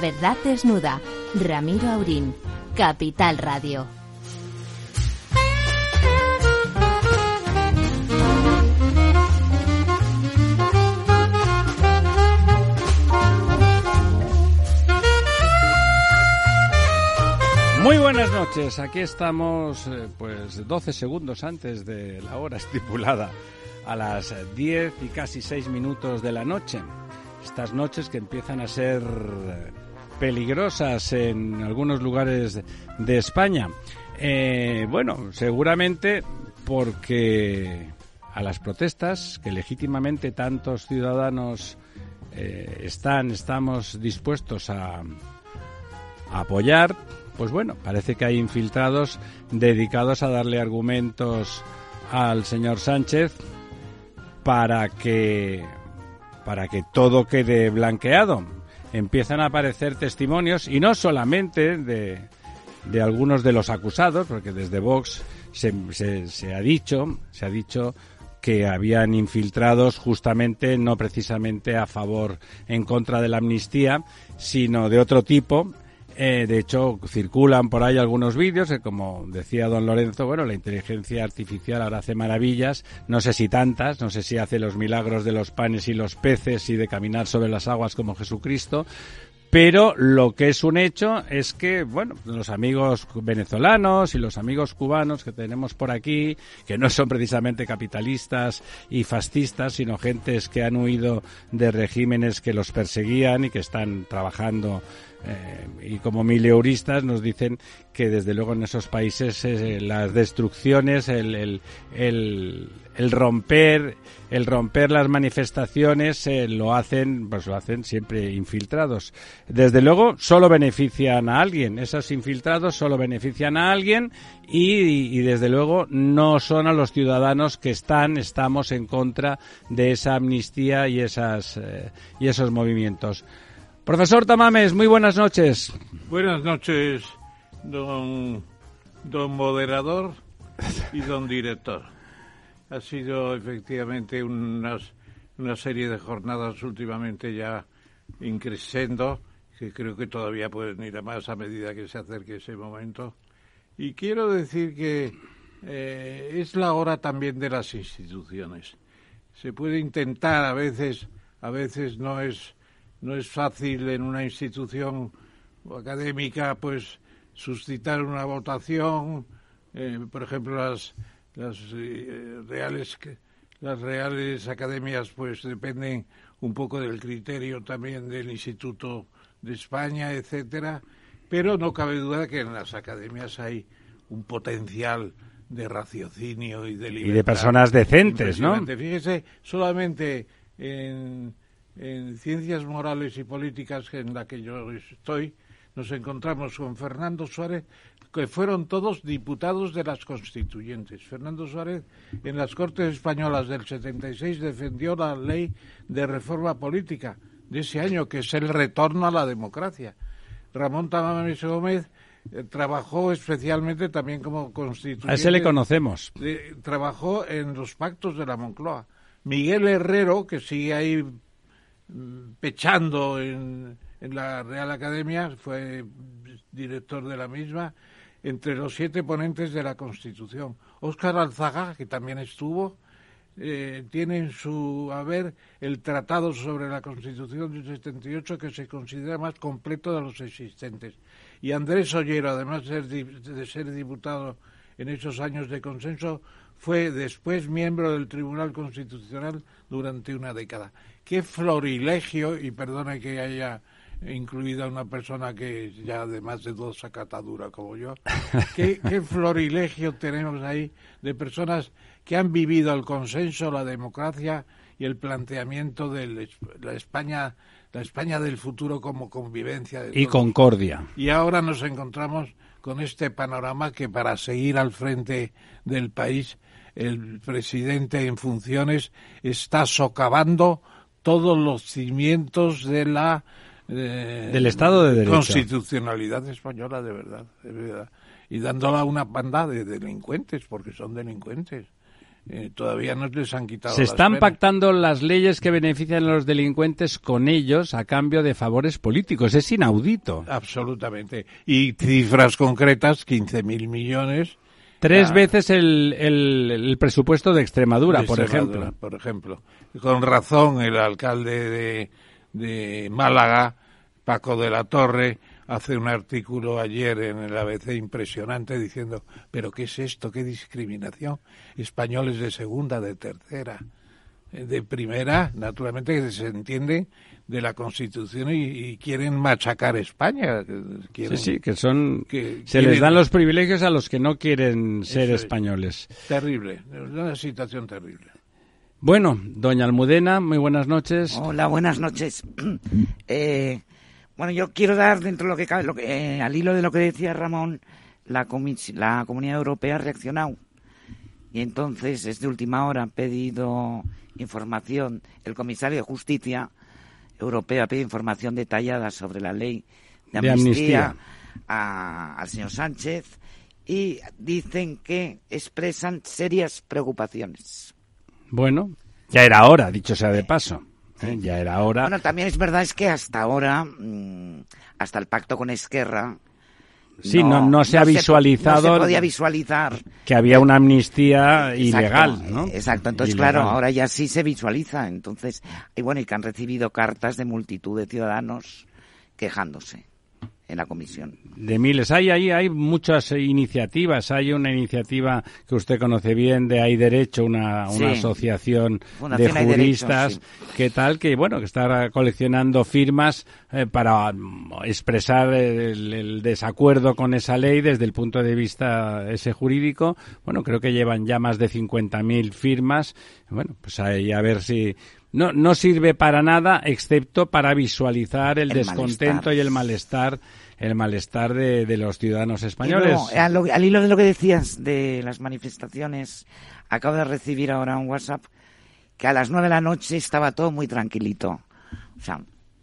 Verdad desnuda. Ramiro Aurín. Capital Radio. Muy buenas noches, aquí estamos eh, pues 12 segundos antes de la hora estipulada, a las 10 y casi 6 minutos de la noche. Estas noches que empiezan a ser peligrosas en algunos lugares de España. Eh, bueno, seguramente porque a las protestas que legítimamente tantos ciudadanos eh, están, estamos dispuestos a, a apoyar, pues bueno, parece que hay infiltrados dedicados a darle argumentos al señor Sánchez para que para que todo quede blanqueado. Empiezan a aparecer testimonios y no solamente de, de algunos de los acusados, porque desde Vox se, se, ha dicho, se ha dicho que habían infiltrados justamente no precisamente a favor en contra de la amnistía, sino de otro tipo eh, de hecho, circulan por ahí algunos vídeos que, como decía don Lorenzo, bueno, la inteligencia artificial ahora hace maravillas, no sé si tantas, no sé si hace los milagros de los panes y los peces y de caminar sobre las aguas como Jesucristo, pero lo que es un hecho es que, bueno, los amigos venezolanos y los amigos cubanos que tenemos por aquí, que no son precisamente capitalistas y fascistas, sino gentes que han huido de regímenes que los perseguían y que están trabajando eh, y como mileuristas nos dicen que desde luego en esos países eh, las destrucciones, el, el, el, el, romper, el romper las manifestaciones eh, lo hacen, pues lo hacen siempre infiltrados. Desde luego solo benefician a alguien, esos infiltrados solo benefician a alguien y, y desde luego no son a los ciudadanos que están, estamos en contra de esa amnistía y esas eh, y esos movimientos. Profesor Tamames, muy buenas noches. Buenas noches, don, don moderador y don director. Ha sido efectivamente unas, una serie de jornadas últimamente ya increciendo, que creo que todavía pueden ir a más a medida que se acerque ese momento. Y quiero decir que eh, es la hora también de las instituciones. Se puede intentar a veces, a veces no es no es fácil en una institución académica pues suscitar una votación eh, por ejemplo las las eh, reales las reales academias pues dependen un poco del criterio también del Instituto de España etcétera pero no cabe duda que en las academias hay un potencial de raciocinio y de libertad y de personas decentes no fíjese solamente en en Ciencias Morales y Políticas, en la que yo estoy, nos encontramos con Fernando Suárez, que fueron todos diputados de las constituyentes. Fernando Suárez, en las Cortes Españolas del 76, defendió la ley de reforma política de ese año, que es el retorno a la democracia. Ramón Tamames Gómez eh, trabajó especialmente también como constituyente. A ese le conocemos. trabajó en los pactos de la Moncloa. Miguel Herrero, que sigue ahí pechando en, en la Real Academia, fue director de la misma, entre los siete ponentes de la Constitución. Óscar Alzaga, que también estuvo, eh, tiene en su haber el Tratado sobre la Constitución del 78, que se considera más completo de los existentes. Y Andrés Ollero, además de ser, de ser diputado en esos años de consenso, fue después miembro del Tribunal Constitucional durante una década qué florilegio, y perdone que haya incluido a una persona que ya además de dos sacatadura como yo, ¿qué, qué florilegio tenemos ahí de personas que han vivido el consenso, la democracia y el planteamiento de la España, la España del futuro como convivencia. De y concordia. Y ahora nos encontramos con este panorama que para seguir al frente del país el presidente en funciones está socavando todos los cimientos de la eh, del Estado de Derecho. constitucionalidad española, de verdad, de verdad. Y dándola una banda de delincuentes, porque son delincuentes. eh, todavía no les han quitado. Se las están penas. pactando las leyes que benefician a los delincuentes con ellos a cambio de favores políticos. Es inaudito. Absolutamente. Y cifras concretas, 15.000 millones. Tres veces el, el- el presupuesto de Extremadura, de por Extremadura, ejemplo. Por ejemplo. Con razón, el alcalde de, de Málaga, Paco de la Torre, hace un artículo ayer en el ABC impresionante diciendo, pero ¿qué es esto? ¿Qué discriminación? Españoles de segunda, de tercera, de primera, naturalmente que se entiende de la Constitución y, y quieren machacar España. Sí, sí, que son... que Se les dan los privilegios a los que no quieren ser es. españoles. Terrible, es una situación terrible. Bueno, doña Almudena, muy buenas noches. Hola, buenas noches. Eh, bueno, yo quiero dar dentro de lo que cabe, lo que, eh, al hilo de lo que decía Ramón, la, comis- la Comunidad Europea ha reaccionado. Y entonces, desde última hora, han pedido información. El comisario de Justicia Europeo ha pedido información detallada sobre la ley de De amnistía, amnistía. a- al señor Sánchez y dicen que expresan serias preocupaciones. Bueno, ya era hora, dicho sea de paso. ¿eh? Ya era hora. Bueno, también es verdad es que hasta ahora, mm, hasta el pacto con Esquerra, Sí, no- no se ha visualizado- no se podía visualizar. que había una amnistía Exacto, ilegal, ¿no? Exacto, entonces Ilegal. claro, ahora ya sí se visualiza, entonces, y bueno, y que han recibido cartas de multitud de ciudadanos quejándose en la comisión. De miles. Hay, hay, hay muchas iniciativas. Hay una iniciativa que usted conoce bien de Hay Derecho, una, una asociación Fundación de Derecho, juristas, sí. que tal, que bueno, que está coleccionando firmas eh, para mm, expresar el, el desacuerdo con esa ley desde el punto de vista ese jurídico. Bueno, creo que llevan ya más de 50.000 firmas. Bueno, pues ahí a ver si... No, no sirve para nada excepto para visualizar el, El descontento malestar. y el malestar el malestar de, de los ciudadanos españoles. luego, al, al hilo de lo que decías de las manifestaciones, acabo de recibir ahora un WhatsApp que a las nueve de la noche estaba todo muy tranquilito. O sea,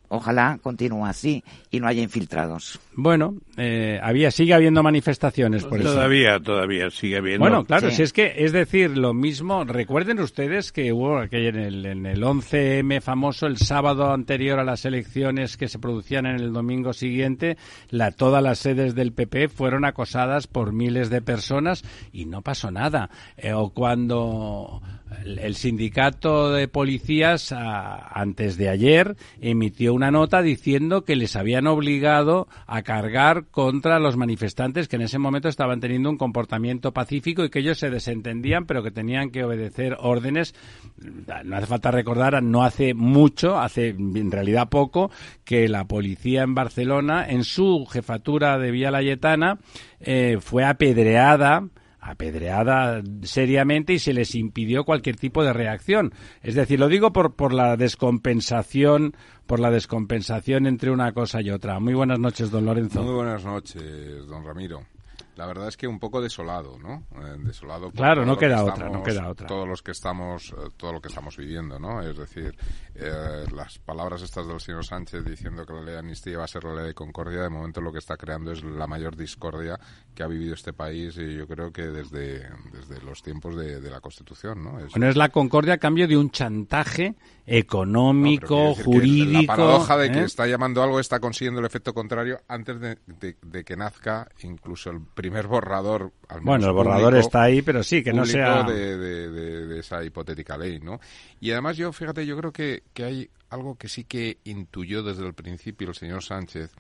ojalá continúe así y no haya infiltrados. Bueno, eh, había sigue habiendo manifestaciones por eso. Todavía, todavía sigue habiendo. Bueno, claro, Sí. si es que, es decir, lo mismo, recuerden ustedes que hubo aquel en el, en el 11M famoso, el sábado anterior a las elecciones que se producían en el domingo siguiente, la, todas las sedes del PP fueron acosadas por miles de personas y no pasó nada. Eh, o cuando el, el sindicato de policías, a- antes de ayer, emitió una nota diciendo que les habían obligado a cargar contra los manifestantes que en ese momento estaban teniendo un comportamiento pacífico y que ellos se desentendían, pero que tenían que obedecer órdenes. No hace falta recordar, no hace mucho, hace en realidad poco, que la policía en Barcelona, en su jefatura de Vía Layetana, eh, fue apedreada apedreada seriamente y se les impidió cualquier tipo de reacción. Es decir, lo digo por, por la descompensación, por la descompensación entre una cosa y otra. Muy buenas noches, don Lorenzo. Muy buenas noches, don Ramiro. La verdad es que un poco desolado, ¿no? Eh, desolado. Claro, no que queda otra, no queda otra. Todos los que estamos, eh, todo lo que estamos viviendo, ¿no? Es decir, eh, las palabras estas del señor Sánchez diciendo que la ley de amnistía va a ser la ley de concordia, de momento lo que está creando es la mayor discordia que ha vivido este país y yo creo que desde, desde los tiempos de, de la Constitución, ¿no? Es- Bueno, es la concordia a cambio de un chantaje económico, No, jurídico. La paradoja de que ¿eh? está llamando algo está consiguiendo el efecto contrario antes de, de- de que nazca incluso el primer borrador. al menos Bueno, el borrador público, está ahí, pero sí, que no sea... De, de- de- de esa hipotética ley, ¿no? Y además yo, fíjate, yo creo que, que hay algo que sí que intuyó desde el principio el señor Sánchez,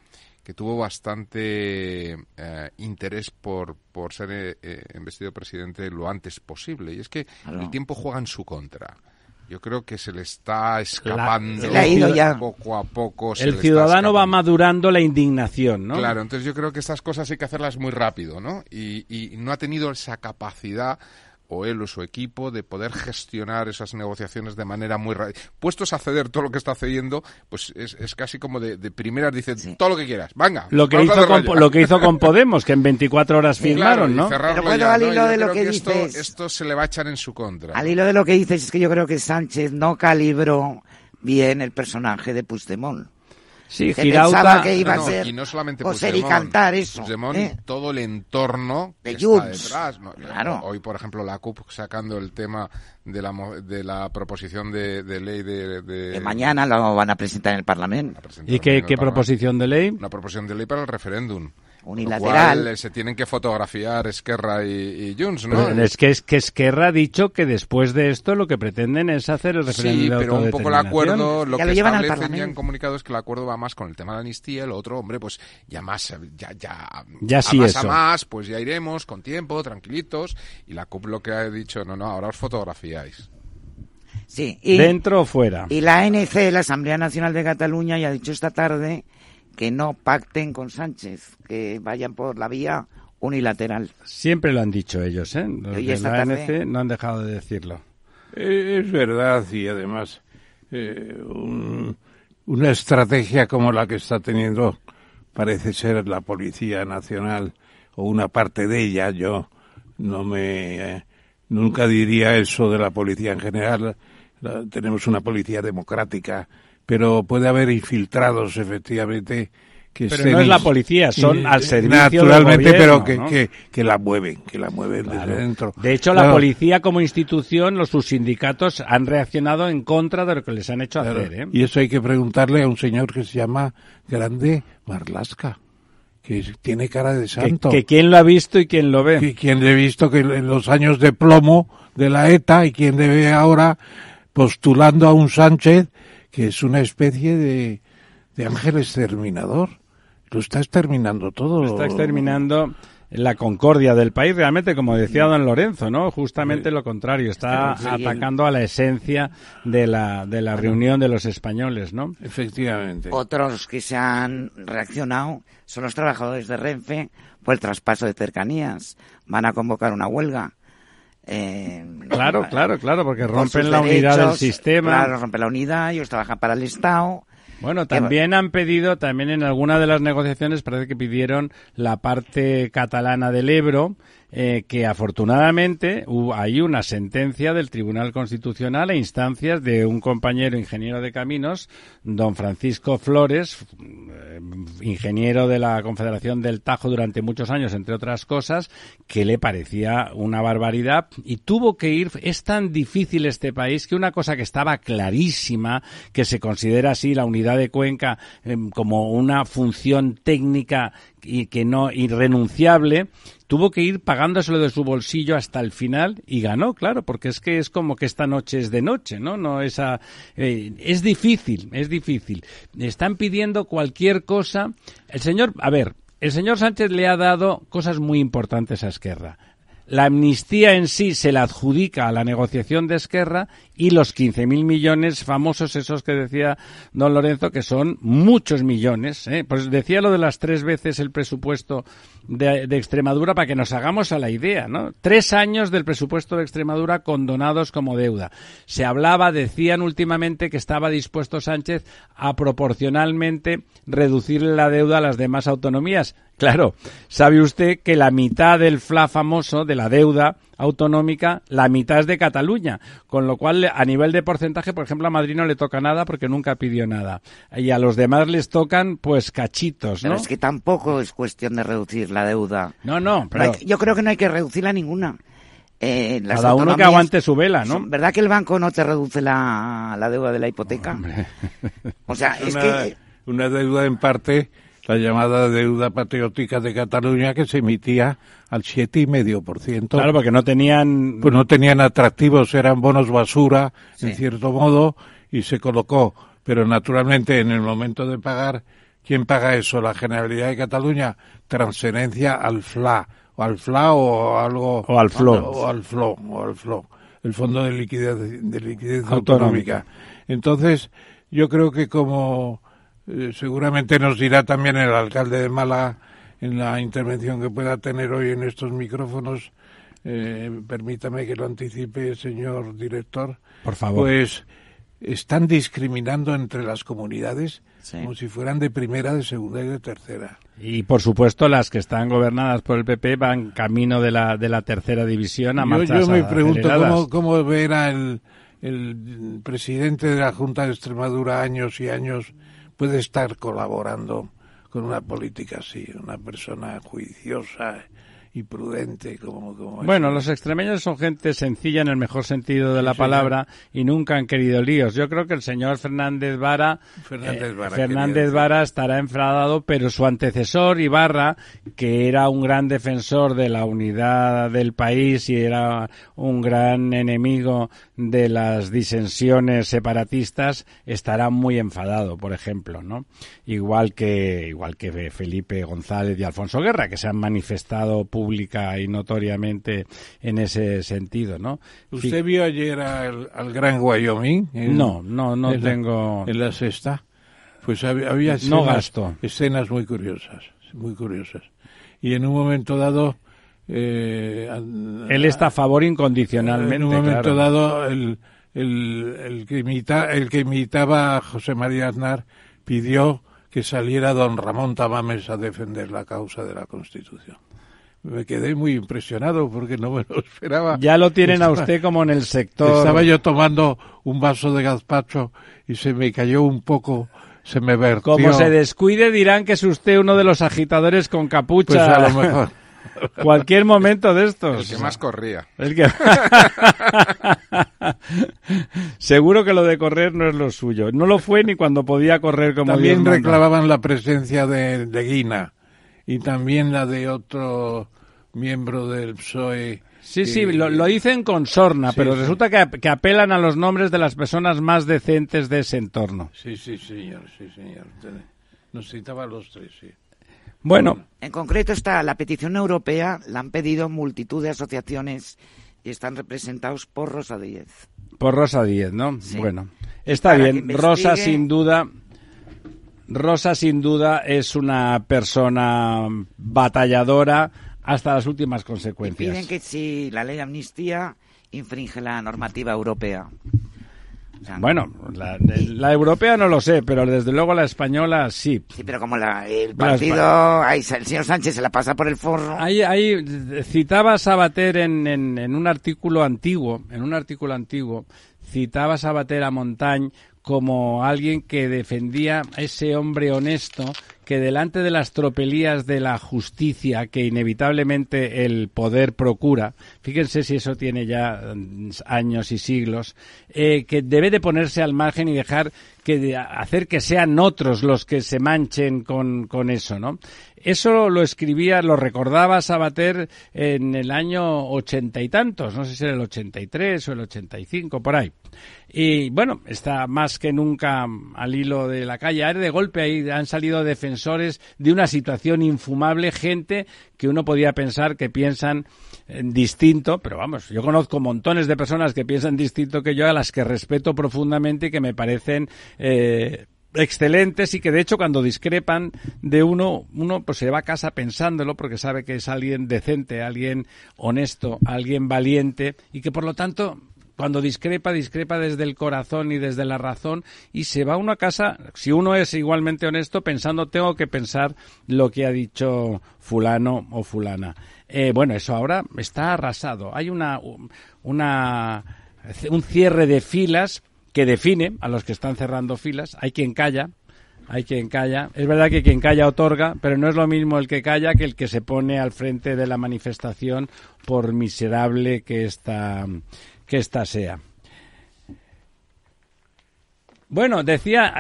que tuvo bastante eh, interés por, por ser eh, eh, investido presidente lo antes posible. Y es que Claro. el tiempo juega en su contra. Yo creo que se le está escapando ido ya. poco a poco. se El le ciudadano va madurando la indignación, ¿no? Claro, entonces yo creo que estas cosas hay que hacerlas muy rápido, ¿no? Y, y no ha tenido esa capacidad o él o su equipo de poder gestionar esas negociaciones de manera muy rápida. Puestos a ceder todo lo que está cediendo, pues es, es casi como de, de primeras dice Sí. todo lo que quieras, venga. Lo que, hizo con, ya". lo que hizo con Podemos, que en 24 horas firmaron, ¿no? Pero bueno, ya, al hilo de lo que esto, dices- esto se le va a echar en su contra. Al hilo de lo que dices, es que yo creo que Sánchez no calibró bien el personaje de Puigdemont. Sí, se Girauta- pensaba que iba No, a ser y no solamente coser y cantar eso. Puigdemont, ¿eh? todo el entorno De que está Junts. detrás. ¿no? Claro. Hoy, por ejemplo, la CUP sacando el tema de la, mo- de la proposición de, de ley de... de- Que mañana lo van a presentar en el Parlamento. ¿Y qué, qué proposición de ley? Una proposición de ley para el referéndum. Unilateral. Lo cual, eh, se tienen que fotografiar Esquerra y, y Junts, ¿no? Pero es que es que Esquerra ha dicho que después de esto lo que pretenden es hacer el referéndum Sí, de pero un poco el acuerdo, lo Ya que lo llevan establecen ya en comunicado es que el acuerdo va más con el tema de la amnistía, lo otro, hombre, pues ya más, ya, ya, Ya a sí más a más, pues ya iremos con tiempo, tranquilitos, y la CUP lo que ha dicho, no, no, ahora os fotografiáis. Sí, y, ¿Dentro o fuera? y la ANC, la Asamblea Nacional de Cataluña, ya ha dicho esta tarde que no pacten con Sánchez, que vayan por la vía unilateral. Siempre lo han dicho ellos, ¿eh? Los Y de la ANC no han dejado de decirlo. Eh, Es verdad y además eh, un- una estrategia como la que está teniendo parece ser la Policía Nacional o una parte de ella. Yo no me eh, nunca diría eso de la policía en general. La- tenemos una policía democrática, pero puede haber infiltrados efectivamente que Pero no es la policía, son al servicio del naturalmente, pero que, ¿no? que, que la mueven, que la mueven desde dentro. De hecho, la policía como institución, los sus sindicatos han reaccionado en contra de lo que les han hecho Claro. hacer, ¿eh? Y eso hay que preguntarle a un señor que se llama Grande Marlasca, que tiene cara de santo. que quién lo ha visto y quién lo ve. Que quien le he visto que en los años de plomo de la ETA y quien le ve ahora postulando a un Sánchez que es una especie de, de ángel exterminador. Lo está exterminando todo. Está exterminando la concordia del país, realmente, como decía don Lorenzo, ¿no? Justamente lo contrario, está atacando a la esencia de la, de la reunión de los españoles, ¿no? Efectivamente. Otros que se han reaccionado son los trabajadores de Renfe por el traspaso de cercanías. Van a convocar una huelga. Eh, Claro, claro, claro, porque por rompen la unidad del sistema. Claro, rompen la unidad, ellos trabajan para el Estado. Bueno, también han pedido, también en alguna de las negociaciones parece que pidieron la parte catalana del Ebro, eh, que afortunadamente hubo, hay una sentencia del Tribunal Constitucional a instancias de un compañero ingeniero de caminos, don Francisco Flores, eh, ingeniero de la Confederación del Tajo durante muchos años, entre otras cosas, que le parecía una barbaridad y tuvo que ir. Es tan difícil este país que una cosa que estaba clarísima, que se considera así la unidad de Cuenca em, como una función técnica y que no irrenunciable, tuvo que ir pagándoselo de su bolsillo hasta el final y ganó, claro, porque es que es como que esta noche es de noche, ¿no? No esa eh, es difícil, es difícil. Están pidiendo cualquier cosa. El señor, a ver, el señor Sánchez le ha dado cosas muy importantes a Esquerra. La amnistía en sí se la adjudica a la negociación de Esquerra y los 15.000 millones famosos, esos que decía don Lorenzo, que son muchos millones. ¿eh? Pues decía lo de las tres veces el presupuesto de, de Extremadura para que nos hagamos a la idea, ¿no? Tres años del presupuesto de Extremadura condonados como deuda. Se hablaba, decían últimamente que estaba dispuesto Sánchez a proporcionalmente reducirle la deuda a las demás autonomías. Claro, sabe usted que la mitad del FLA famoso, de la deuda autonómica, la mitad es de Cataluña, con lo cual a nivel de porcentaje, por ejemplo, a Madrid no le toca nada porque nunca pidió nada. Y a los demás les tocan pues cachitos, Pero ¿no? es que tampoco es cuestión de reducir la deuda. No, no, No pero hay que- yo creo que no hay que reducirla ninguna. Eh, las cada uno que aguante su vela, ¿no? ¿Verdad que el banco no te reduce la, la deuda de la hipoteca? O sea, es una, que una deuda en parte, la llamada deuda patriótica de Cataluña, que se emitía al 7,5%. Claro, porque no tenían Pues no tenían atractivos, eran bonos basura, en cierto modo, y se colocó. Pero naturalmente, en el momento de pagar, ¿quién paga eso? ¿La Generalidad de Cataluña? Transferencia al FLA, o al FLA o algo... O al FLO. O al FLO, o al FLO, el Fondo de Liquidez, de liquidez Autonómica. Autonómica. Entonces, yo creo que como eh, seguramente nos dirá también el alcalde de Málaga en la intervención que pueda tener hoy en estos micrófonos, eh, permítame que lo anticipe, señor director. Por favor. Pues están discriminando entre las comunidades Sí. como si fueran de primera, de segunda y de tercera. Y por supuesto las que están gobernadas por el PP van camino de la, de la tercera división a Yo, marchas yo me pregunto cómo, cómo verá el, el presidente de la Junta de Extremadura años y años puede estar colaborando con una política así, una persona juiciosa y prudente como, como bueno los extremeños son gente sencilla en el mejor sentido de la palabra y nunca han querido líos. Yo creo que el señor Fernández Vara Fernández Vara, estará enfadado pero su antecesor Ibarra que era un gran defensor de la unidad del país y era un gran enemigo de las disensiones separatistas estará muy enfadado por ejemplo no igual que igual que Felipe González y Alfonso Guerra que se han manifestado públicamente pública y notoriamente en ese sentido, ¿no? ¿Usted vio ayer al, Gran Wyoming? no, no, no tengo... en la sexta. Pues había, escenas, escenas muy curiosas, muy curiosas. Y en un momento dado... Eh, Él está a favor incondicionalmente. En un momento dado, el, el, el, que imita, el que imitaba a José María Aznar pidió que saliera don Ramón Tamames a defender la causa de la Constitución me quedé muy impresionado porque no me lo esperaba. Ya lo tienen a usted como en el sector. Estaba yo tomando un vaso de gazpacho y se me cayó un poco, se me vertió. Como se descuide dirán que es usted uno de los agitadores con capucha. Pues a lo mejor. Cualquier momento de estos. El que más corría. Seguro que lo de correr no es lo suyo. No lo fue ni cuando podía correr como También reclamaban la presencia de, de Guina y también la de otro miembro del PSOE. Sí, sí, lo, dicen con sorna, pero resulta que, apelan a los nombres de las personas más decentes de ese entorno. Sí, sí, señor, sí, señor. Nos citaba los tres, sí. Bueno. En concreto está la petición europea, la han pedido multitud de asociaciones y están representados por Rosa Díez. Por Rosa Díez, ¿no? Bueno, está bien. Rosa, sin duda, Rosa, sin duda, es una persona batalladora hasta las últimas consecuencias. piden que si la ley de amnistía infringe la normativa europea. bueno, la, europea no lo sé, pero desde luego la española sí. Sí, pero como la, el partido, el señor Sánchez se la pasa por el forro. Ahí, ahí citaba Sabater en, en, en, un artículo antiguo, en un artículo antiguo, citaba Sabater a Montañ como alguien que defendía a ese hombre honesto que delante de las tropelías de la justicia que inevitablemente el poder procura, fíjense si eso tiene ya mm, años y siglos, eh, que debe de ponerse al margen y dejar que hacer que sean otros los que se manchen con, con eso, ¿no? Eso lo escribía, lo recordaba Sabater en el año ochenta y tantos, no sé si era el ochenta y tres o el ochenta y cinco, por ahí. Y bueno, está más que nunca al hilo de la calle. De golpe ahí han salido defensores de una situación infumable, gente que uno podía pensar que piensan distinto, pero vamos, yo conozco montones de personas que piensan distinto que yo, a las que respeto profundamente y que me parecen eh, excelentes y que de hecho cuando discrepan de uno, uno pues se va a casa pensándolo porque sabe que es alguien decente, alguien honesto, alguien valiente y que por lo tanto cuando discrepa, discrepa desde el corazón y desde la razón y se va uno a casa, si uno es igualmente honesto, pensando tengo que pensar lo que ha dicho fulano o fulana. Eh, bueno, eso ahora está arrasado. Hay una, una, un cierre de filas que define a los que están cerrando filas. Hay quien calla, hay quien calla. Es verdad que quien calla otorga, pero no es lo mismo el que calla que el que se pone al frente de la manifestación por miserable que esta, que esta sea. Bueno, decía,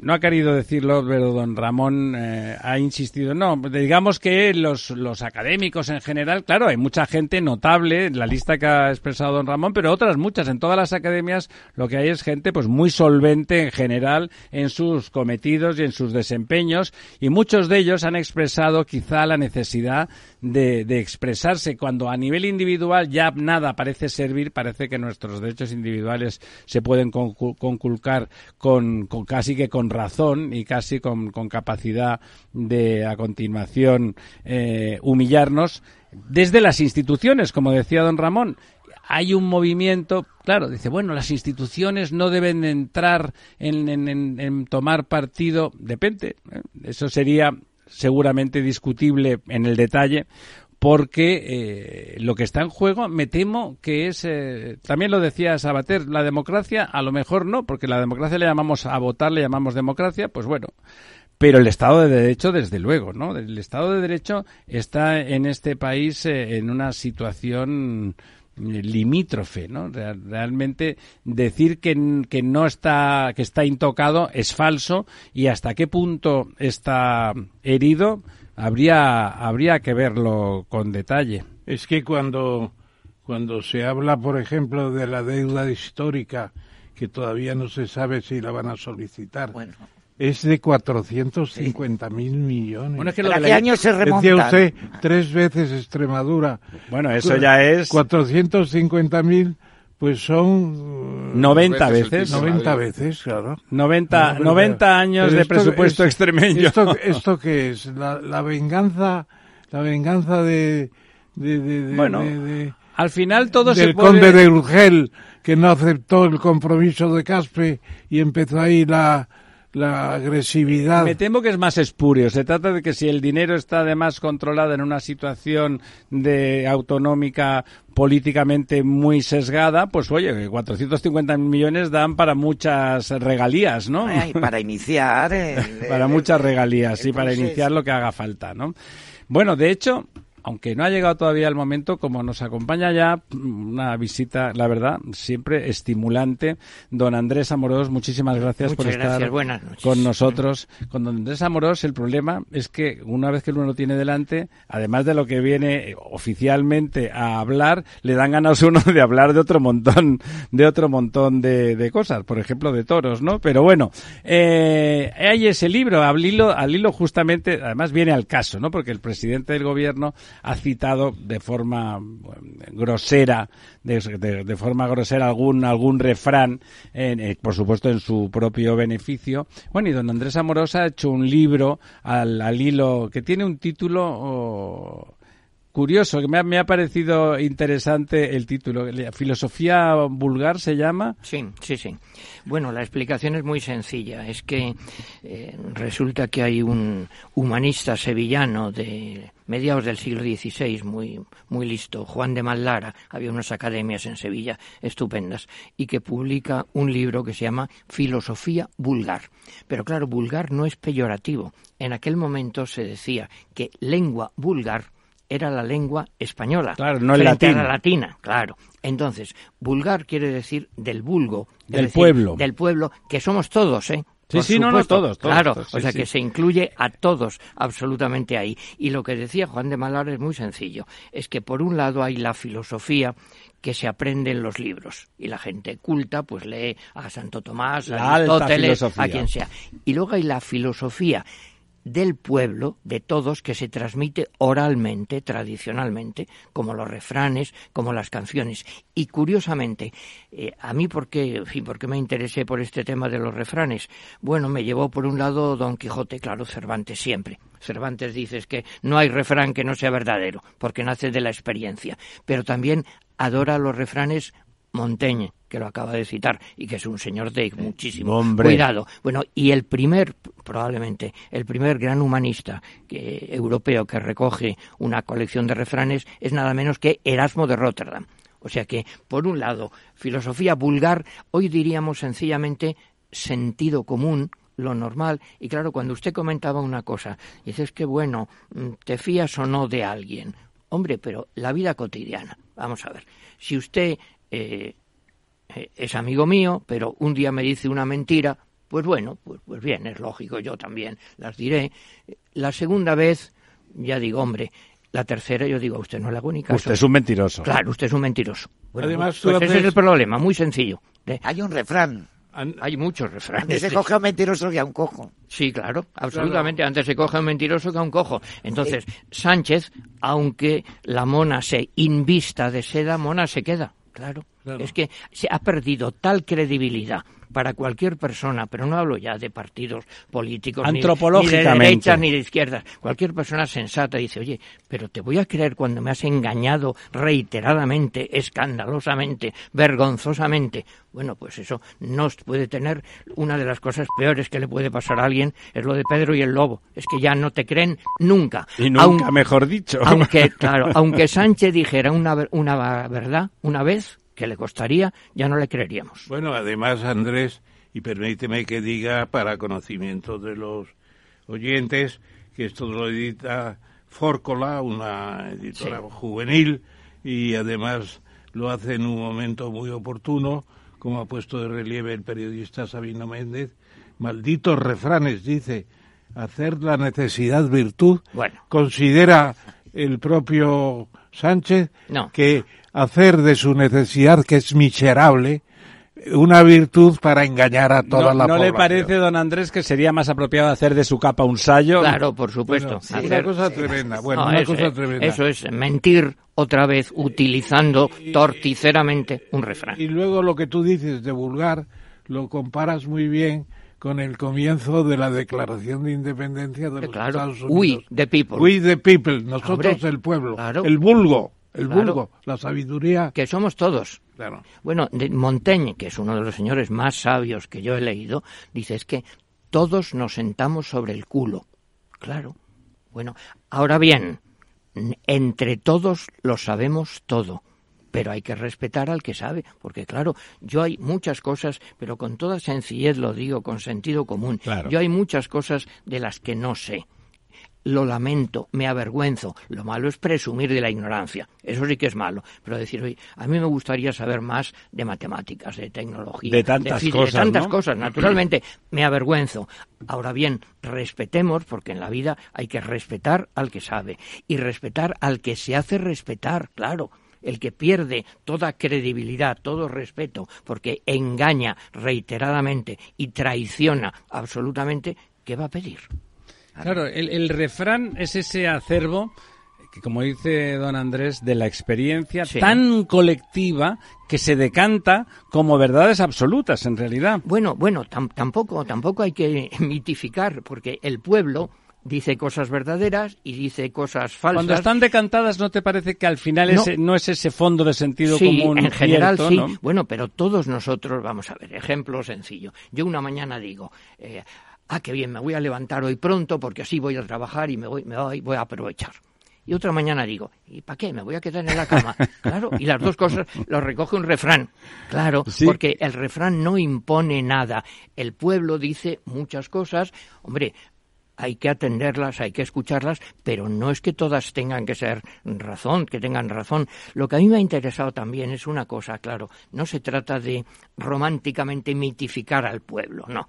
no ha querido decirlo, pero don Ramón eh, ha insistido. No, digamos que los, los académicos en general, claro, hay mucha gente notable en la lista que ha expresado don Ramón, pero otras muchas. En todas las academias lo que hay es gente pues muy solvente en general en sus cometidos y en sus desempeños y muchos de ellos han expresado quizá la necesidad de, de expresarse cuando a nivel individual ya nada parece servir, parece que nuestros derechos individuales se pueden conculcar con, casi que con razón y casi con, capacidad de a continuación eh, humillarnos desde las instituciones, como decía don Ramón. Hay un movimiento, claro, dice, bueno, las instituciones no deben entrar en, tomar partido, depende, ¿eh? eso sería seguramente discutible en el detalle, porque eh, lo que está en juego me temo que es, eh, también lo decía Sabater, la democracia a lo mejor no, porque la democracia le llamamos a votar, le llamamos democracia, pues bueno, pero el Estado de Derecho, desde luego, ¿no? El Estado de Derecho está en este país eh, en una situación limítrofe, ¿no? Realmente decir que, que, no está, que está intocado es falso y hasta qué punto está herido habría, habría que verlo con detalle. Es que cuando, cuando se habla, por ejemplo, de la deuda histórica, que todavía no se sabe si la van a solicitar, bueno. es de 450 mil millones. Bueno, es que lo qué año se remonta? Decía usted, tres veces Extremadura. Bueno, eso ya es... 450 mil pues son 90 veces, 90 veces, claro. 90, 90 años de presupuesto extremeño. Esto, esto qué es la, la venganza, la venganza de, de, de, bueno, al final todo del se puede... conde de Urgel que no aceptó el compromiso de Caspe y empezó ahí la la agresividad. Me temo que es más espurio. Se trata de que si el dinero está además controlado en una situación de autonómica políticamente muy sesgada, pues oye, 450 millones dan para muchas regalías, ¿no? para iniciar. para muchas regalías, y para iniciar lo que haga falta, ¿no? Bueno, de hecho, aunque no ha llegado todavía el momento, como nos acompaña ya una visita, la verdad, siempre estimulante, don Andrés Amorós, muchísimas gracias por estar con nosotros. Con don Andrés Amorós el problema es que una vez que uno lo tiene delante, además de lo que viene oficialmente a hablar, le dan ganas uno de hablar de otro montón, de otro montón de, cosas, por ejemplo de toros, ¿no? Pero bueno, eh, hay ese libro, al hilo, al hilo justamente, además viene al caso, ¿no? Porque el presidente del gobierno ha citado de forma grosera, de, forma grosera algún algún refrán, eh, por supuesto en su propio beneficio. Bueno, y don Andrés Amorosa ha hecho un libro al, al hilo que tiene un título oh, curioso, que me ha, me ha, parecido interesante el título. ¿Filosofía vulgar se llama? Sí, sí, sí. Bueno, la explicación es muy sencilla. Es que eh, resulta que hay un humanista sevillano de mediados del siglo XVI, muy, muy listo, Juan de Mallara, había unas academias en Sevilla estupendas, y que publica un libro que se llama Filosofía vulgar. Pero claro, vulgar no es peyorativo. En aquel momento se decía que lengua vulgar era la lengua española. Claro, no el latín. la latina, claro. Entonces, vulgar quiere decir del vulgo. Del pueblo. Del pueblo, que somos todos, ¿eh? Sí, sí, no, no, todos, Claro, o sea que se incluye a todos absolutamente ahí. Y lo que decía Juan de Malar es muy sencillo. Es que por un lado hay la filosofía que se aprende en los libros y la gente culta pues lee a Santo Tomás, a Aristóteles, a quien sea. Y luego hay la filosofía del pueblo, de todos, que se transmite oralmente, tradicionalmente, como los refranes, como las canciones. Y curiosamente, eh, a mí, ¿por qué, fin, ¿por qué me interesé por este tema de los refranes? Bueno, me llevó por un lado Don Quijote, claro, Cervantes siempre. Cervantes dice que no hay refrán que no sea verdadero, porque nace de la experiencia. Pero también adora los refranes Montaigne, que lo acaba de citar, y que es un señor de muchísimo cuidado. Bueno, y el primer, probablemente, el primer gran humanista que, europeo que recoge una colección de refranes es nada menos que Erasmo de Rotterdam. O sea que, por un lado, filosofía vulgar, hoy diríamos sencillamente sentido común, lo normal. Y claro, cuando usted comentaba una cosa, dices que bueno, te fías o no de alguien. Hombre, pero la vida cotidiana, vamos a ver, si usted eh, es amigo mío, pero un día me dice una mentira, pues bueno, pues, pues bien, es lógico, yo también las diré. La segunda vez, ya digo, hombre, la tercera yo digo, usted no le hago ni caso. Usted es un mentiroso. Claro, usted es un mentiroso. Además, pues ese es el problema, muy sencillo. Hay un refrán. Hay muchos refranes. Antes se coge a un mentiroso que a un cojo. Sí, claro, absolutamente. Antes se coge a un mentiroso que a un cojo. Entonces, Sánchez, aunque la mona se invista de seda, mona se queda. Claro. Es que se ha perdido tal credibilidad para cualquier persona, pero no hablo ya de partidos políticos, ni- ni, de derechas ni de izquierdas, cualquier persona sensata dice, oye, pero te voy a creer cuando me has engañado reiteradamente, escandalosamente, vergonzosamente. Bueno, pues eso no puede tener una de las cosas peores que le puede pasar a alguien, es lo de Pedro y el Lobo, es que ya no te creen nunca. Y nunca, Aun- mejor dicho. aunque, claro, aunque Sánchez dijera una, una verdad una vez, que le costaría, ya no le creeríamos. Bueno, además, Andrés, y permíteme que diga para conocimiento de los oyentes, que esto lo edita Fórcola, una editora juvenil, y además lo hace en un momento muy oportuno, como ha puesto de relieve el periodista Sabino Méndez. Malditos refranes, dice, hacer la necesidad virtud. Bueno. Considera el propio Sánchez No. que hacer de su necesidad, que es miserable, una virtud para engañar a toda ¿No, la no le población. parece, don Andrés, que sería más apropiado hacer de su capa un sayo? Claro, por supuesto. Bueno, Hacer- Una cosa tremenda, bueno, No, una eso, cosa es- tremenda. eso es mentir otra vez utilizando torticeramente un refrán. Y luego lo que tú dices de vulgar, lo comparas muy bien con el comienzo de la Declaración de Independencia de los Claro, Estados we, Unidos. the people. We the people, nosotros Hombre, el pueblo, claro. el vulgo, el Claro. vulgo, la sabiduría. Que somos todos. Claro. Bueno, Montaigne, que es uno de los señores más sabios que yo he leído, dice es que todos nos sentamos sobre el culo. Claro. Bueno, ahora bien, entre todos lo sabemos todo, pero hay que respetar al que sabe, porque claro, yo hay muchas cosas, pero con toda sencillez lo digo, con sentido común, Claro. yo hay muchas cosas de las que no sé. Lo lamento, me avergüenzo. Lo malo es presumir de la ignorancia. Eso sí que es malo. Pero decir, oye, a mí me gustaría saber más de matemáticas, de tecnología, De tantas física, cosas, de tantas ¿no? cosas. Naturalmente, me avergüenzo. Ahora bien, respetemos, porque en la vida hay que respetar al que sabe y respetar al que se hace respetar, claro. El que pierde toda credibilidad, todo respeto, porque engaña reiteradamente y traiciona absolutamente, ¿qué va a pedir? Claro, el, el refrán es ese acervo que, como dice don Andrés, de la experiencia Sí. tan colectiva que se decanta como verdades absolutas, en realidad. Bueno, bueno, tam- tampoco, tampoco hay que mitificar, porque el pueblo dice cosas verdaderas y dice cosas falsas. Cuando están decantadas, ¿no te parece que al final No. ese- no es ese fondo de sentido sí, común en general cierto, sí. ¿no? Bueno, pero todos nosotros, vamos a ver, ejemplo sencillo. Yo una mañana digo, eh, ah, qué bien, me voy a levantar hoy pronto porque así voy a trabajar y me voy, me voy, voy a aprovechar. Y otra mañana digo, ¿y para qué? Me voy a quedar en la cama. Claro, y las dos cosas lo recoge un refrán. Claro, Sí. porque el refrán no impone nada. El pueblo dice muchas cosas. Hombre, hay que atenderlas, hay que escucharlas, pero no es que todas tengan que ser razón, que tengan razón. Lo que a mí me ha interesado también es una cosa, claro, no se trata de románticamente mitificar al pueblo, no.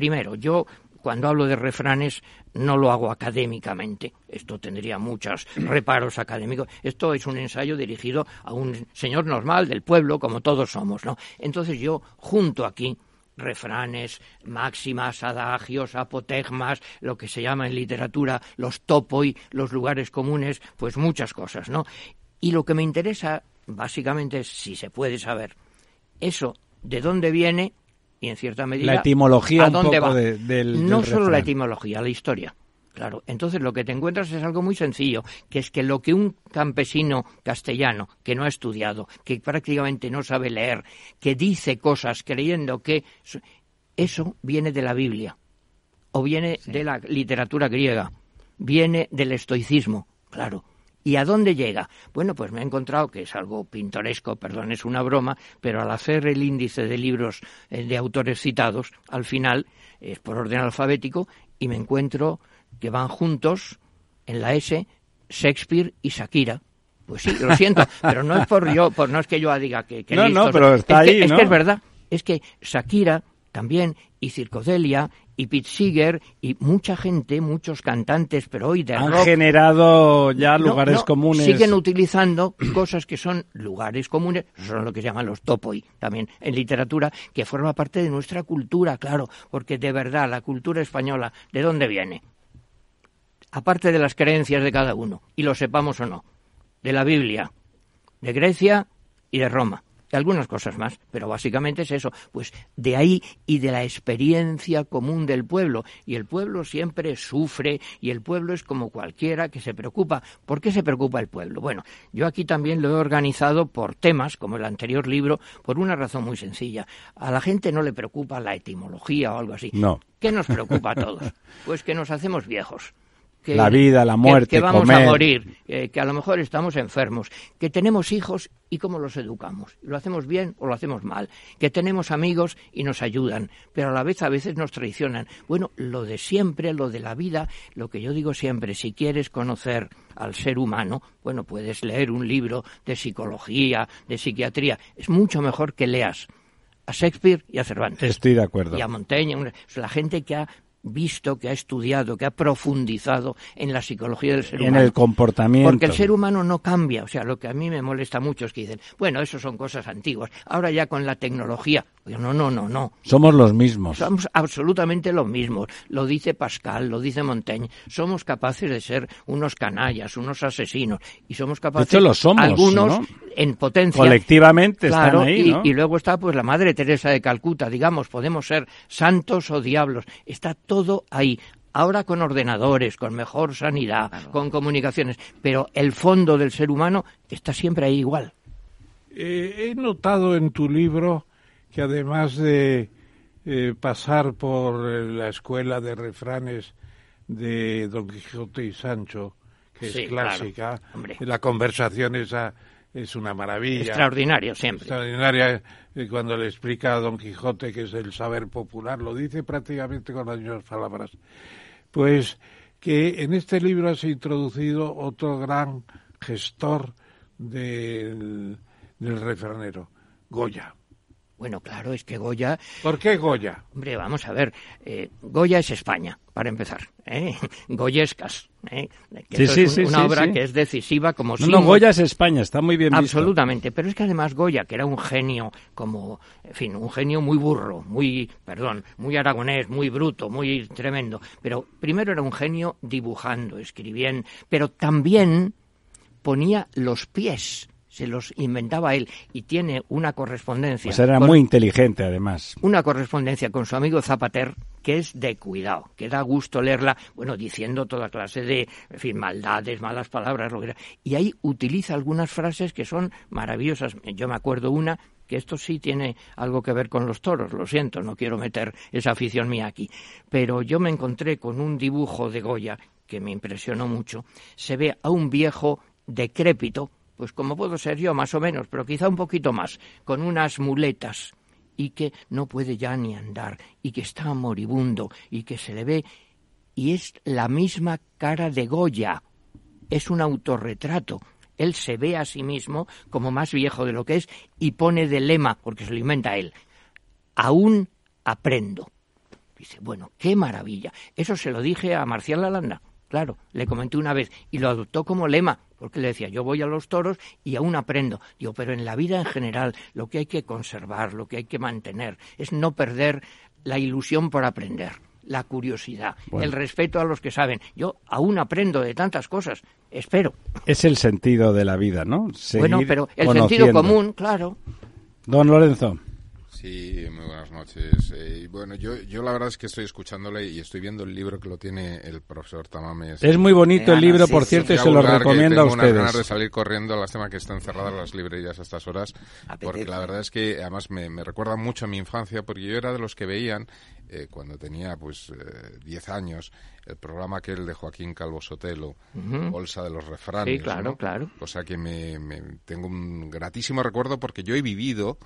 Primero, yo cuando hablo de refranes no lo hago académicamente. Esto tendría muchos reparos académicos. Esto es un ensayo dirigido a un señor normal del pueblo, como todos somos, ¿no? Entonces yo junto aquí refranes, máximas, adagios, apotegmas, lo que se llama en literatura los topoi, los lugares comunes, pues muchas cosas, ¿no? Y lo que me interesa básicamente es si se puede saber eso de dónde viene y en cierta medida La etimología a un dónde poco va. de- del- no del solo la etimología, la historia. Claro, entonces lo que te encuentras es algo muy sencillo, que es que lo que un campesino castellano que no ha estudiado, que prácticamente no sabe leer, que dice cosas creyendo que so- eso viene de la Biblia o viene de la literatura griega, viene del estoicismo, claro. ¿Y a dónde llega? Bueno, pues me he encontrado que es algo pintoresco, perdón, es una broma, pero al hacer el índice de libros eh, de autores citados, al final es por orden alfabético y me encuentro que van juntos en la S Shakespeare y Shakira. Pues sí, lo siento, pero no es por yo, por no es que yo diga que, que No, no, pero está es que, ahí, es ¿no? que es verdad, es que Shakira también y Circodelia y Pete Seeger y mucha gente, muchos cantantes, pero hoy de Han rock generado ya no, lugares no, comunes. Siguen utilizando cosas que son lugares comunes, son lo que se llaman los topoi también en literatura, que forma parte de nuestra cultura, claro, porque de verdad la cultura española, ¿de dónde viene? Aparte de las creencias de cada uno, y lo sepamos o no, de la Biblia, de Grecia y de Roma. Y algunas cosas más, pero básicamente es eso, pues de ahí y de la experiencia común del pueblo, y el pueblo siempre sufre y el pueblo es como cualquiera que se preocupa. ¿Por qué se preocupa el pueblo? Bueno, yo aquí también lo he organizado por temas, como el anterior libro, por una razón muy sencilla. A la gente no le preocupa la etimología o algo así. No. ¿Qué nos preocupa a todos? Pues que nos hacemos viejos que, la vida, la muerte, que, vamos comer. a morir, eh, que a lo mejor estamos enfermos, que tenemos hijos y cómo los educamos. ¿Lo hacemos bien o lo hacemos mal? Que tenemos amigos y nos ayudan, pero a la vez a veces nos traicionan. Bueno, lo de siempre, lo de la vida, lo que yo digo siempre, si quieres conocer al ser humano, bueno, puedes leer un libro de psicología, de psiquiatría. Es mucho mejor que leas a Shakespeare y a Cervantes. Estoy de acuerdo. Y a Montaigne, la gente que ha visto, que ha estudiado, que ha profundizado en la psicología del ser en humano. el comportamiento. Porque el ser humano no cambia. O sea, lo que a mí me molesta mucho es que dicen, bueno, eso son cosas antiguas. Ahora ya con la tecnología. No, no, no, no. Somos los mismos. Somos absolutamente los mismos. Lo dice Pascal, lo dice Montaigne. Somos capaces de ser unos canallas, unos asesinos. Y somos capaces. De hecho, lo somos. Algunos ¿no? en potencia. Colectivamente claro, están ahí, y, y luego está pues la Madre Teresa de Calcuta. Digamos, podemos ser santos o diablos. Está todo ahí. Ahora con ordenadores, con mejor sanidad, con comunicaciones, pero el fondo del ser humano está siempre ahí igual. Eh, he notado en tu libro que además de eh, pasar por eh, la escuela de refranes de Don Quijote y Sancho, que Sí, es clásica, claro, hombre. la conversación esa es una maravilla. Extraordinario siempre. extraordinaria eh, cuando le explica a Don Quijote que es el saber popular, lo dice prácticamente con las mismas palabras. Pues que en este libro has introducido otro gran gestor del, del refranero, Goya. Bueno, claro, es que Goya ¿Por qué Goya? Hombre, vamos a ver, eh, Goya es España, para empezar. ¿eh? Goyescas. ¿Eh? Que Sí, esto sí, es sí, una obra que es decisiva como No, no, Goya es España, está muy bien visto. Absolutamente, pero es que además Goya, que era un genio como, en fin, un genio muy burro, muy, perdón, muy aragonés, muy bruto, muy tremendo, pero primero era un genio dibujando, escribiendo, pero también ponía los pies, se los inventaba él y tiene una correspondencia. Pues era con- muy inteligente, además. una correspondencia con su amigo Zapater que es de cuidado, que da gusto leerla, bueno, diciendo toda clase de, fin, maldades, malas palabras, lo que sea. Y ahí utiliza algunas frases que son maravillosas. Yo me acuerdo una que esto sí tiene algo que ver con los toros, lo siento, no quiero meter esa afición mía aquí, pero yo me encontré con un dibujo de Goya que me impresionó mucho. Se ve a un viejo decrépito, pues como puedo ser yo más o menos, pero quizá un poquito más, con unas muletas y que no puede ya ni andar y que está moribundo y que se le ve y es la misma cara de Goya. Es un autorretrato. Él se ve a sí mismo como más viejo de lo que es y pone de lema, porque se lo inventa él, aún aprendo. Dice, bueno, qué maravilla. Eso se lo dije a Marcial Lalanda, claro, le comenté una vez y lo adoptó como lema, porque le decía, yo voy a los toros y aún aprendo. Digo, pero en la vida en general lo que hay que conservar, lo que hay que mantener, es no perder la ilusión por aprender, la curiosidad, Bueno. el respeto a los que saben. Yo aún aprendo de tantas cosas, espero. Es el sentido de la vida, ¿no? bueno, pero el sentido común, claro. Don Lorenzo. Sí, muy buenas noches. Eh, bueno, yo, yo la verdad es que estoy escuchándole y estoy viendo el libro que lo tiene el profesor Tamames. Es muy bonito el libro, sí, por sí. cierto, y Ya se lo recomiendo a tengo unas ganas de ustedes. salir corriendo, lástima que están cerradas las librerías a estas horas, Apetece. porque la verdad es que además me, me recuerda mucho a mi infancia, porque yo era de los que veían, eh, cuando tenía pues eh, 10 años, el programa aquel de Joaquín Calvo Sotelo, Bolsa de los Refranes. Sí, claro, ¿no? claro. Cosa que me, me- tengo un gratísimo recuerdo porque yo he vivido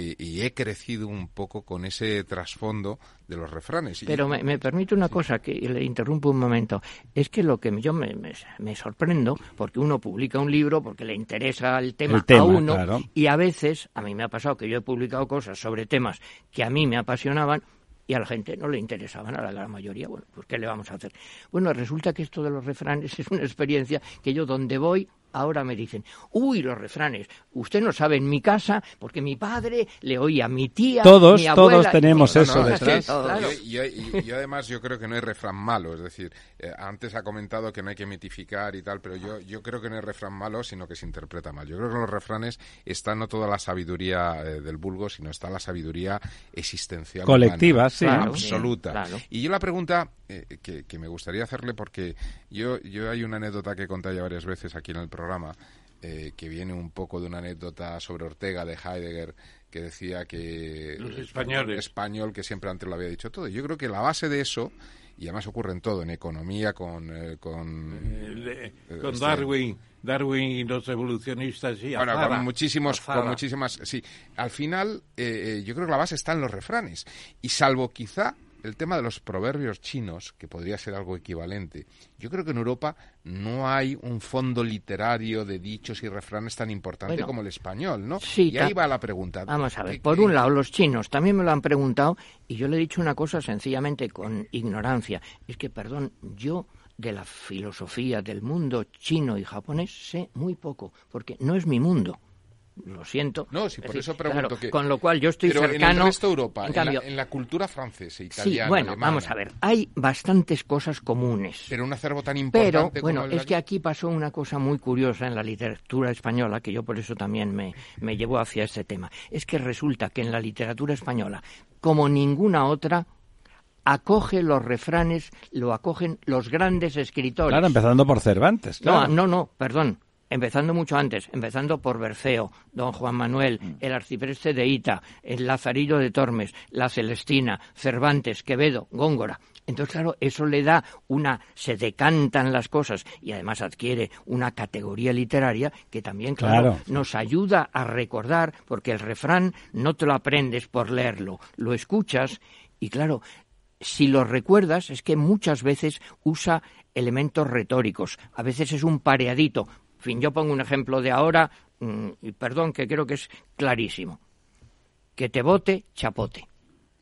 y he crecido un poco con ese trasfondo de los refranes. Y- Pero me, me permite una cosa que le interrumpo un momento. Es que lo que yo me, me- me sorprendo, porque uno publica un libro porque le interesa el tema, El tema, a uno, claro. y a veces, a mí me ha pasado que yo he publicado cosas sobre temas que a mí me apasionaban y a la gente no le interesaban, a la gran mayoría. Bueno, pues ¿qué le vamos a hacer? Bueno, resulta que esto de los refranes es una experiencia que yo donde voy ahora me dicen, uy, los refranes, usted no sabe en mi casa, porque mi padre le oía a mi tía, todos, mi abuela, todos tenemos y- eso no, detrás. es que, claro. Y, y- y- y además yo creo que no hay refrán malo, es decir, eh, antes ha comentado que no hay que mitificar y tal, pero yo, yo creo que no hay refrán malo, sino que se interpreta mal. Yo creo que en los refranes está no toda la sabiduría eh, del vulgo, sino está la sabiduría existencial. Colectiva, humana, sí. Claro, absoluta. claro. Y yo la pregunta eh, que, que me gustaría hacerle, porque yo, yo hay una anécdota que he contado ya varias veces aquí en el programa, eh, que viene un poco de una anécdota sobre Ortega de Heidegger, que decía que Los españoles. español que siempre antes lo había dicho todo. Yo creo que la base de eso, y además ocurre en todo, en economía, con... eh, con Eh, con este- Darwin, Darwin y los evolucionistas y bueno, Azara. con muchísimos, Azara. con muchísimas, sí. Al final, eh, yo creo que la base está en los refranes. Y salvo quizá el tema de los proverbios chinos, que podría ser algo equivalente, yo creo que en Europa no hay un fondo literario de dichos y refranes tan importante Bueno, como el español, ¿no? sí, y ahí va la pregunta. Vamos a ver, ¿Qué- por un lado, los chinos también me lo han preguntado y yo le he dicho una cosa sencillamente con ignorancia. Es que, perdón, yo de la filosofía del mundo chino y japonés sé muy poco, porque no es mi mundo. Lo siento. No, sí, Es por decir, eso pregunto claro, que... Con lo cual yo estoy pero cercano. en el resto de Europa, en en, cambio, la, en la cultura francesa, sí, italiana, bueno, alemana, vamos a ver, hay bastantes cosas comunes. Pero un acervo tan importante Pero, como bueno, es que aquí pasó una cosa muy curiosa en la literatura española, que yo por eso también me, me llevó hacia este tema. Es que resulta que en la literatura española, como ninguna otra, acoge los refranes, lo acogen los grandes escritores. Claro, empezando por Cervantes. No, claro. no, no, perdón. Empezando mucho antes, empezando por Berceo, don Juan Manuel, Mm. el arcipreste de Ita, el Lazarillo de Tormes, la Celestina, Cervantes, Quevedo, Góngora. Entonces, claro, eso le da una, se decantan las cosas y además adquiere una categoría literaria que también, claro, Claro. nos ayuda a recordar, porque el refrán no te lo aprendes por leerlo, lo escuchas y, claro, si lo recuerdas, es que muchas veces usa elementos retóricos. A veces es un pareadito. Fin, yo pongo un ejemplo de ahora, mm, y perdón, que creo que es clarísimo. Que te vote, chapote.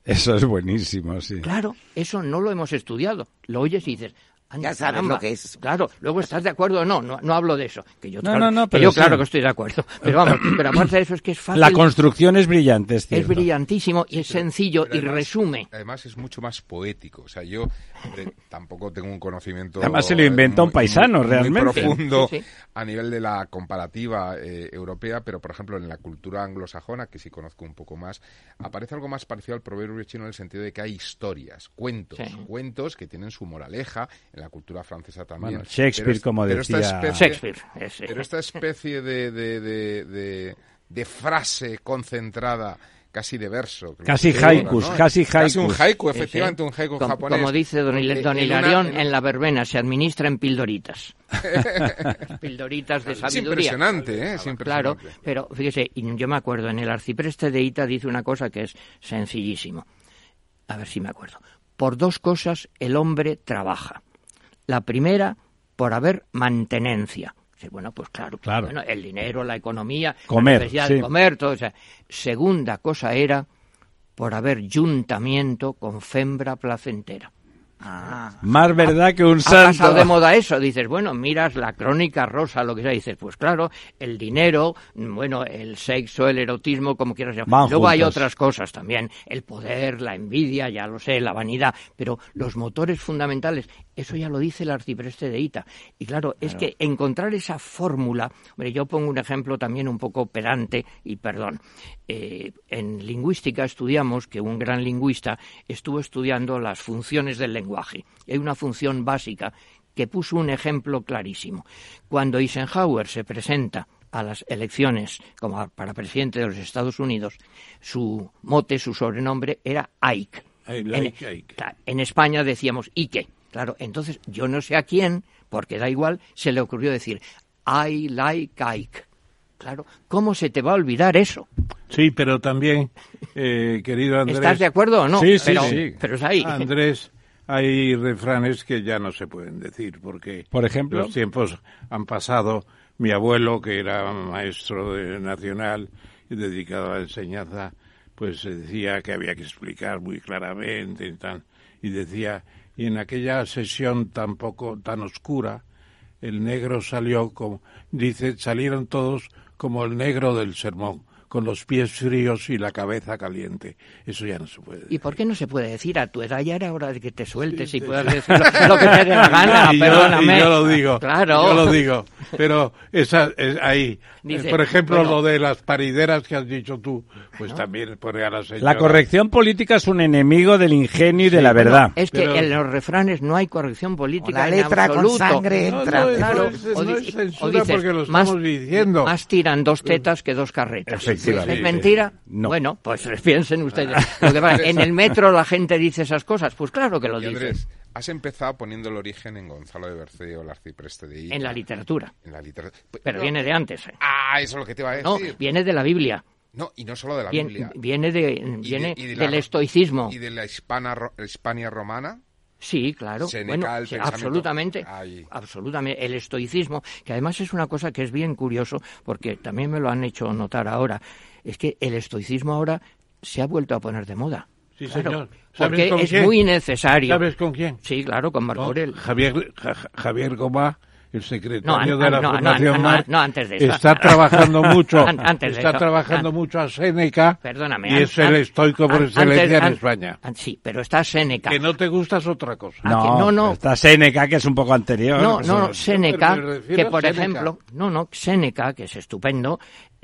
Eso es buenísimo, sí. Claro, eso no lo hemos estudiado. Lo oyes y dices. "Anda, Ya sabes caramba". lo que es. Claro, luego estás de acuerdo o no, no, no hablo de eso. Que yo, No, claro, no, no, que pero yo sí. claro que estoy de acuerdo. Pero vamos, pero aparte de eso es que es fácil. La construcción es brillante, es brillantísimo y es sencillo Pero y además- resume. Además es mucho más poético. O sea, yo hombre, tampoco tengo un conocimiento... Además se lo inventa un paisano, muy- realmente. Muy profundo Sí, sí. a nivel de la comparativa eh, europea, pero por ejemplo en la cultura anglosajona, que sí conozco un poco más, aparece algo más parecido al proverbio chino en el sentido de que hay historias, cuentos, Sí. cuentos que tienen su moraleja, en la cultura francesa también. Bueno, Shakespeare, Pero es- como pero esta decía- especie- Shakespeare. ese. pero esta especie de, de, de, de- de frase concentrada, casi de verso. Casi se llama, haikus, ¿no? casi Casi un haikus. haiku, efectivamente, un haiku Com- japonés. Como dice don, don en una- Hilarión, en- en la verbena se administra en pildoritas. pildoritas de Es sabiduría. impresionante, ¿eh? Es Claro, impresionante. pero fíjese, y yo me acuerdo, en el arcipreste de Ita dice una cosa que es sencillísimo. A ver si me acuerdo. Por dos cosas el hombre trabaja. La primera, por haber mantenencia. Bueno, pues claro, Claro. Bueno, el dinero, la economía, Comer, la necesidad sí. de comer, todo. o sea. Segunda cosa era por haber juntamiento con fembra placentera. Ah, Más verdad que un Ha pasado santo. de moda eso. Dices, bueno, miras la crónica rosa, lo que sea. Dices, pues claro, el dinero, bueno, el sexo, el erotismo, como quieras llamar. Luego hay otras cosas también. El poder, la envidia, ya lo sé, la vanidad. Pero los motores fundamentales, eso ya lo dice el arcipreste de Ita. Y claro, es que encontrar esa fórmula. Hombre, yo pongo un ejemplo también un poco pedante, y perdón. Eh, en lingüística estudiamos que un gran lingüista estuvo estudiando las funciones del lenguaje. Y hay una función básica que puso un ejemplo clarísimo. Cuando Eisenhower se presenta a las elecciones como para presidente de los Estados Unidos, su mote, su sobrenombre era Ike. En, Ike. en España decíamos Ike. Claro, entonces yo no sé a quién, porque da igual, se le ocurrió decir I like Ike. Claro, ¿cómo se te va a olvidar eso? Sí, pero también, eh, querido Andrés... ¿Estás de acuerdo o no? Sí, sí, pero, sí. pero es ahí. Andrés, hay refranes que ya no se pueden decir porque Por ejemplo. los tiempos han pasado. Mi abuelo, que era maestro de nacional y dedicado a la enseñanza, pues decía que había que explicar muy claramente y, tan- y decía y en aquella sesión tan poco tan oscura el negro salió como, dice, salieron todos como el negro del sermón con los pies fríos y la cabeza caliente. Eso ya no se puede. ¿Y por qué no se puede decir? A tu edad ya era hora de que te sueltes y puedas decir lo, que te dé la gana, y perdóname. Yo, yo lo digo, claro. yo lo digo. Pero esa, es ahí, Dice, por ejemplo, bueno, lo de las parideras que has dicho tú, pues claro. también pone a la señora. La corrección política es un enemigo del ingenio y sí, de la verdad. es que Pero- en los refranes no hay corrección política la en letra con absoluto. sangre No, entra. no, eso Claro, es- o no es o censura dices, porque lo más- estamos diciendo. Más tiran dos tetas que dos carretas. Efectivamente. ¿Es mentira? No. Bueno, pues piensen ustedes. Lo que pasa, en el metro la gente dice esas cosas. Pues claro que lo dice. Has empezado poniendo el origen en Gonzalo de Berceo, el arcipreste de Ita. En la literatura. En la literatura. Pero viene de antes. ¿eh? Ah, eso es lo que te iba a No, decir. viene de la Biblia. No, y no solo de la Biblia. viene, de, viene de- del la- estoicismo. Y de la hispana, Hispania romana. Sí, claro. Seneca, bueno, el sí, absolutamente, Ahí. absolutamente. El estoicismo, que además es una cosa que es bien curioso, porque también me lo han hecho notar ahora, es que el estoicismo ahora se ha vuelto a poner de moda. Sí, Claro, señor. ¿Sabes Porque con es quién? muy necesario. ¿Sabes con quién? Sí, claro, con Marco. Javier, Ja- Javier Gomá, el secretario No, an- de la no, no, Fundación no, Marc, no, antes de eso. está trabajando mucho, An- antes de está eso. trabajando An- mucho a Séneca Perdóname. y an- es el estoico por an- excelencia antes- en an- España. an- sí, pero está Séneca. Que no te gusta es otra cosa. Ah, que no, no. Está Séneca, que es un poco anterior. No, no, no, refiero que por Séneca. ejemplo, no, no, Séneca, que es estupendo,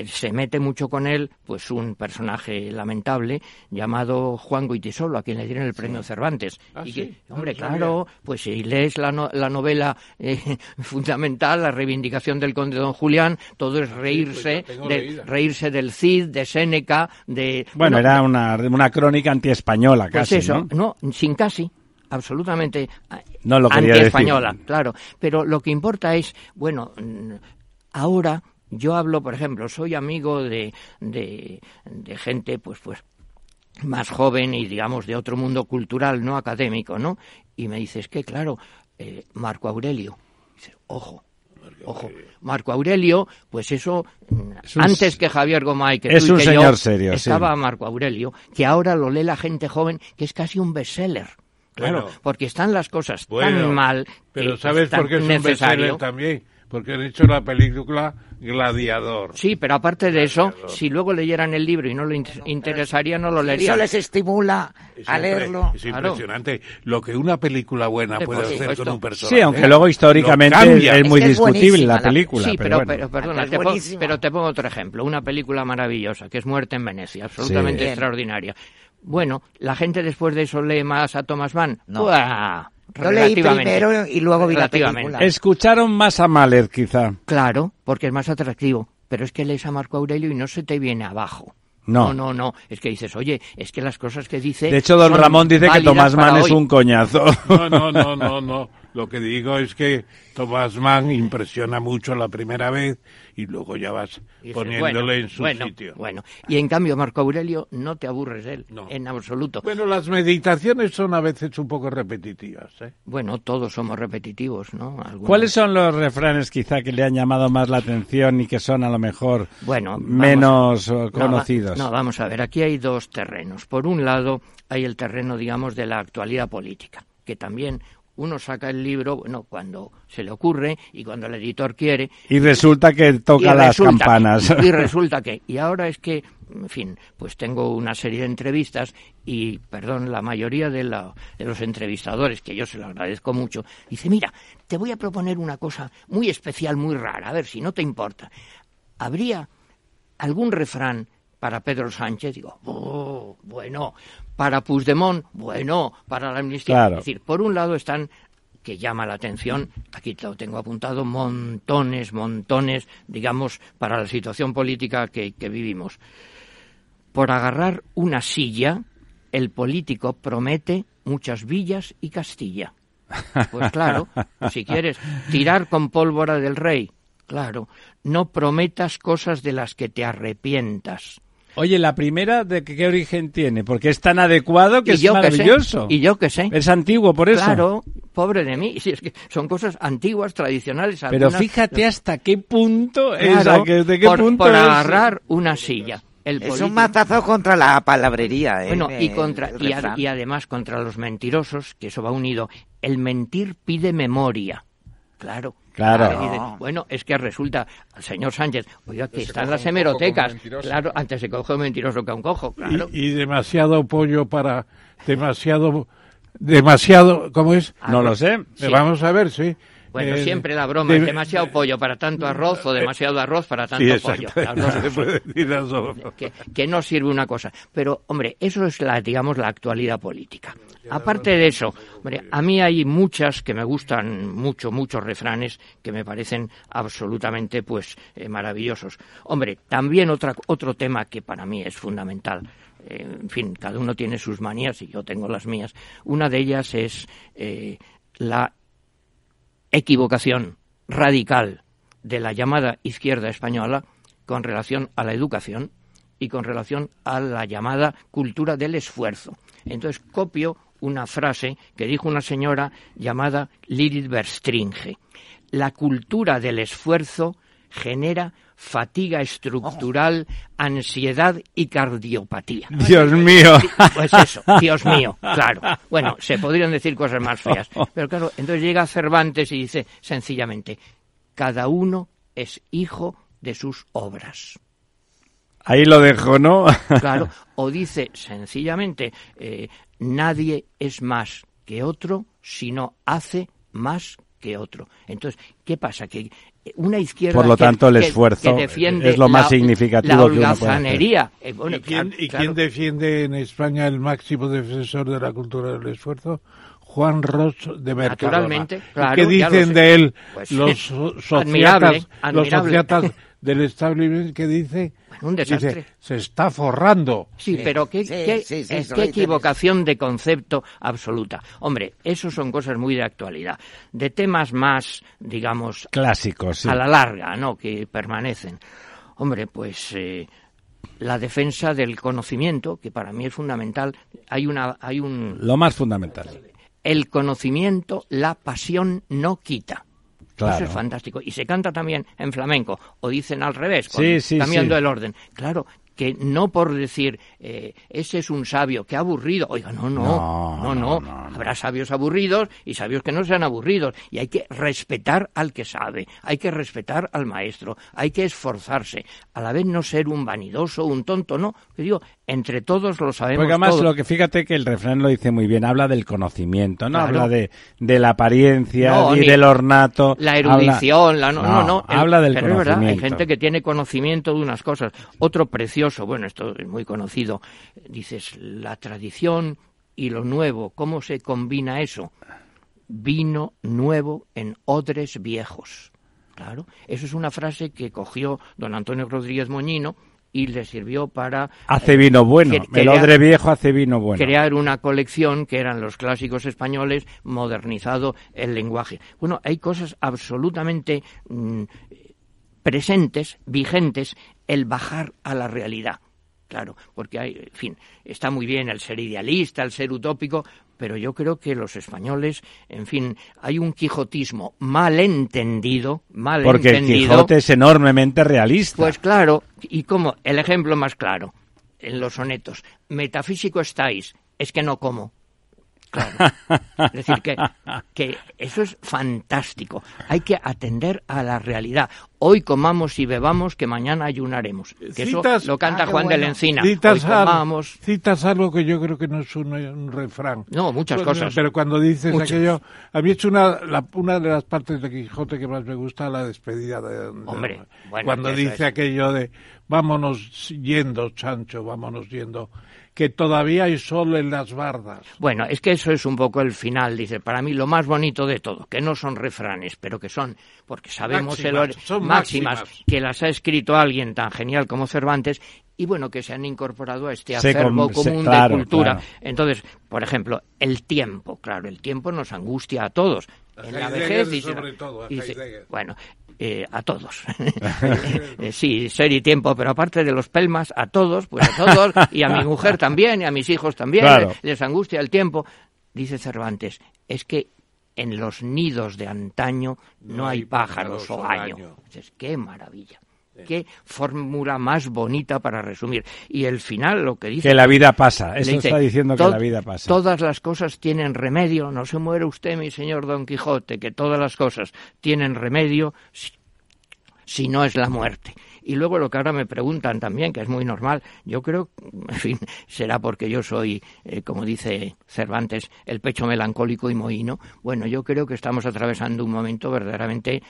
se mete mucho con él, pues un personaje lamentable llamado Juan Goitisolo, a quien le dieron el premio Cervantes. Ah, y sí, que, no hombre, sabía. claro, pues si lees la, no- la novela eh, fundamental, la reivindicación del conde Don Julián, todo es reírse, pues de, leída. reírse del Cid, de Séneca, de... Bueno, era una, una crónica antiespañola Pues casi, eso, ¿no? no, sin casi, absolutamente ah, No lo antiespañola, decir. claro. Pero lo que importa es, bueno, mm, ahora yo hablo, por ejemplo, soy amigo de, de, de gente, pues, pues, más joven y digamos de otro mundo cultural, no académico, ¿no? Y me dices que, claro, eh, Marco Aurelio. Dice, ojo, ojo, Marco Aurelio, pues eso, Es un antes que Javier Gomay, que es tú y un que señor yo, serio, sí. estaba Marco Aurelio, que ahora lo lee la gente joven, que es casi un bestseller. Claro, Bueno. porque están las cosas Bueno, tan mal Pero que ¿sabes por qué es un bestseller también? Porque han hecho la película Gladiador. Sí, pero aparte de eso, si luego leyeran el libro y no le in- interesaría, no lo Eso leerían. les estimula Es a leerlo. Es impresionante lo que una película buena Sí, puede hacer supuesto. con un personaje. Sí, aunque luego históricamente Lo es Es muy es discutible la la- película. Sí, pero, bueno. pero perdona, te pongo- pero te pongo otro ejemplo. Una película maravillosa, que es Muerte en Venecia, absolutamente Sí. extraordinaria. Bueno, ¿la gente después de eso lee más a Thomas Mann? No. Buah, Yo leí relativamente. primero y luego vi la Relativamente. película. Escucharon más a Mahler, quizá. Claro, porque es más atractivo. Pero es que lees a Marco Aurelio y no se te viene abajo. No. no, no, no. Es que dices, oye, es que las cosas que dice. De hecho, don Ramón dice que Tomás Mann es un coñazo. No, no, no, no, no. Lo que digo es que Thomas Mann impresiona mucho la primera vez y luego ya vas dices, poniéndole bueno, en su bueno, sitio. Bueno, y en cambio Marco Aurelio no te aburres de él, No. en absoluto. Bueno, las meditaciones son a veces un poco repetitivas, ¿eh? Bueno, todos somos repetitivos, ¿no? Algunos- ¿Cuáles son los refranes quizá que le han llamado más la atención y que son a lo mejor Bueno, vamos menos No, va- conocidos? No, vamos a ver, aquí hay dos terrenos. Por un lado, hay el terreno, digamos, de la actualidad política, que también uno saca el libro, bueno, cuando se le ocurre y cuando el editor quiere, Y resulta que toca y las resulta campanas. y resulta que, y ahora es que, en fin, pues tengo una serie de entrevistas y, perdón, la mayoría de, la- de los entrevistadores, que yo se lo agradezco mucho, dice, mira, te voy a proponer una cosa muy especial, muy rara, a ver si no te importa. ¿Habría algún refrán para Pedro Sánchez? Digo, oh, bueno, para Puigdemont, bueno, para la amnistía. Claro. Es decir, por un lado están que llama la atención, aquí te lo tengo apuntado, montones, montones, digamos, para la situación política que, que vivimos. Por agarrar una silla, el político promete muchas villas y Castilla. Pues claro, si quieres tirar con pólvora del rey, claro, no prometas cosas de las que te arrepientas. Oye, la primera, ¿de qué, qué origen tiene? Porque es tan adecuado que Y es yo que sé, maravilloso. y yo que sé. Es antiguo, por eso. Claro, pobre de mí, si es que son cosas antiguas, tradicionales. Pero algunas- fíjate hasta qué punto es, Claro, que- de qué por, punto por es- agarrar una silla. El Es un matazo contra la palabrería. ¿eh? Bueno, y, contra, y, a- refrán. y además contra los mentirosos, que eso va unido. El mentir pide memoria. Claro, Claro. Y dice, bueno, es que resulta, señor Sánchez, oiga, que están las hemerotecas. Claro, antes se coge un mentiroso que un cojo, claro. Y, y demasiado pollo para demasiado demasiado ¿cómo es? No lo sé. Eh, Sí. Vamos a ver, sí. Bueno, Eh, siempre la broma, es demasiado pollo para tanto arroz o demasiado arroz para tanto Sí, pollo. Se puede decir que no sirve una cosa. Pero, hombre, eso es la, digamos, la actualidad política. Aparte de eso, hombre, a mí hay muchas que me gustan mucho, muchos refranes que me parecen absolutamente, pues, eh, maravillosos. Hombre, también otra, otro tema que para mí es fundamental. eh, en fin, cada uno tiene sus manías y yo tengo las mías. Una de ellas es eh, la equivocación radical de la llamada izquierda española con relación a la educación y con relación a la llamada cultura del esfuerzo. Entonces copio una frase que dijo una señora llamada Lilith Berstringe. La cultura del esfuerzo genera fatiga estructural, ansiedad y cardiopatía. Dios mío. Pues eso, Dios mío, claro. Bueno, se podrían decir cosas más feas. Pero claro, entonces llega Cervantes y dice sencillamente, cada uno es hijo de sus obras. Ahí lo dejo, ¿no? Claro, o dice sencillamente, eh, nadie es más que otro si no hace más que otro. Entonces, ¿qué pasa? Que una izquierda Por lo que- tanto, el que- esfuerzo que defiende es lo más la- significativo la que uno puede hacer. holgazanería. Eh, bueno, ¿Y, quién, claro, y claro. quién defiende en España el máximo defensor de la cultura del esfuerzo? Juan Ross de Mercadona. Naturalmente, ¿Y claro, ¿Qué dicen de él Pues, los admirable, sociatas, los sociatas del establishment que dice? Bueno, un desastre. Dice, se está forrando. Sí, pero qué, sí, qué- sí, sí, eh, qué equivocación de concepto absoluta. Hombre, eso son cosas muy de actualidad. De temas más, digamos, Clásicos, sí. a la larga, ¿no? Que permanecen. Hombre, pues eh, la defensa del conocimiento, que para mí es fundamental. Hay una, hay un, Lo más fundamental. el conocimiento, la pasión no quita. Claro. Eso es fantástico. Y se canta también en flamenco, o dicen al revés, con- Sí, sí, cambiando sí. el orden. Claro, que no por decir, eh, ese es un sabio, que aburrido. Oiga, no, no, No, no. Habrá sabios aburridos y sabios que no sean aburridos. Y hay que respetar al que sabe, hay que respetar al maestro, hay que esforzarse. A la vez no ser un vanidoso, un tonto, no. Que digo, entre todos lo sabemos Porque además lo que fíjate que el refrán lo dice muy bien, habla del conocimiento, no Claro. habla de, de la apariencia No, ni del ornato. la habla- erudición, la no, no, no, el- habla del pero es verdad, hay conocimiento. gente que tiene conocimiento de unas cosas. Otro precioso, bueno, esto es muy conocido, dices, la tradición y lo nuevo, ¿cómo se combina eso? Vino nuevo en odres viejos. Claro, eso es una frase que cogió don Antonio Rodríguez Moñino y le sirvió para Hace vino bueno, que- el quería- odre viejo hace vino bueno. crear una colección que eran los clásicos españoles, modernizado el lenguaje. Bueno, hay cosas absolutamente mm, presentes, vigentes, el bajar a la realidad. Claro, porque hay, en fin, está muy bien el ser idealista, el ser utópico, pero yo creo que los españoles, en fin, hay un quijotismo mal entendido, mal Porque el entendido. Quijote es enormemente realista. Pues claro, y como el ejemplo más claro, en los sonetos, metafísico estáis, es que no como. Claro. Es decir, que, que eso es fantástico. Hay que atender a la realidad. Hoy comamos y bebamos, que mañana ayunaremos. Que eso Citas- lo canta Ah, Juan de la bueno. Encina. Hoy Citas, al- comamos. citas algo que yo creo que no es un, un refrán. No, muchas Pues, cosas. Pero cuando dices Muchas. aquello, a mí es una, la- una de las partes de Quijote que más me gusta, la despedida de... de- Hombre, bueno, cuando dice es. aquello de, vámonos yendo, Chancho, vámonos yendo, que todavía hay sol en las bardas. Bueno, es que eso es un poco el final, dice, para mí lo más bonito de todo, que no son refranes, pero que son, porque sabemos el Máximas, ori- son máximas, máximas. que las ha escrito alguien tan genial como Cervantes, y bueno, que se han incorporado a este acervo com- se- común claro, de cultura. claro. Entonces, por ejemplo, el tiempo, claro, el tiempo nos angustia a todos. En la vejez dice, sobre todo, dice- bueno, eh, a todos. Eh, sí, ser y tiempo, pero aparte de los pelmas, a todos, pues a todos, y a mi mujer también, y a mis hijos también, Claro. les, angustia el tiempo. Dice Cervantes, es que en los nidos de antaño no, hay pájaros o año. Dices, qué maravilla. Qué fórmula más bonita para resumir. Y el final, lo que dice... Que la vida pasa, eso dice, está diciendo que "To- la vida pasa. Todas las cosas tienen remedio, no se muere usted, mi señor Don Quijote, que todas las cosas tienen remedio si, si no es la muerte. Y luego lo que ahora me preguntan también, que es muy normal, yo creo, en fin, será porque yo soy, eh, como dice Cervantes, el pecho melancólico y mohino. Bueno, yo creo que estamos atravesando un momento verdaderamente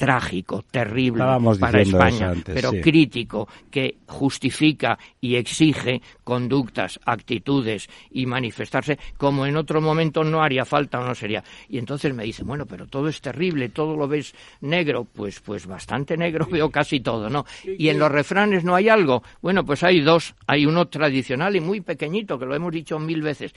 trágico, terrible Estábamos para España, antes, pero sí. crítico, que justifica y exige conductas, actitudes y manifestarse como en otro momento no haría falta o no sería. Y entonces me dice, bueno, pero todo es terrible, todo lo ves negro, pues pues bastante negro veo casi todo, ¿no? Y en los refranes no hay algo. Bueno, pues hay dos, hay uno tradicional y muy pequeñito que lo hemos dicho mil veces.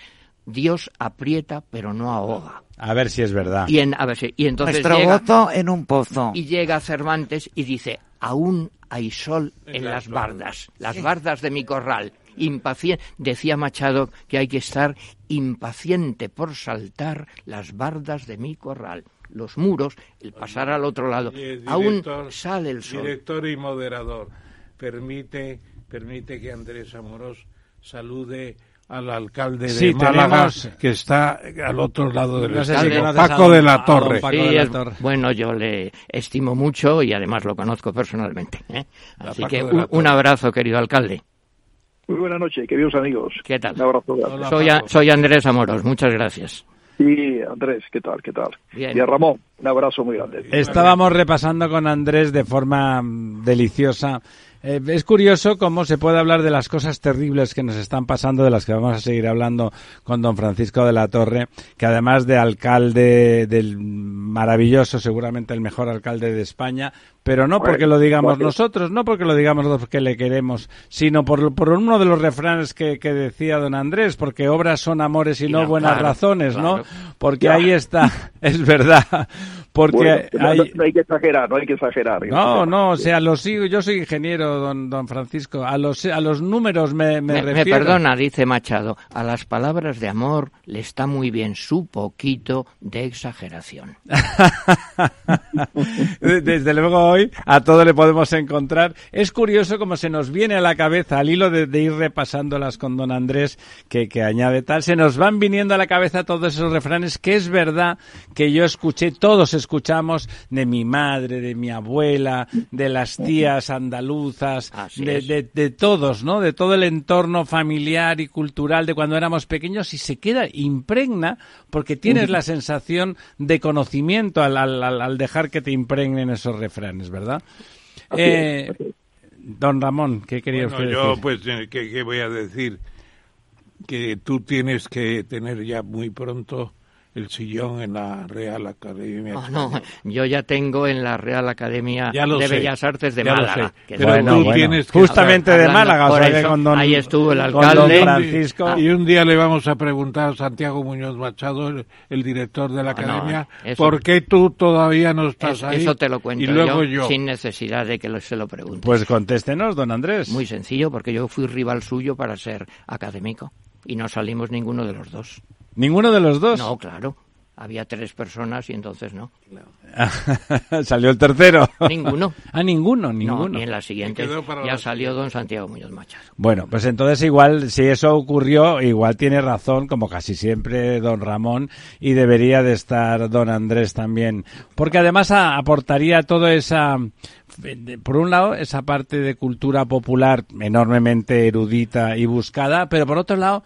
Dios aprieta pero no ahoga. A ver si es verdad. Y en a ver si- y entonces Nuestro llega, gozo en un pozo. y llega Cervantes y dice, aún hay sol en las bardas, las bardas de mi corral. Impaciente, decía Machado que hay que estar impaciente por saltar las bardas de mi corral. Los muros, el pasar al otro lado, aún sale el sol. Director y moderador, permite, permite que Andrés Amorós salude al alcalde de Sí, Málaga, tenemos- que está al otro lado del No sé si Paco de la Torre. Paco Sí, de la es- Torre. bueno, yo le estimo mucho y además lo conozco personalmente. ¿eh? Así que un, un abrazo, querido alcalde. Muy buenas noches, queridos amigos. ¿Qué tal? Un abrazo. Hola, Soy, a- soy Andrés Amoros, muchas gracias. Y Andrés, ¿qué tal? ¿Qué tal? Bien. Y a Ramón, un abrazo muy grande. Estábamos repasando con Andrés de forma mm, deliciosa. Eh, es curioso cómo se puede hablar de las cosas terribles que nos están pasando, de las que vamos a seguir hablando con don Francisco de la Torre, que además de alcalde del maravilloso, seguramente el mejor alcalde de España, pero no porque lo digamos nosotros, no porque lo digamos los que le queremos, sino por, por uno de los refranes que, que decía don Andrés, porque obras son amores y, Y no buenas claro, razones, ¿no? claro. Porque ahí está, es verdad, porque Bueno, hay... no, no hay que exagerar, no hay que exagerar. No, no, o sea, los sigo, yo soy ingeniero, don, don Francisco, a los, a los números me, me, Me, me refiero. perdona, dice Machado, a las palabras de amor le está muy bien su poquito de exageración. Desde luego hoy a todo le podemos encontrar. Es curioso como se nos viene a la cabeza, al hilo de, de ir repasándolas con don Andrés, que, que añade tal, se nos van viniendo a la cabeza todos esos refranes que es verdad que yo escuché, todos escuchamos de mi madre, de mi abuela, de las tías andaluzas, de, de, de todos, ¿no? De todo el entorno familiar y cultural de cuando éramos pequeños y se queda impregna porque tienes la sensación de conocimiento al, al, al- al dejar que te impregnen esos refranes, ¿verdad? Eh, don Ramón, ¿qué quería Bueno, usted yo decir? pues, eh, ¿qué, qué voy a decir? Que tú tienes que tener ya muy pronto el sillón en la Real Academia. Oh, no, yo ya tengo en la Real Academia Ya lo de sé, Bellas Artes de ya lo Málaga. sé, que pero tú Bueno, tienes que justamente de Málaga, o por sea que eso, con don, ahí estuvo el alcalde. Francisco. Y un día le vamos a preguntar a Santiago Muñoz Machado, el, el director de la no, academia, eso- por qué tú todavía no estás es- ahí. eso te lo cuento y luego yo, yo. sin necesidad de que lo- se lo pregunte. Pues contéstenos, don Andrés. Muy sencillo, porque yo fui rival suyo para ser académico y no salimos ninguno de los dos. ¿Ninguno de los dos? No, claro. Había tres personas y entonces no. Salió el tercero. Ninguno. ah, ninguno, No, ninguno. y en la siguiente ya la salió don Santiago Muñoz Machado. Bueno, pues entonces igual, si eso ocurrió, igual tiene razón, como casi siempre, don Ramón, y debería de estar don Andrés también. Porque además a- aportaría toda esa, por un lado, esa parte de cultura popular enormemente erudita y buscada, pero por otro lado,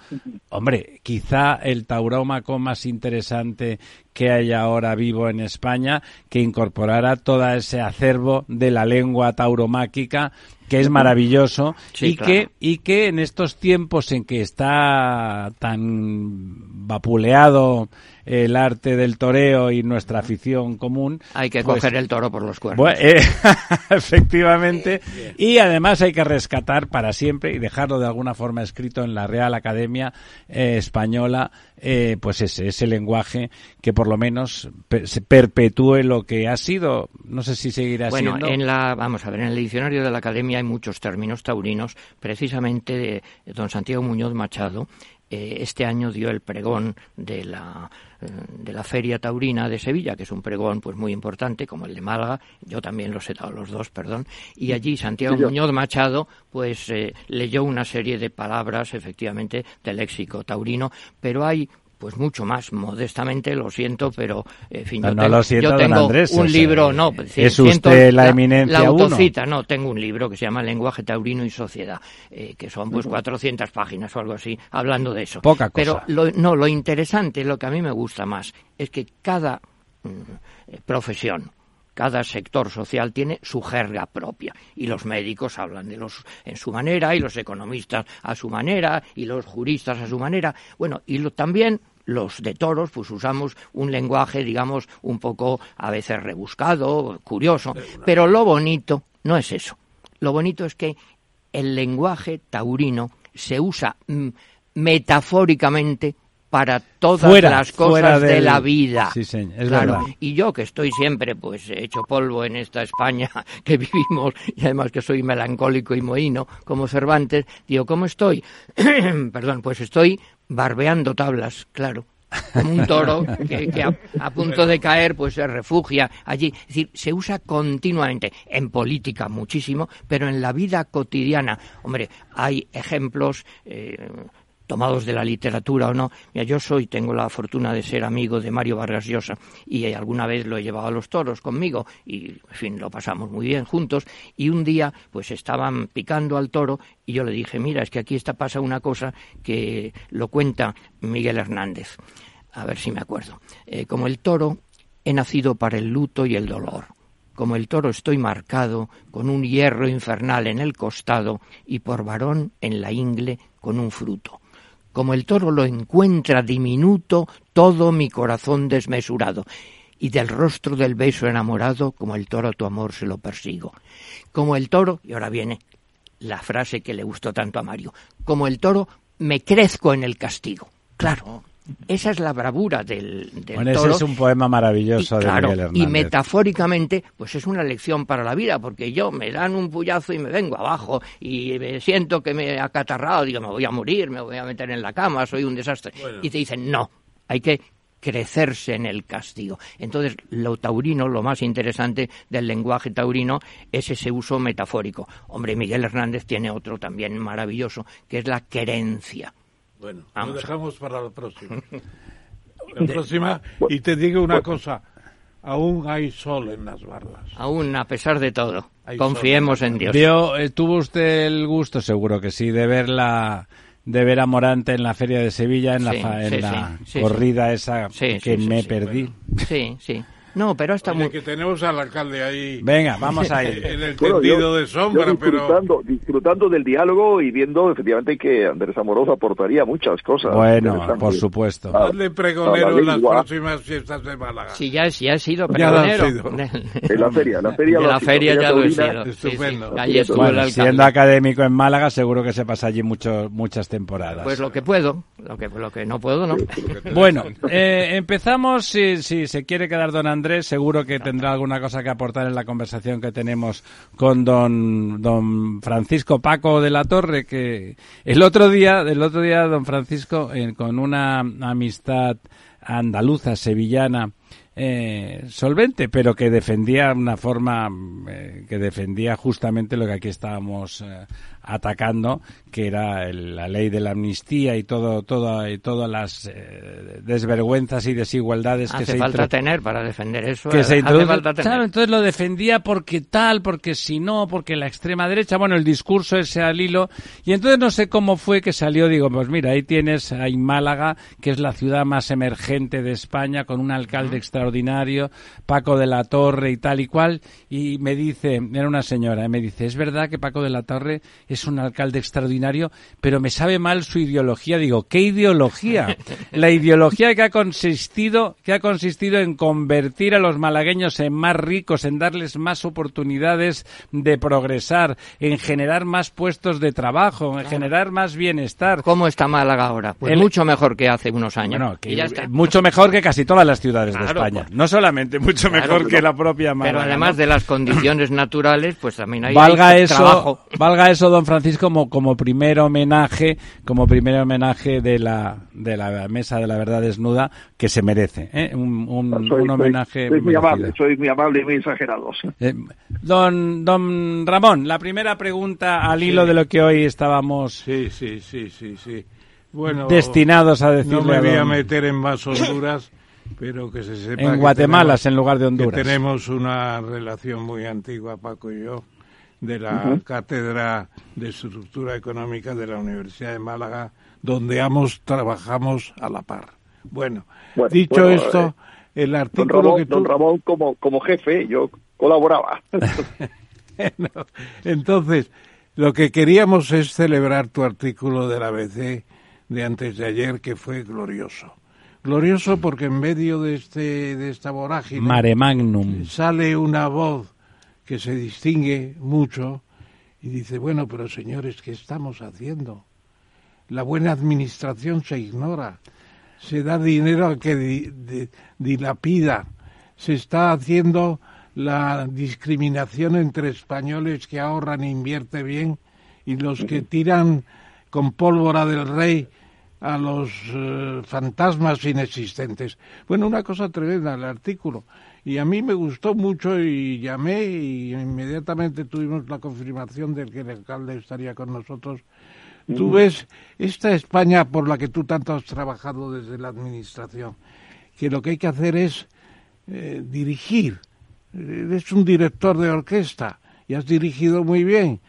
hombre, quizá el taurómaco más interesante que hay ahora vivo en España, que incorporara todo ese acervo de la lengua tauromáquica, que es maravilloso, Sí, y claro. que y que en estos tiempos en que está tan vapuleado el arte del toreo y nuestra afición común, Hay que pues, coger el toro por los cuernos. bueno, eh, efectivamente. Y además hay que rescatar para siempre y dejarlo de alguna forma escrito en la Real Academia eh, Española, eh, pues ese, ese lenguaje que por lo menos se perpetúe lo que ha sido. No sé si seguirá bueno, siendo. en la, vamos a ver, en el diccionario de la Academia hay muchos términos taurinos, precisamente de don Santiago Muñoz Machado. Eh, este año dio el pregón de la eh, de la Feria Taurina de Sevilla, que es un pregón pues muy importante, como el de Málaga, yo también los he dado los dos, perdón, y allí Santiago Muñoz Machado pues eh, leyó una serie de palabras, efectivamente, del léxico taurino, pero hay pues mucho más. Modestamente lo siento pero en fin yo, tengo, yo tengo un libro no es usted la, eminencia la autocita no tengo un libro que se llama lenguaje taurino y sociedad eh, que son pues 400 páginas o algo así hablando de eso. Poca cosa. pero lo, no lo interesante lo que a mí me gusta más es que cada mm, profesión cada sector social tiene su jerga propia y los médicos hablan de los en su manera y los economistas a su manera y los juristas a su manera. Bueno, y también los de toros, pues usamos un lenguaje, digamos, un poco a veces rebuscado, curioso, pero lo bonito no es eso. Lo bonito es que el lenguaje taurino se usa mm, metafóricamente para todas las cosas de la vida. Sí, señor, es claro. verdad. Y yo que estoy siempre pues hecho polvo en esta España que vivimos y además que soy melancólico y mohino como Cervantes, digo, ¿cómo estoy? Perdón, pues estoy barbeando tablas, claro. Como un toro que, a, a, punto de caer pues se refugia allí. Es decir, se usa continuamente, en política muchísimo, pero en la vida cotidiana. Hombre, hay ejemplos, eh, tomados de la literatura o no. Mira, yo soy, tengo la fortuna de ser amigo de Mario Vargas Llosa y alguna vez lo he llevado a los toros conmigo y, en fin, lo pasamos muy bien juntos y un día pues estaban picando al toro y yo le dije, mira, es que aquí está pasa una cosa que lo cuenta Miguel Hernández. A ver si me acuerdo. Eh, como el toro, he nacido para el luto y el dolor. Como el toro estoy marcado con un hierro infernal en el costado y por varón en la ingle con un fruto como el toro lo encuentra diminuto todo mi corazón desmesurado, y del rostro del beso enamorado, como el toro tu amor se lo persigo. Como el toro, y ahora viene la frase que le gustó tanto a Mario, como el toro me crezco en el castigo. Claro, esa es la bravura del, del bueno, toro. ese es un poema maravilloso y, de claro, Miguel Hernández. Y metafóricamente, pues es una lección para la vida, porque yo me dan un puyazo y me vengo abajo y me siento que me he acatarrado, digo, me voy a morir, me voy a meter en la cama, soy un desastre. Bueno. Y te dicen, no, hay que crecerse en el castigo. Entonces, lo taurino, lo más interesante del lenguaje taurino es ese uso metafórico. Hombre, Miguel Hernández tiene otro también maravilloso, que es la querencia. Bueno, Vamos. lo dejamos para la próxima. La próxima, y te digo una cosa, aún hay sol en las bardas. Aún, a pesar de todo, Hay confiemos sol. en Dios. Vio, eh, ¿Tuvo usted el gusto, seguro que sí, de ver la de ver a Morante en la Feria de Sevilla, en la, Sí, en sí, la sí, sí, corrida esa Sí, que me sí, perdí? Sí, sí. No, pero está Oye, muy... que tenemos al alcalde ahí Venga, vamos ahí. en el Bueno, tendido yo- de sombra, pero disfrutando, disfrutando del diálogo y viendo efectivamente que Andrés Amoroso aportaría muchas cosas. Bueno, por supuesto. Ah, hazle pregonero a la en las próximas fiestas de Málaga. Sí, ya, ya he sido Ya pregonero. sido. En la feria, la feria De lo la ha sido, feria ya lo he sido. Sí, sí. Estupendo. Bueno, siendo académico en Málaga, seguro que se pasa allí mucho, muchas temporadas. Pues lo que puedo, lo que, lo que no puedo, no. Bueno, eh, empezamos. Si, si se quiere quedar don Andrés, seguro que tendrá alguna cosa que aportar en la conversación que tenemos con don, don Francisco Paco de la Torre, que el otro día, el otro día, don Francisco, con una amistad andaluza, sevillana, eh, solvente, pero que defendía una forma eh, que defendía justamente lo que aquí estábamos eh, atacando, que era el- la ley de la amnistía y todo, todo y todas las eh, desvergüenzas y desigualdades que se falta tener para defender eso. que eh, se hace introduce. falta tener. Claro, entonces lo defendía porque tal, porque si no, porque la extrema derecha, bueno, el discurso ese al hilo. Y entonces no sé cómo fue que salió, digo, pues mira, ahí tienes, ahí Málaga, que es la ciudad más emergente de España, con un alcalde extraordinario extraordinario, Paco de la Torre y tal y cual, y me dice, era una señora, y me dice, es verdad que Paco de la Torre es un alcalde extraordinario, pero me sabe mal su ideología. Digo, ¿qué ideología? La ideología que ha consistido, que ha consistido en convertir a los malagueños en más ricos, en darles más oportunidades de progresar, en generar más puestos de trabajo, en generar más bienestar. ¿Cómo está Málaga ahora? Pues mucho mejor que hace unos años. Bueno, que mucho mejor que casi todas las ciudades de España. Pues. no solamente mucho mejor que la propia Málaga. Pero además de las condiciones naturales, pues también hay, valga eso, Valga eso, don Francisco, como, como primer homenaje, como primer homenaje de la, de la mesa de la verdad desnuda que se merece. ¿eh? Un, un, homenaje. Soy, muy amable, soy muy amable y muy exagerado. Eh, don, don Ramón, la primera pregunta al hilo de lo que hoy estábamos. Sí, sí, sí, sí, sí. Bueno, destinados a decirle No me voy a, meter en más Honduras, pero que se sepa. En Guatemala, en lugar de Honduras. Que tenemos una relación muy antigua, Paco y yo, de la Cátedra de Estructura Económica de la Universidad de Málaga, donde ambos trabajamos a la par. Bueno, dicho esto, eh, el artículo don que Don Ramón, como, como jefe, yo colaboraba. entonces, lo que queríamos es celebrar tu artículo del ABC de antes de ayer, que fue glorioso. Glorioso porque en medio de, este, de esta vorágine... Mare magnum. Sale una voz que se distingue mucho y dice, bueno, pero señores, ¿qué estamos haciendo? La buena administración se ignora, se da dinero al que dilapida, se está haciendo la discriminación entre españoles que ahorran e invierte bien y los que tiran con pólvora del rey a los eh, fantasmas inexistentes. Bueno, una cosa tremenda el artículo. Y a mí me gustó mucho y llamé y inmediatamente tuvimos la confirmación de que el alcalde estaría con nosotros. Tú ves esta España por la que tú tanto has trabajado desde la administración, que lo que hay que hacer es eh, dirigir. Eres un director de orquesta y has dirigido muy bien.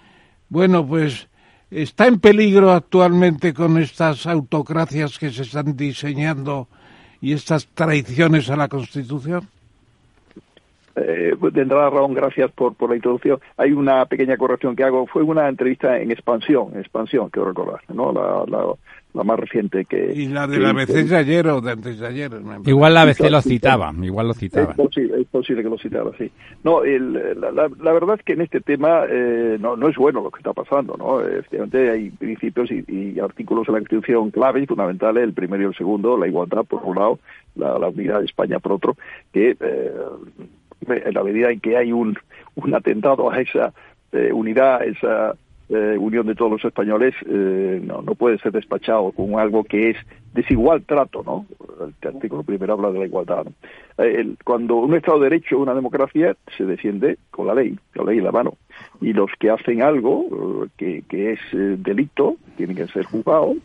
Bueno, pues ¿Está en peligro actualmente con estas autocracias que se están diseñando y estas traiciones a la Constitución? Eh, de entrada, Raúl, gracias por, por la introducción. Hay una pequeña corrección que hago. Fue una entrevista en expansión, expansión, quiero recordar, ¿no? La, la, la más reciente que... ¿Y la de la ABC de ayer o de antes de ayer? Igual la ABC lo citaba, igual lo citaba. Es posible, que lo citara, sí. No, la, verdad es que en este tema eh, no, no es bueno lo que está pasando, ¿no? Efectivamente hay principios y, artículos en la Constitución clave y fundamentales, el primero y el segundo, la igualdad por un lado, la, unidad de España por otro, que eh, en la medida en que hay un, un atentado a esa eh, unidad, esa eh, unión de todos los españoles eh, no, no puede ser despachado con algo que es desigual trato, ¿no? El artículo primero habla de la igualdad. Eh, cuando un Estado de Derecho, una democracia, se defiende con la ley, con la ley en la mano. Y los que hacen algo que, que es delito tienen que ser juzgados,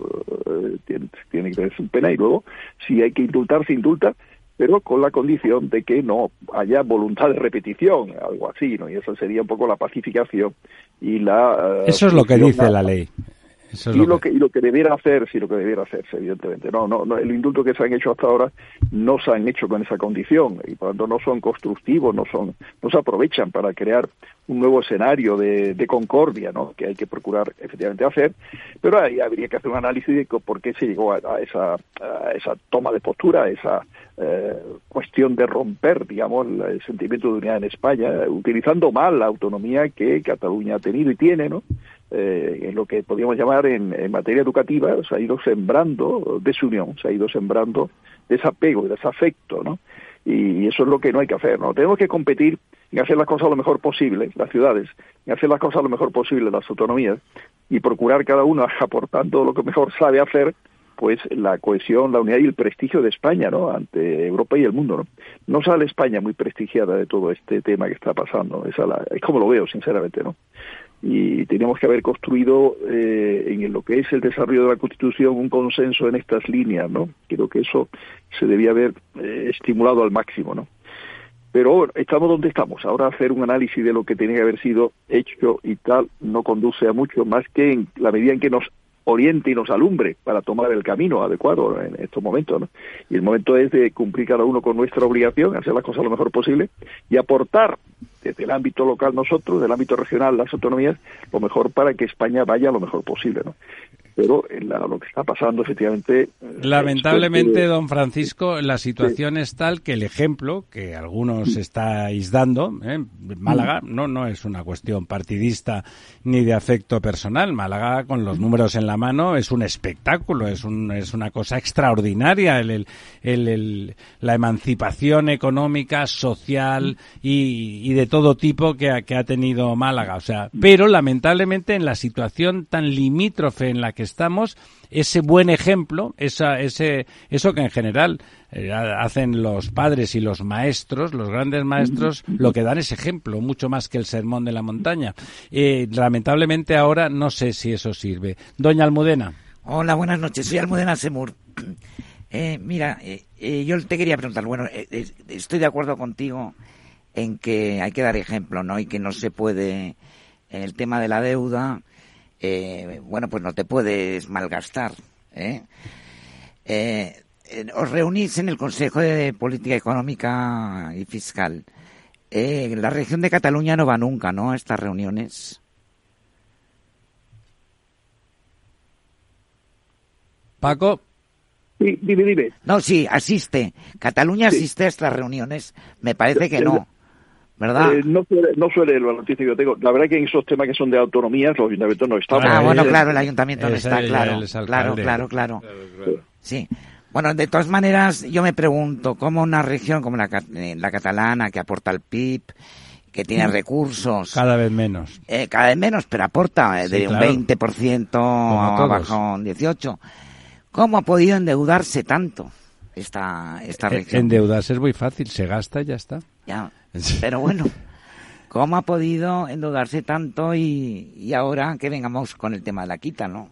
tienen, tienen que tener su pena y luego, si hay que indultar, se indulta pero con la condición de que no haya voluntad de repetición, algo así, ¿no? Y eso sería un poco la pacificación y la... Eh, eso es lo que dice la ley. Y, lo que... y lo que debiera hacer, sí, lo que debiera hacerse, evidentemente. No, no, no, el indulto que se han hecho hasta ahora no se han hecho con esa condición y por lo tanto no son constructivos, no son, no se aprovechan para crear un nuevo escenario de, de concordia, ¿no? Que hay que procurar efectivamente hacer, pero ahí habría que hacer un análisis de por qué se llegó a, esa, a esa toma de postura, a esa eh, cuestión de romper, digamos, el sentimiento de unidad en España, utilizando mal la autonomía que Cataluña ha tenido y tiene, ¿no? Eh, en lo que podríamos llamar en, materia educativa, se ha ido sembrando desunión, se ha ido sembrando desapego, desafecto, ¿no? Y eso es lo que no hay que hacer, ¿no? Tenemos que competir en hacer las cosas lo mejor posible, las ciudades, en hacer las cosas lo mejor posible, las autonomías, y procurar cada uno aportando lo que mejor sabe hacer, pues la cohesión, la unidad y el prestigio de España, ¿no? Ante Europa y el mundo, ¿no? No sale España muy prestigiada de todo este tema que está pasando, es, es como lo veo, sinceramente, ¿no? Y teníamos que haber construido eh, en lo que es el desarrollo de la Constitución un consenso en estas líneas, ¿no? Creo que eso se debía haber eh, estimulado al máximo, ¿no? Pero estamos donde estamos. Ahora hacer un análisis de lo que tenía que haber sido hecho y tal no conduce a mucho más que en la medida en que nos oriente y nos alumbre para tomar el camino adecuado en estos momentos. Y el momento es de cumplir cada uno con nuestra obligación, hacer las cosas lo mejor posible y aportar desde el ámbito local nosotros, del ámbito regional las autonomías, lo mejor para que España vaya lo mejor posible. Pero en lo que está pasando efectivamente. Eh, Lamentablemente, don Francisco, la situación es tal que el ejemplo que algunos estáis dando, ¿eh? Málaga no no es una cuestión partidista ni de afecto personal. Málaga con los números en la mano es un espectáculo, es un, es una cosa extraordinaria el, el, la emancipación económica, social y, y de todo tipo que ha, que ha tenido Málaga. O sea, pero lamentablemente en la situación tan limítrofe en la que estamos, ese buen ejemplo, esa, ese, eso que en general eh, hacen los padres y los maestros, los grandes maestros, lo que dan es ejemplo, mucho más que el sermón de la montaña. Eh, lamentablemente ahora no sé si eso sirve. Doña Almudena. Hola, buenas noches. Soy Almudena Semur. Eh, mira, yo te quería preguntar, bueno, estoy de acuerdo contigo en que hay que dar ejemplo, ¿no? Y que no se puede, el tema de la deuda, eh, bueno, pues no te puedes malgastar. ¿eh? Eh, os reunís en el Consejo de Política Económica y Fiscal. la región de Cataluña no va nunca, ¿no? A estas reuniones. Paco. Sí, dime, dime. No, sí, asiste. Cataluña asiste a estas reuniones. Me parece que no. ¿Verdad? Eh, no, suele, no suele la noticia que yo tengo. La verdad que en esos temas que son de autonomías, los ayuntamientos no están. Ah, bueno, claro, el ayuntamiento no está, claro. Claro, claro, claro. Sí. Bueno, de todas maneras, yo me pregunto, ¿cómo una región como la, eh, la catalana, que aporta al PIB, que tiene mm. recursos... Cada vez menos. Eh, cada vez menos, pero aporta eh, de un 20% abajo un 18%. ¿Cómo ha podido endeudarse tanto esta, esta región? Endeudarse es muy fácil, se gasta y ya está. Ya, pero bueno, ¿cómo ha podido endeudarse tanto y, y ahora que vengamos con el tema de la quita, no?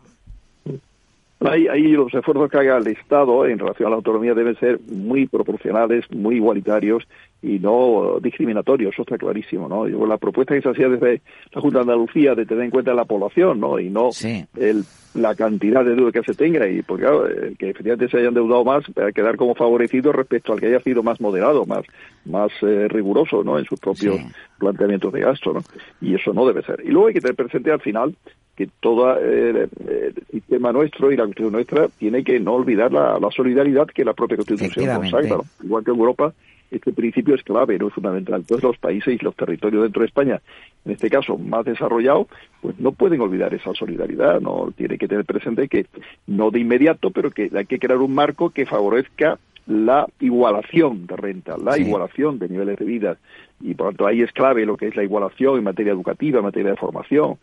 Ahí, ahí, los esfuerzos que haga el Estado en relación a la autonomía deben ser muy proporcionales, muy igualitarios y no discriminatorios, eso está clarísimo, ¿no? Yo, la propuesta que se hacía desde la Junta de Andalucía de tener en cuenta la población, ¿no? Y no el, la cantidad de deuda que se tenga y porque el que efectivamente se haya endeudado más va a quedar como favorecido respecto al que haya sido más moderado, más más eh, riguroso, ¿no? En sus propios planteamientos de gasto, ¿no? Y eso no debe ser. Y luego hay que tener presente al final que todo eh, el sistema nuestro y la Constitución nuestra tiene que no olvidar la, solidaridad que la propia Constitución consagra. Igual que Europa este principio es clave, no es fundamental. Todos los países y los territorios dentro de España, en este caso más desarrollados, pues no pueden olvidar esa solidaridad, no tiene que tener presente que no de inmediato, pero que hay que crear un marco que favorezca la igualación de renta, la igualación de niveles de vida. Y por lo tanto ahí es clave lo que es la igualación en materia educativa, en materia de formación,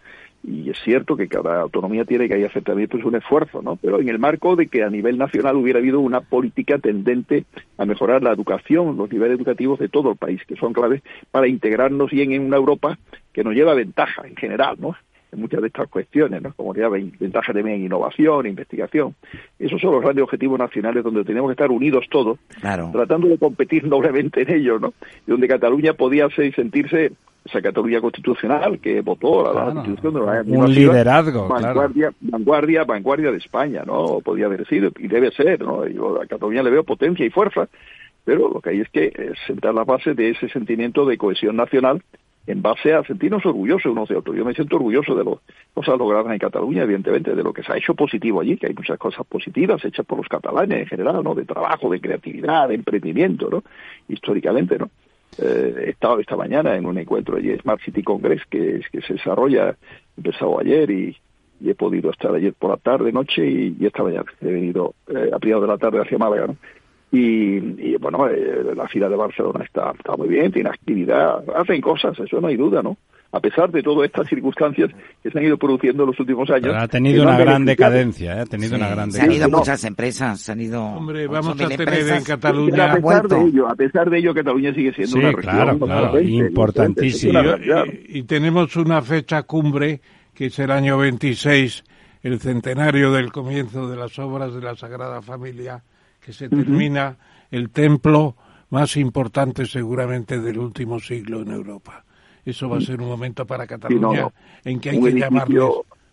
y es cierto que cada autonomía tiene que hacer también pues un esfuerzo, ¿no? Pero en el marco de que a nivel nacional hubiera habido una política tendente a mejorar la educación, los niveles educativos de todo el país, que son claves para integrarnos bien en una Europa que nos lleva ventaja en general, ¿no? En muchas de estas cuestiones, ¿no? Como lleva ventaja también en innovación, investigación. Esos son los grandes objetivos nacionales donde tenemos que estar unidos todos, tratando de competir noblemente en ellos, ¿no? Y donde Cataluña podía ser, sentirse esa Cataluña constitucional que votó la, constitución de la un liderazgo vanguardia, vanguardia vanguardia de España no podía haber sido y debe ser no yo a Cataluña le veo potencia y fuerza pero lo que hay es que eh, sentar la base de ese sentimiento de cohesión nacional en base a sentirnos orgullosos unos de otros. Yo me siento orgulloso de las cosas logradas en Cataluña, evidentemente, de lo que se ha hecho positivo allí, que hay muchas cosas positivas hechas por los catalanes en general, ¿no? De trabajo, de creatividad, de emprendimiento, ¿no? Históricamente, ¿no? Eh, he estado esta mañana en un encuentro allí, Smart City Congress, que, que se desarrolla, empezado ayer y, he podido estar ayer por la tarde, noche y, esta mañana he venido eh, a primero de la tarde hacia Málaga. Y, bueno, eh, la fila de Barcelona está, está muy bien, tiene actividad, hacen cosas, eso no hay duda, ¿no? a pesar de todas estas circunstancias que se han ido produciendo en los últimos años. ha tenido una gran decadencia, ¿eh? ha tenido una gran Se han ido muchas empresas, se han ido. Hombre, vamos a tener en Cataluña. A pesar, de ello, a pesar de ello, Cataluña sigue siendo una región claro, importantísimo. Y, y, tenemos una fecha cumbre que es el año 26, el centenario del comienzo de las obras de la Sagrada Familia, que se termina el templo más importante seguramente del último siglo en Europa eso va a ser un momento para Cataluña en que hay que llamarles,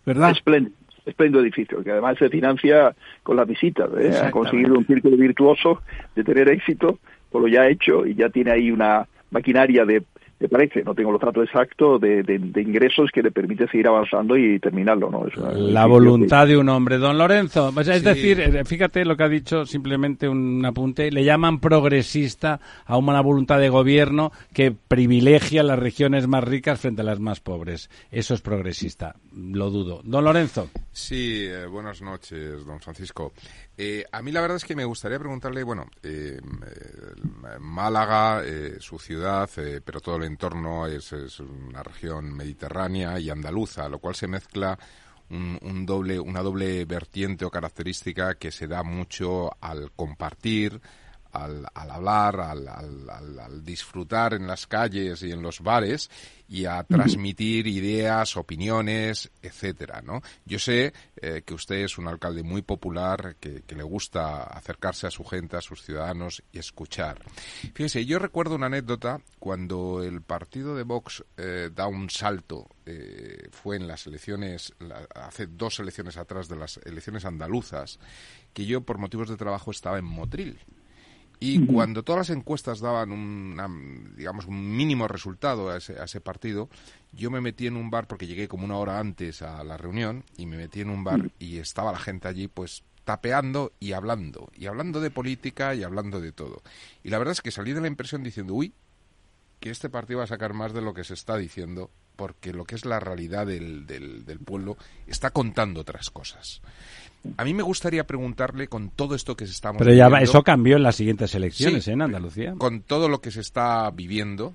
¿verdad? Espléndido. espléndido edificio, que además se financia con las visitas. ¿eh? Ha conseguido un círculo virtuoso de tener éxito, por lo ya hecho, y ya tiene ahí una maquinaria de me parece, no tengo los datos exactos, de, de, ingresos que le permite seguir avanzando y terminarlo. ¿no? la voluntad de un hombre. Don Lorenzo, pues es decir, eh, fíjate lo que ha dicho, simplemente un apunte, le llaman progresista a una voluntad de gobierno que privilegia las regiones más ricas frente a las más pobres. Eso es progresista, lo dudo. Don Lorenzo. Sí, eh, buenas noches, don Francisco. Eh, a mí la verdad es que me gustaría preguntarle, bueno, Málaga, su ciudad, pero todo el entorno es, una región mediterránea y andaluza, lo cual se mezcla un, doble, una doble vertiente o característica que se da mucho al compartir, al, hablar, al, disfrutar en las calles y en los bares y a transmitir ideas, opiniones, etcétera, ¿no? Yo sé eh, que usted es un alcalde muy popular, que, le gusta acercarse a su gente, a sus ciudadanos y escuchar. Fíjese, yo recuerdo una anécdota cuando el partido de Vox eh, da un salto, eh, fue en las elecciones, hace dos elecciones atrás de las elecciones andaluzas, que yo por motivos de trabajo estaba en Motril. Y cuando todas las encuestas daban un, digamos, un mínimo resultado a ese, a ese, partido, yo me metí en un bar porque llegué como una hora antes a la reunión y me metí en un bar y estaba la gente allí pues tapeando y hablando, y hablando de política y hablando de todo. Y la verdad es que salí de la impresión diciendo, uy, que este partido va a sacar más de lo que se está diciendo, porque lo que es la realidad del, del, del pueblo está contando otras cosas. A mí me gustaría preguntarle con todo esto que se está Pero ya eso cambió en las siguientes elecciones ¿eh? en Andalucía. Con todo lo que se está viviendo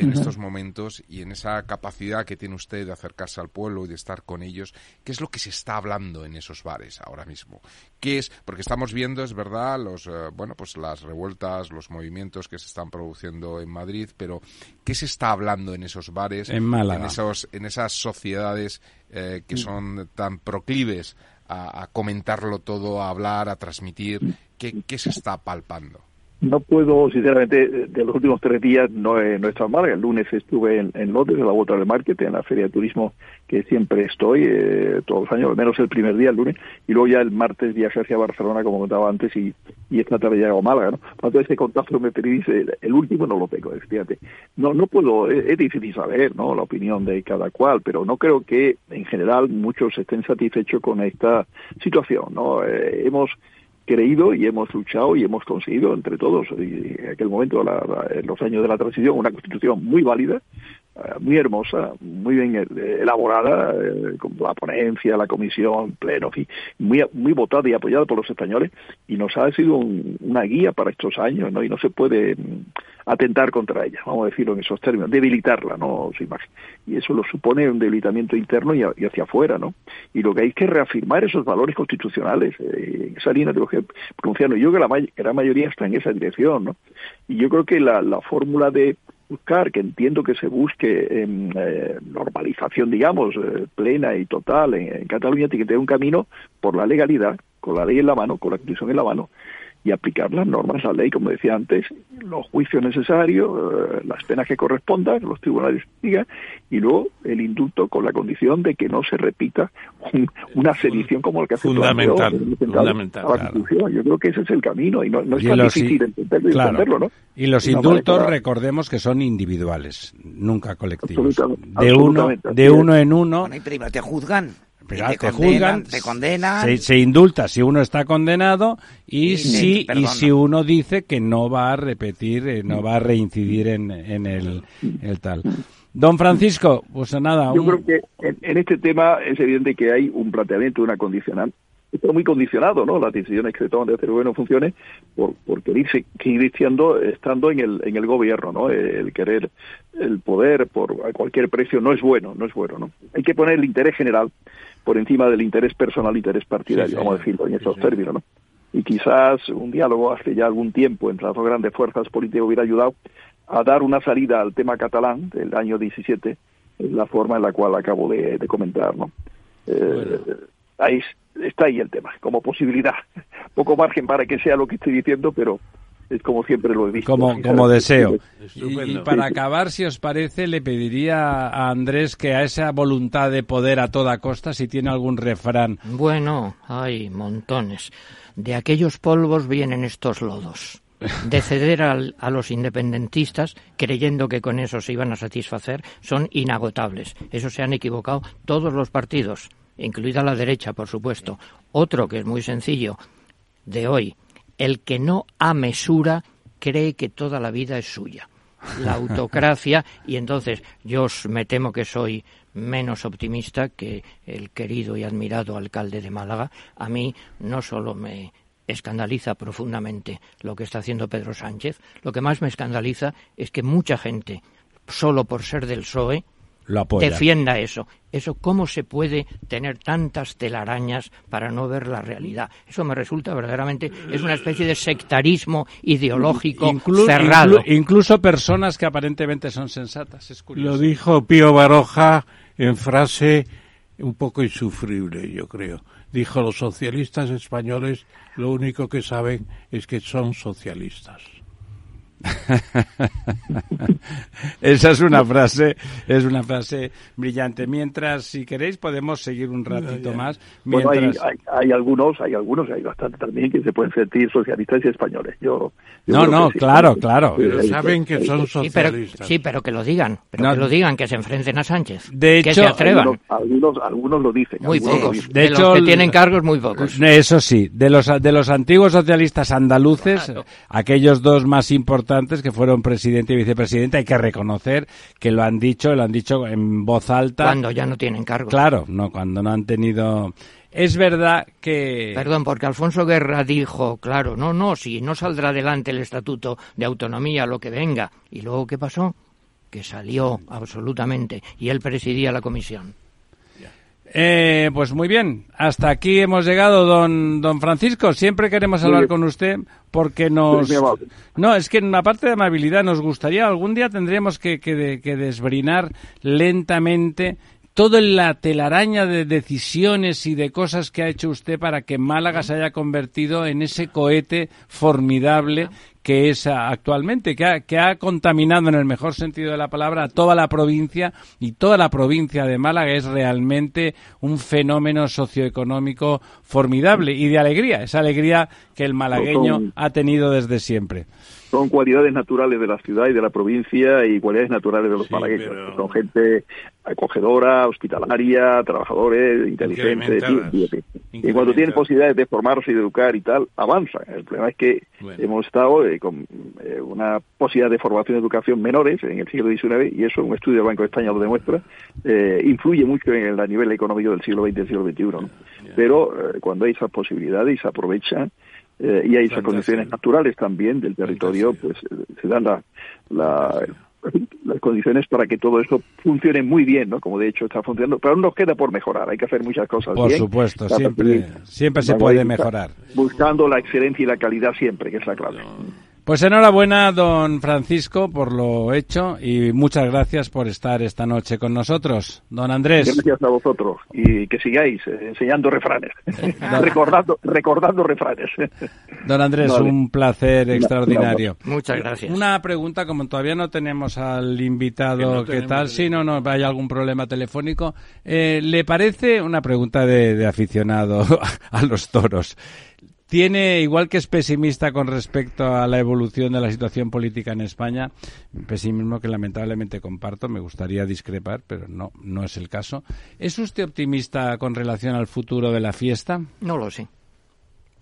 en estos momentos y en esa capacidad que tiene usted de acercarse al pueblo y de estar con ellos, ¿qué es lo que se está hablando en esos bares ahora mismo? ¿Qué es? Porque estamos viendo, es verdad, los eh, bueno, pues las revueltas, los movimientos que se están produciendo en Madrid, pero ¿qué se está hablando en esos bares, en, Málaga. en esos en esas sociedades eh, que mm. son tan proclives a, comentarlo todo, a hablar, a transmitir? ¿Qué, se está palpando? No puedo, sinceramente, de los últimos tres días no he, no he estado. El lunes estuve en, en Londres, en la Water Market, en la feria de turismo que siempre estoy, eh, todos los años, al menos el primer día, el lunes, y luego ya el martes viajé hacia Barcelona, como contaba antes, y, y esta tarde ya a Málaga, ¿no? Cuando ese contacto me pedís, el, el, último no lo tengo, fíjate. No, no puedo, es, difícil saber, ¿no? La opinión de cada cual, pero no creo que, en general, muchos estén satisfechos con esta situación, ¿no? Eh, hemos creído y hemos luchado y hemos conseguido entre todos en aquel momento, en los años de la transición, una constitución muy válida, muy hermosa, muy bien eh, elaborada, eh, con la ponencia, la comisión, pleno, muy, muy votada y apoyada por los españoles y nos ha sido una guía para estos años, ¿no? Y no se puede mm, atentar contra ella, vamos a decirlo en esos términos, debilitarla, ¿no? Su imagen. Y eso lo supone un debilitamiento interno y, hacia afuera, ¿no? Y lo que hay que reafirmar esos valores constitucionales, eh, esa línea de lo que pronunciaron. Yo creo que la gran mayoría está en esa dirección, ¿no? Y yo creo que la, la fórmula de buscar, que entiendo que se busque eh, normalización, digamos, eh, plena y total en, en Cataluña, tiene que tener un camino por la legalidad, con la ley en la mano, con la Constitución en la mano, y aplicar las normas, la ley, como decía antes, los juicios necesarios, eh, las penas que correspondan, los tribunales digan, y luego el indulto con la condición de que no se repita una sedición como el que hace fundamental, fundamental Yo creo que ese es el camino y no, es tan difícil entenderlo, ¿no? Y los indultos, recordemos que son individuales, nunca colectivos. De uno, de uno en uno. y te juzgan te, juzgan, te condenan. Se, indulta si uno está condenado y, si, y si uno dice que no va a repetir, eh, no va a reincidir en, en el, el tal. Don Francisco, pues nada. Yo creo que en, este tema es evidente que hay un planteamiento, una condicional. Está muy condicionado, ¿no? Las decisiones que se toman de hacer bueno funcione por, por querer seguir diciendo, estando en el, en el gobierno, ¿no? El querer el poder por a cualquier precio no es bueno, no es bueno, ¿no? Hay que poner el interés general por encima del interés personal, interés partidario, vamos a decirlo en esos términos, ¿no? Y quizás un diálogo hace ya algún tiempo entre las dos grandes fuerzas políticas hubiera ayudado a dar una salida al tema catalán del año 17, en la forma en la cual acabo de, comentar, ¿no? Eh, ahí está ahí el tema, como posibilidad. Poco margen para que sea lo que estoy diciendo, pero como siempre lo he visto. Como, como deseo. Y, para acabar, si os parece, le pediría a Andrés que a esa voluntad de poder a toda costa, si tiene algún refrán. Bueno, hay montones. De aquellos polvos vienen estos lodos. De ceder a los independentistas, creyendo que con eso se iban a satisfacer, son inagotables. Eso se han equivocado todos los partidos, incluida la derecha, por supuesto. Otro que es muy sencillo, de hoy, el que no amesura cree que toda la vida es suya. La autocracia, y entonces yo me temo que soy menos optimista que el querido y admirado alcalde de Málaga. A mí no solo me escandaliza profundamente lo que está haciendo Pedro Sánchez, lo que más me escandaliza es que mucha gente, solo por ser del PSOE, defienda eso. Eso, ¿cómo se puede tener tantas telarañas para no ver la realidad? Eso me resulta verdaderamente, es una especie de sectarismo ideológico cerrado. incluso personas que aparentemente son sensatas. Es Lo dijo Pío Baroja en frase un poco insufrible, yo creo. Dijo, los socialistas españoles lo único que saben es que son socialistas. Esa es una frase, es una frase brillante. Mientras, si queréis, podemos seguir un ratito más. Bueno, hay, hay, algunos, hay algunos, hay bastante también que se pueden sentir socialistas y españoles. Yo, no, no, claro, claro. Pero saben que son socialistas. Sí, pero, que lo digan, pero que lo digan, que se enfrenten a Sánchez. De hecho, que se atrevan. Algunos, algunos, lo dicen. Muy pocos. De, hecho, los que tienen cargos, muy pocos. Eso sí, de los, de los antiguos socialistas andaluces, aquellos dos más importantes que fueron presidente y vicepresidente, hay que reconocer que lo han dicho, lo han dicho en voz alta. Cuando ya no tienen cargo. Claro, no, cuando no han tenido... Es verdad que... Perdón, porque Alfonso Guerra dijo, claro, no, no, si no saldrá adelante el Estatuto de Autonomía, lo que venga. ¿Y luego qué pasó? Que salió absolutamente y él presidía la comisión. Eh, pues muy bien, hasta aquí hemos llegado, don, don Francisco. Siempre queremos hablar con usted porque nos... No, es que en una parte de amabilidad nos gustaría, algún día tendríamos que, que, que desbrinar lentamente toda la telaraña de decisiones y de cosas que ha hecho usted para que Málaga se haya convertido en ese cohete formidable que es actualmente, que ha, que ha contaminado en el mejor sentido de la palabra a toda la provincia y toda la provincia de Málaga es realmente un fenómeno socioeconómico formidable y de alegría, esa alegría que el malagueño ha tenido desde siempre son cualidades naturales de la ciudad y de la provincia y cualidades naturales de los malagueños. Son gente acogedora, hospitalaria, trabajadores, inteligentes. Y, cuando tienen posibilidades de formarse y de educar y tal, avanzan. El problema es que hemos estado eh, con eh, una posibilidad de formación y educación menores en el siglo XIX y eso, un estudio del Banco de España lo demuestra, eh, influye mucho en el nivel económico del siglo XX y del siglo XXI. Pero cuando hay esas posibilidades y se aprovechan, eh, y hay esas condiciones naturales también del territorio, pues eh, se dan la, las condiciones para que todo esto funcione muy bien, ¿no? Como de hecho está funcionando, pero aún nos queda por mejorar, hay que hacer muchas cosas por supuesto, siempre, siempre se puede mejorar. Buscando la excelencia y la calidad siempre, que es la clave. Pues enhorabuena, don Francisco, por lo hecho y muchas gracias por estar esta noche con nosotros. Don Andrés. Gracias a vosotros y que sigáis eh, enseñando refranes, recordando, recordando refranes. Don Andrés, un placer extraordinario. Muchas gracias. Una pregunta, como todavía no tenemos al invitado, ¿qué tal? Si no, no, hay algún problema telefónico. Eh, ¿Le parece una pregunta de aficionado a los toros? Tiene, igual que es pesimista con respecto a la evolución de la situación política en España, pesimismo que lamentablemente comparto, me gustaría discrepar, pero no, no es el caso. ¿Es usted optimista con relación al futuro de la fiesta? No lo sé.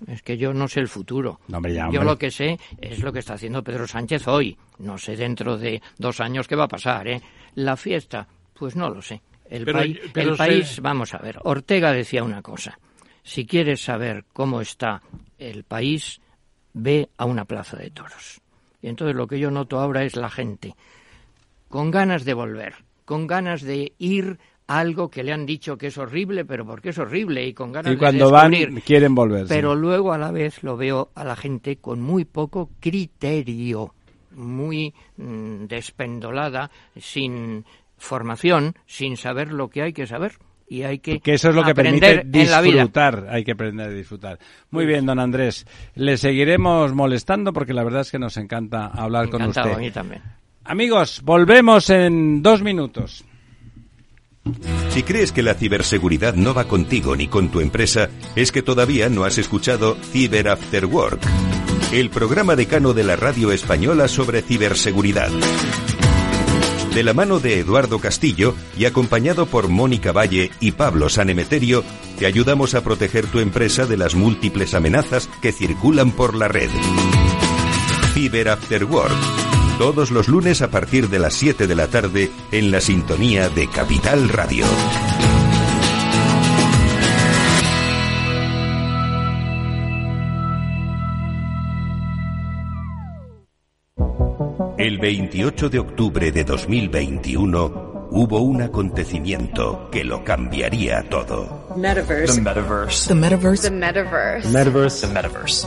Es que yo no sé el futuro. yo lo que sé es lo que está haciendo Pedro Sánchez hoy. No sé dentro de dos años qué va a pasar. ¿eh? La fiesta, pues no lo sé. El, el país, vamos a ver, Ortega decía una cosa si quieres saber cómo está el país, ve a una plaza de toros. Y entonces lo que yo noto ahora es la gente con ganas de volver, con ganas de ir a algo que le han dicho que es horrible, pero porque es horrible y con ganas y cuando van quieren volver. Pero luego a la vez lo veo a la gente con muy poco criterio, muy mm, despendolada, sin formación, sin saber lo que hay que saber y hay que, que eso es lo que aprender permite disfrutar, hay que aprender a disfrutar. Muy bien, don Andrés, le seguiremos molestando porque la verdad es que nos encanta hablar con usted. A mí también. Amigos, volvemos en dos minutos. Si crees que la ciberseguridad no va contigo ni con tu empresa, es que todavía no has escuchado Cyber After Work, el programa decano de la radio española sobre ciberseguridad. De la mano de Eduardo Castillo y acompañado por Mónica Valle y Pablo Sanemeterio, te ayudamos a proteger tu empresa de las múltiples amenazas que circulan por la red. Cyber After Work todos los lunes a partir de las 7 de la tarde en la sintonía de Capital Radio. El 28 de octubre de 2021 hubo un acontecimiento que lo cambiaría todo. Metaverse. The metaverse. The metaverse. The metaverse. Metaverse. The metaverse.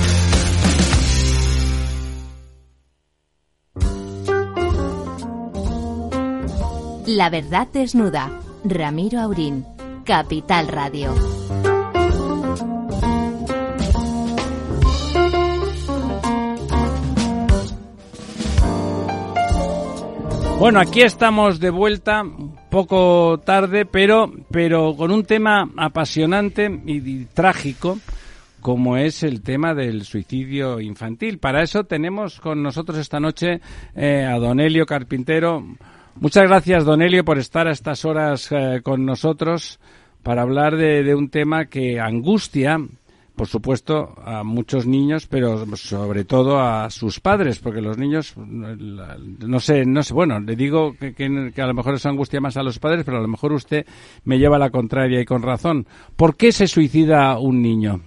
La verdad desnuda. Ramiro Aurín. Capital Radio. Bueno, aquí estamos de vuelta, poco tarde, pero, pero con un tema apasionante y, trágico como es el tema del suicidio infantil. Para eso tenemos con nosotros esta noche eh, a Don Elio Carpintero. Muchas gracias, Don Elio, por estar a estas horas eh, con nosotros para hablar de, de, un tema que angustia, por supuesto, a muchos niños, pero sobre todo a sus padres, porque los niños, no sé, no sé, bueno, le digo que, que, que a lo mejor eso angustia más a los padres, pero a lo mejor usted me lleva a la contraria y con razón. ¿Por qué se suicida un niño?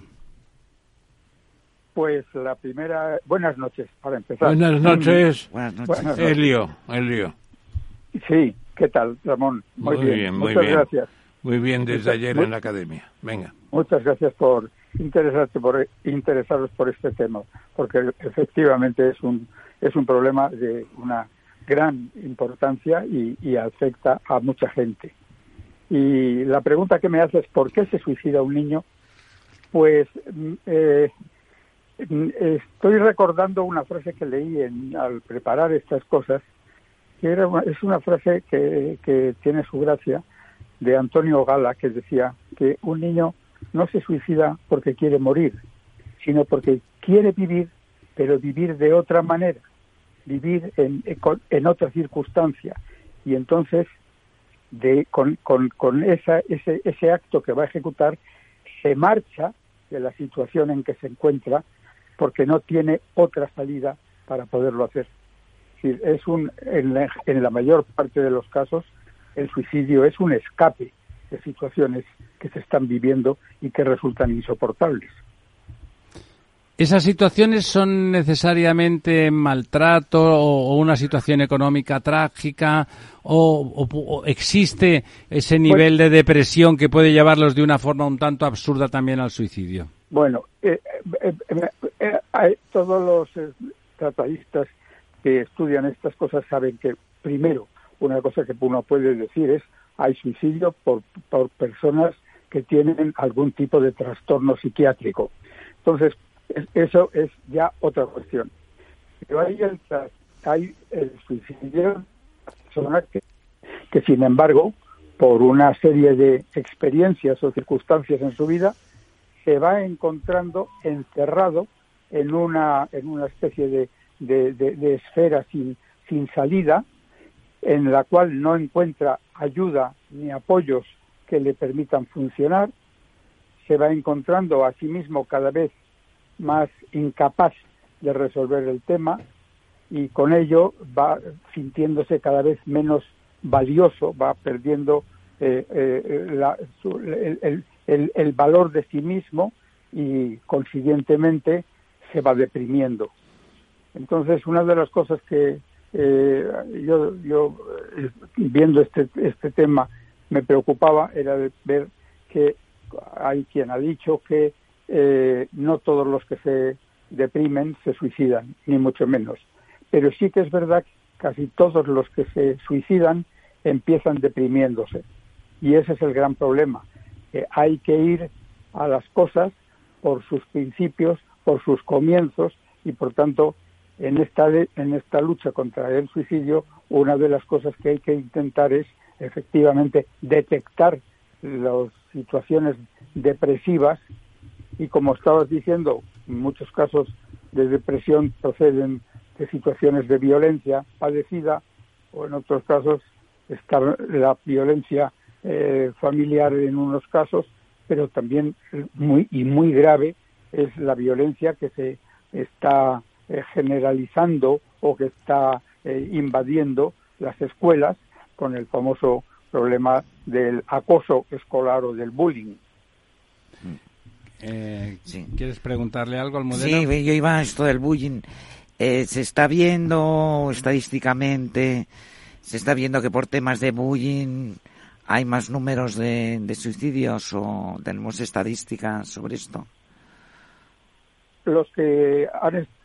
Pues la primera. Buenas noches, para empezar. Buenas noches, Buenas noches. Buenas noches. Elio, Elio. Sí, ¿qué tal, Ramón? Muy bien, muy Muchas bien. gracias. Muy bien desde Muchas- ayer muy- en la academia. Venga. Muchas gracias por interesarte por interesaros por este tema, porque efectivamente es un es un problema de una gran importancia y, y afecta a mucha gente. Y la pregunta que me haces, ¿por qué se suicida un niño? Pues mm, eh, mm, estoy recordando una frase que leí en- al preparar estas cosas, que era una- es una frase que, que tiene su gracia, de Antonio Gala, que decía que un niño no se suicida porque quiere morir, sino porque quiere vivir, pero vivir de otra manera, vivir en, en otra circunstancia. Y entonces, de, con, con, con esa, ese, ese acto que va a ejecutar, se marcha de la situación en que se encuentra porque no tiene otra salida para poderlo hacer. Es, decir, es un, en, la, en la mayor parte de los casos, el suicidio es un escape de situaciones que se están viviendo y que resultan insoportables. ¿Esas situaciones son necesariamente maltrato o, una situación económica trágica o, o- o existe ese nivel de depresión que puede llevarlos de una forma un tanto absurda también al suicidio? Bueno, eh, eh, eh, eh, todos los tratadistas que estudian estas cosas saben que, primero, una cosa que uno puede decir es hay suicidio por, por personas que tienen algún tipo de trastorno psiquiátrico. Entonces, es- eso es ya otra cuestión. Pero hay el, hay el suicidio personas que, que, sin embargo, por una serie de experiencias o circunstancias en su vida, se va encontrando encerrado en una, en una especie de, de, esfera sin, sin salida, en la cual no encuentra ayuda ni apoyos que le permitan funcionar, se va encontrando a sí mismo cada vez más incapaz de resolver el tema y con ello va sintiéndose cada vez menos valioso, va perdiendo eh, eh, el, el, valor de sí mismo y consiguientemente se va deprimiendo. Entonces, una de las cosas que eh, yo, yo viendo este, este tema me preocupaba era ver que hay quien ha dicho que no todos los que se deprimen se suicidan, ni mucho menos. Pero sí que es verdad que casi todos los que se suicidan empiezan deprimiéndose. Y ese es el gran problema. Hay que ir a las cosas por sus principios, por sus comienzos y por tanto en esta en esta lucha contra el suicidio una de las cosas que hay que intentar es efectivamente detectar las situaciones depresivas. Y como estabas diciendo en muchos casos de depresión proceden de situaciones de violencia padecida o en otros casos está la violencia eh, familiar en unos casos, pero también muy y muy grave es la violencia que se está eh, generalizando o que está eh, invadiendo las escuelas con el famoso problema del acoso escolar o del bullying. ¿Quieres preguntarle algo al modelo? Sí, yo iba a esto del bullying. se está viendo estadísticamente ¿Se está viendo que por temas de bullying hay más números de, suicidios o tenemos estadísticas sobre esto? Los que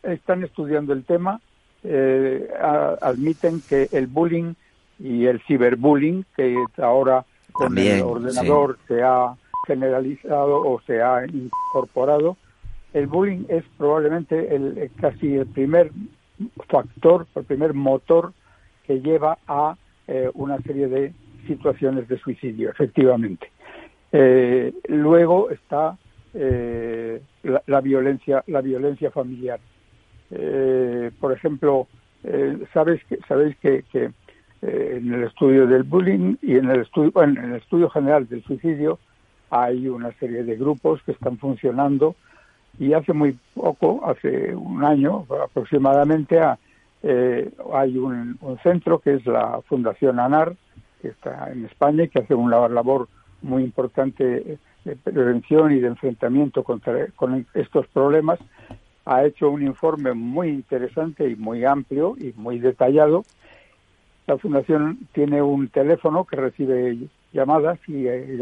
están estudiando el tema eh, admiten que el bullying y el ciberbullying, que ahora con el ordenador se ha generalizado o se ha incorporado, el bullying es probablemente el, casi el primer factor, el primer motor que lleva a eh, una serie de situaciones de suicidio, efectivamente. Eh, luego está eh, la, violencia, la violencia familiar. por ejemplo, sabes que, sabéis que, en el estudio del bullying y en el estudio, en el estudio general del suicidio hay una serie de grupos que están funcionando y hace muy poco, hace un año aproximadamente, a, eh, hay un, centro que es la Fundación ANAR, que está en España y que hace una labor muy importante de prevención y de enfrentamiento contra, con estos problemas. Ha hecho un informe muy interesante y muy amplio y muy detallado. La Fundación tiene un teléfono que recibe llamadas y eh,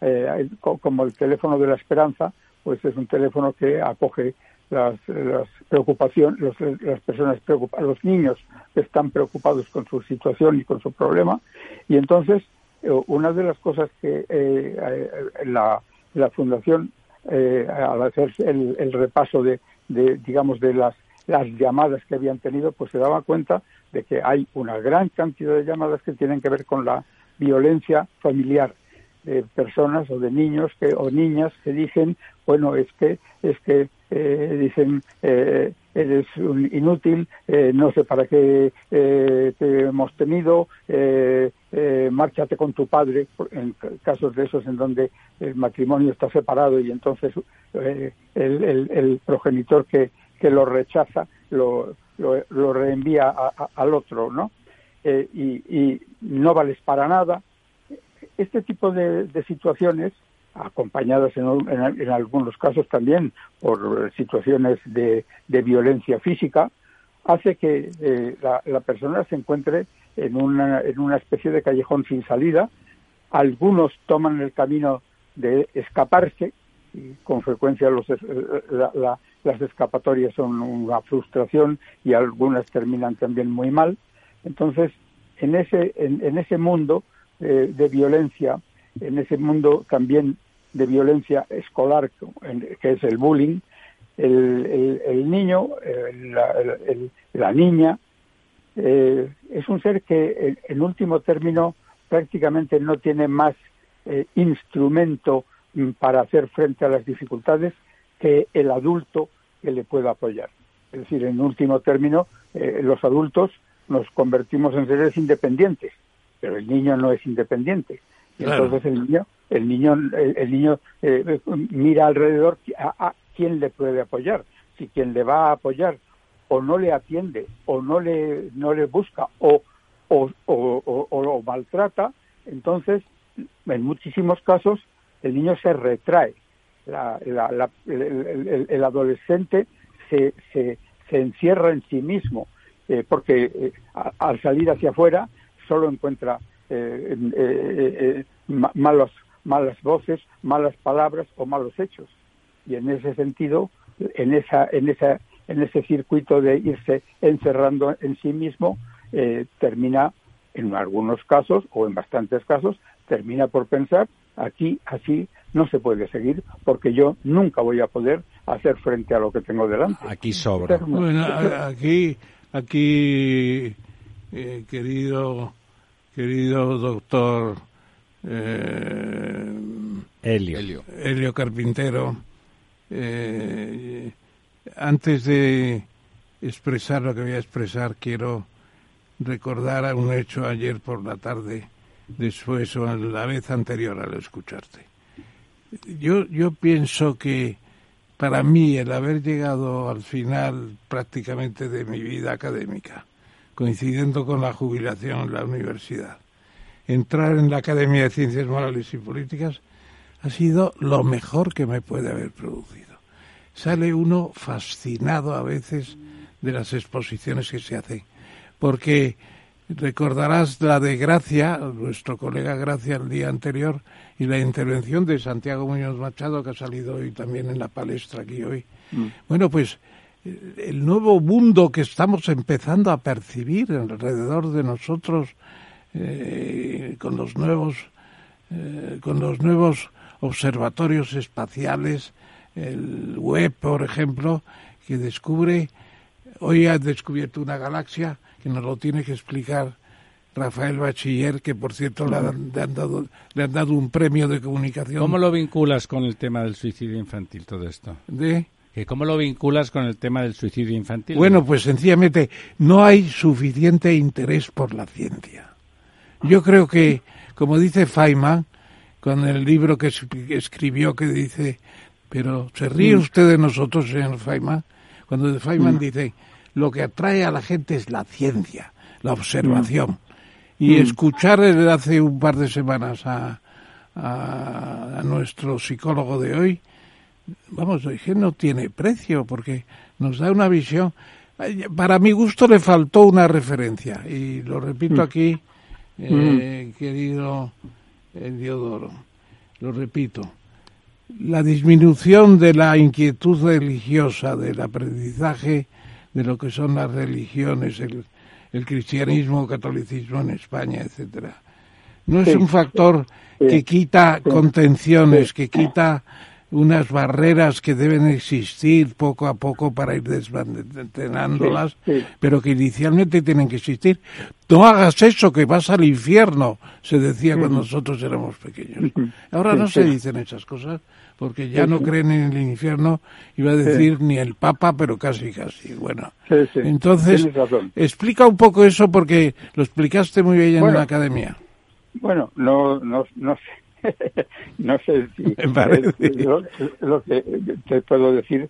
eh, como el teléfono de la esperanza, pues es un teléfono que acoge las, las preocupaciones, las personas preocupadas, los niños que están preocupados con su situación y con su problema. Y entonces, una de las cosas que eh, eh, la, la, Fundación, al hacer el, el repaso de, de, digamos, de las, las llamadas que habían tenido, pues se daba cuenta de que hay una gran cantidad de llamadas que tienen que ver con la violencia familiar de personas o de niños que o niñas que dicen bueno es que es que eh, dicen eh, eres un inútil, eh, no sé para qué te hemos tenido, márchate con tu padre, en casos de esos en donde el matrimonio está separado y entonces el, progenitor que, que lo rechaza lo, lo, reenvía al otro, ¿no? Y, no vales para nada. Este tipo de situaciones acompañadas en, algunos casos también por situaciones de, violencia física, hace que eh, la, persona se encuentre en una, en una especie de callejón sin salida. Algunos toman el camino de escaparse y con frecuencia los, eh, las escapatorias son una frustración y algunas terminan también muy mal. Entonces, en ese, en, ese mundo eh, de violencia, en ese mundo también de violencia escolar, que es el bullying, el, niño, la, niña, eh, es un ser que en último término prácticamente no tiene más eh, instrumento mm, para hacer frente a las dificultades que el adulto que le pueda apoyar. Es decir, en último término, eh, los adultos nos convertimos en seres independientes, pero el niño no es independiente. Y entonces el niño, el niño, el, niño eh, mira alrededor a, a, quién le puede apoyar. Si quien le va a apoyar o no le atiende o no le no le busca o o, o, o lo maltrata, entonces en muchísimos casos el niño se retrae. La, la, el, el, adolescente se, se, se, encierra en sí mismo eh, porque eh, al salir hacia afuera solo encuentra eh, eh malos, malas voces, malas palabras o malos hechos. Y en ese sentido, en, esa, en, esa, en ese circuito de irse encerrando en sí mismo, termina en algunos casos o en bastantes casos termina por pensar aquí así no se puede seguir porque yo nunca voy a poder hacer frente a lo que tengo delante. Aquí sobra. Bueno, aquí, aquí, eh, querido, querido doctor eh, Helio. Helio Carpintero, eh, antes de expresar lo que voy a expresar, quiero recordar a un hecho ayer por la tarde, después o a la vez anterior al escucharte. Yo, yo pienso que para mí el haber llegado al final prácticamente de mi vida académica, coincidiendo con la jubilación en la universidad, entrar en la Academia de Ciencias Morales y Políticas ha sido lo mejor que me puede haber producido. Sale uno fascinado a veces de las exposiciones que se hacen porque recordarás la de Gracia, nuestro colega Gracia el día anterior, y la intervención de Santiago Muñoz Machado, que ha salido hoy también en la palestra aquí hoy. Mm. Bueno, pues el nuevo mundo que estamos empezando a percibir alrededor de nosotros eh, con los nuevos eh, con los nuevos observatorios espaciales el web por ejemplo que descubre hoy ha descubierto una galaxia que nos lo tiene que explicar Rafael Bachiller, que por cierto le han, dado, le han dado un premio de comunicación. ¿Cómo lo vinculas con el tema del suicidio infantil todo esto? ¿De? ¿Cómo lo vinculas con el tema del suicidio infantil? Bueno, pues sencillamente no hay suficiente interés por la ciencia. Yo creo que, como dice Feynman, con el libro que escribió que dice, pero ¿se ríe mm. usted de nosotros, señor Feynman? Cuando Feynman mm. dice, lo que atrae a la gente es la ciencia, la observación. Y mm. escuchar desde hace un par de semanas a, a, nuestro psicólogo de hoy, vamos, que no tiene precio porque nos da una visión. Para mi gusto le faltó una referencia y lo repito mm. aquí, eh, mm. querido eh, Diodoro, lo repito. La disminución de la inquietud religiosa, del aprendizaje de lo que son las religiones, el, el cristianismo, catolicismo en España, etcétera. No es un factor que quita contenciones, que quita unas barreras que deben existir poco a poco para ir desmantelándolas, pero que inicialmente tienen que existir. No hagas eso, que vas al infierno, se decía cuando nosotros éramos pequeños. Ahora no se dicen esas cosas, porque ya no creen en el infierno, iba a decir ni el Papa, pero casi, casi. Bueno, entonces, explica un poco eso porque lo explicaste muy bien en la academia. Bueno, no, no, no sé, no sé si lo, que te puedo decir.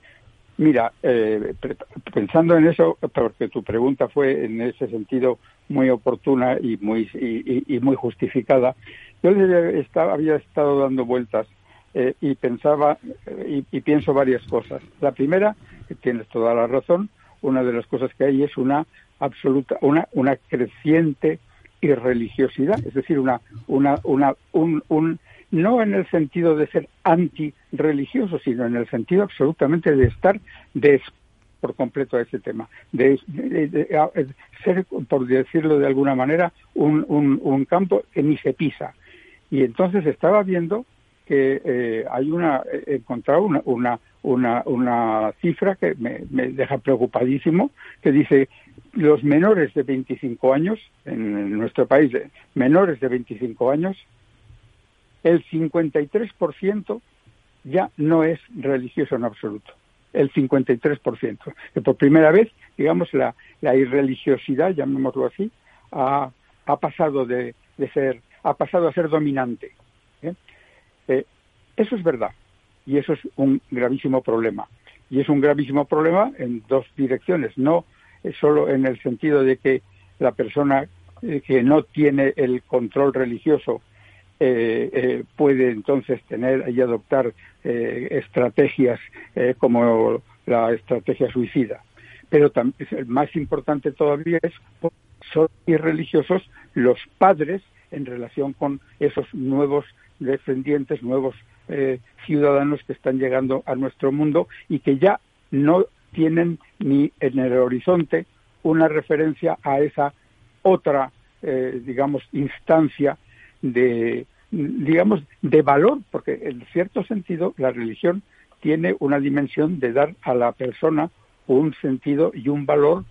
Mira, eh, pensando en eso, porque tu pregunta fue en ese sentido muy oportuna y muy y, muy justificada, yo estaba, había estado dando vueltas eh, y pensaba eh, y, pienso varias cosas. La primera, que tienes toda la razón, una de las cosas que hay es una absoluta, una, una creciente irreligiosidad, es decir, una, una, una, un, un, no en el sentido de ser antirreligioso, sino en el sentido absolutamente de estar des por completo a ese tema, de, ser, por decirlo de alguna manera, un, un, un campo que ni se pisa. Y entonces estaba viendo que eh, hay una, he encontrado una, una, una, una cifra que me, me, deja preocupadísimo, que dice los menores de 25 años, en, nuestro país, menores de 25 años, el 53% ya no es religioso en absoluto, el 53%. Que por primera vez, digamos, la, la irreligiosidad, llamémoslo así, ha, ha pasado de, de, ser, ha pasado a ser dominante. ¿eh? Eh, eso es verdad y eso es un gravísimo problema. Y es un gravísimo problema en dos direcciones, no solo en el sentido de que la persona eh, que no tiene el control religioso eh, eh, puede entonces tener y adoptar estrategias como la estrategia suicida. Pero más importante todavía es son irreligiosos los padres en relación con esos nuevos descendientes, nuevos ciudadanos que están llegando a nuestro mundo y que ya no tienen ni en el horizonte una referencia a esa otra, eh, digamos, instancia de, digamos, de valor, porque en cierto sentido la religión tiene una dimensión de dar a la persona un sentido y un valor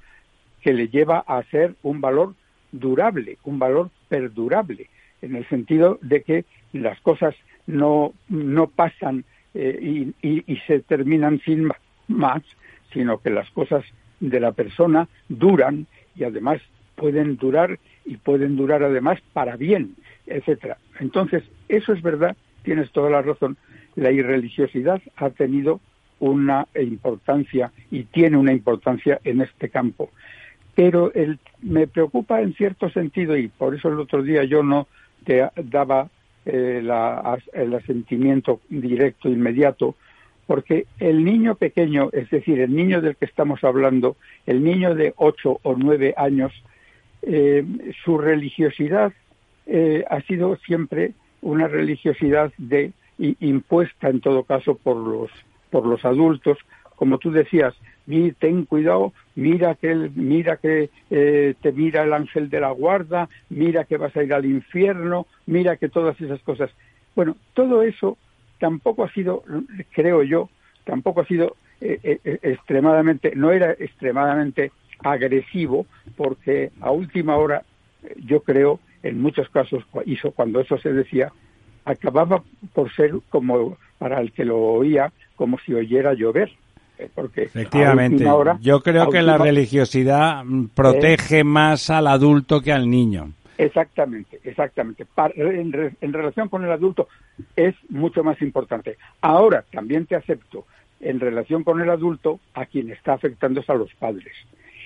que le lleva a ser un valor durable, un valor perdurable, en el sentido de que las cosas no, no pasan eh, y, y, se terminan sin más, sino que las cosas de la persona duran y además pueden durar y pueden durar además para bien, etcétera. Entonces, eso es verdad, tienes toda la razón. La irreligiosidad ha tenido una importancia y tiene una importancia en este campo. Pero el, me preocupa en cierto sentido, y por eso el otro día yo no daba eh, la, el asentimiento directo, inmediato, porque el niño pequeño, es decir, el niño del que estamos hablando, el niño de ocho o nueve años, eh, su religiosidad eh, ha sido siempre una religiosidad de impuesta en todo caso por los por los adultos, como tú decías, ten cuidado, mira que mira que eh, te mira el ángel de la guarda, mira que vas a ir al infierno, mira que todas esas cosas. Bueno, todo eso tampoco ha sido, creo yo, tampoco ha sido eh, eh, extremadamente, no era extremadamente agresivo, porque a última hora, yo creo, en muchos casos, hizo cuando eso se decía, acababa por ser como para el que lo oía, como si oyera llover. Eh, porque Efectivamente, yo creo que la religiosidad protege más al adulto que al niño. Exactamente, exactamente. en, relación con el adulto es mucho más importante. Ahora, también te acepto, en relación con el adulto, a quien está afectando es a los padres.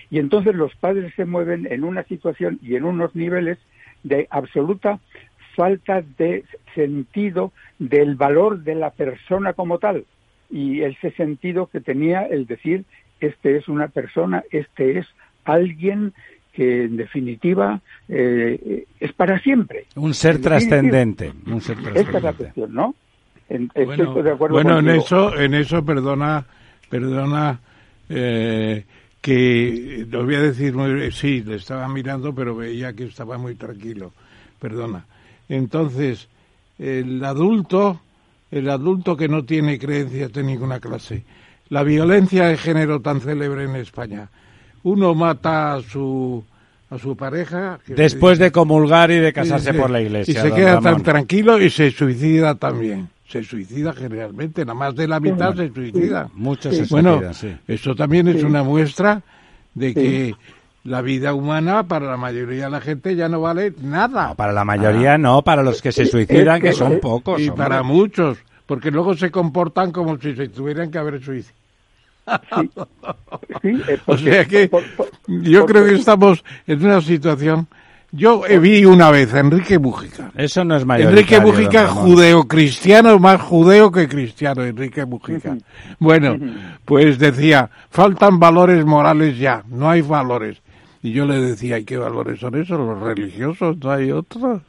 Y entonces los padres se mueven en una situación y en unos niveles de absoluta falta de sentido del valor de la persona como tal y ese sentido que tenía el decir este es una persona, este es alguien que en definitiva eh, es para siempre. Un ser trascendente. Un ser Esta es la cuestión, ¿no? bueno, en eso, en eso, perdona, perdona, eh, que lo voy a decir muy, sí, le estaba mirando, pero veía que estaba muy tranquilo. Perdona. Entonces, el adulto, el adulto que no tiene creencias de ninguna clase, la violencia de género tan célebre en España, uno mata a su a su pareja después de comulgar y de casarse por la iglesia y se queda tan tranquilo y se suicida también. Se suicida generalmente nada más de la mitad se suicida. Muchos se bueno eso también es una muestra de que la vida humana para la mayoría de la gente ya no vale nada para la mayoría no para los que se suicidan que, son pocos y para muchos porque luego se comportan como si se tuvieran que haber suicidado Sí. Eh, o sea que yo creo que estamos en una situación. Yo vi una vez a Enrique Mujica. Eso no es mayor. Enrique Mujica, judeo-cristiano, más judeo que cristiano, Enrique Mujica. Bueno, pues decía, faltan valores morales ya, no hay valores. Y yo le decía, ¿y qué valores son esos? Los religiosos, no hay otros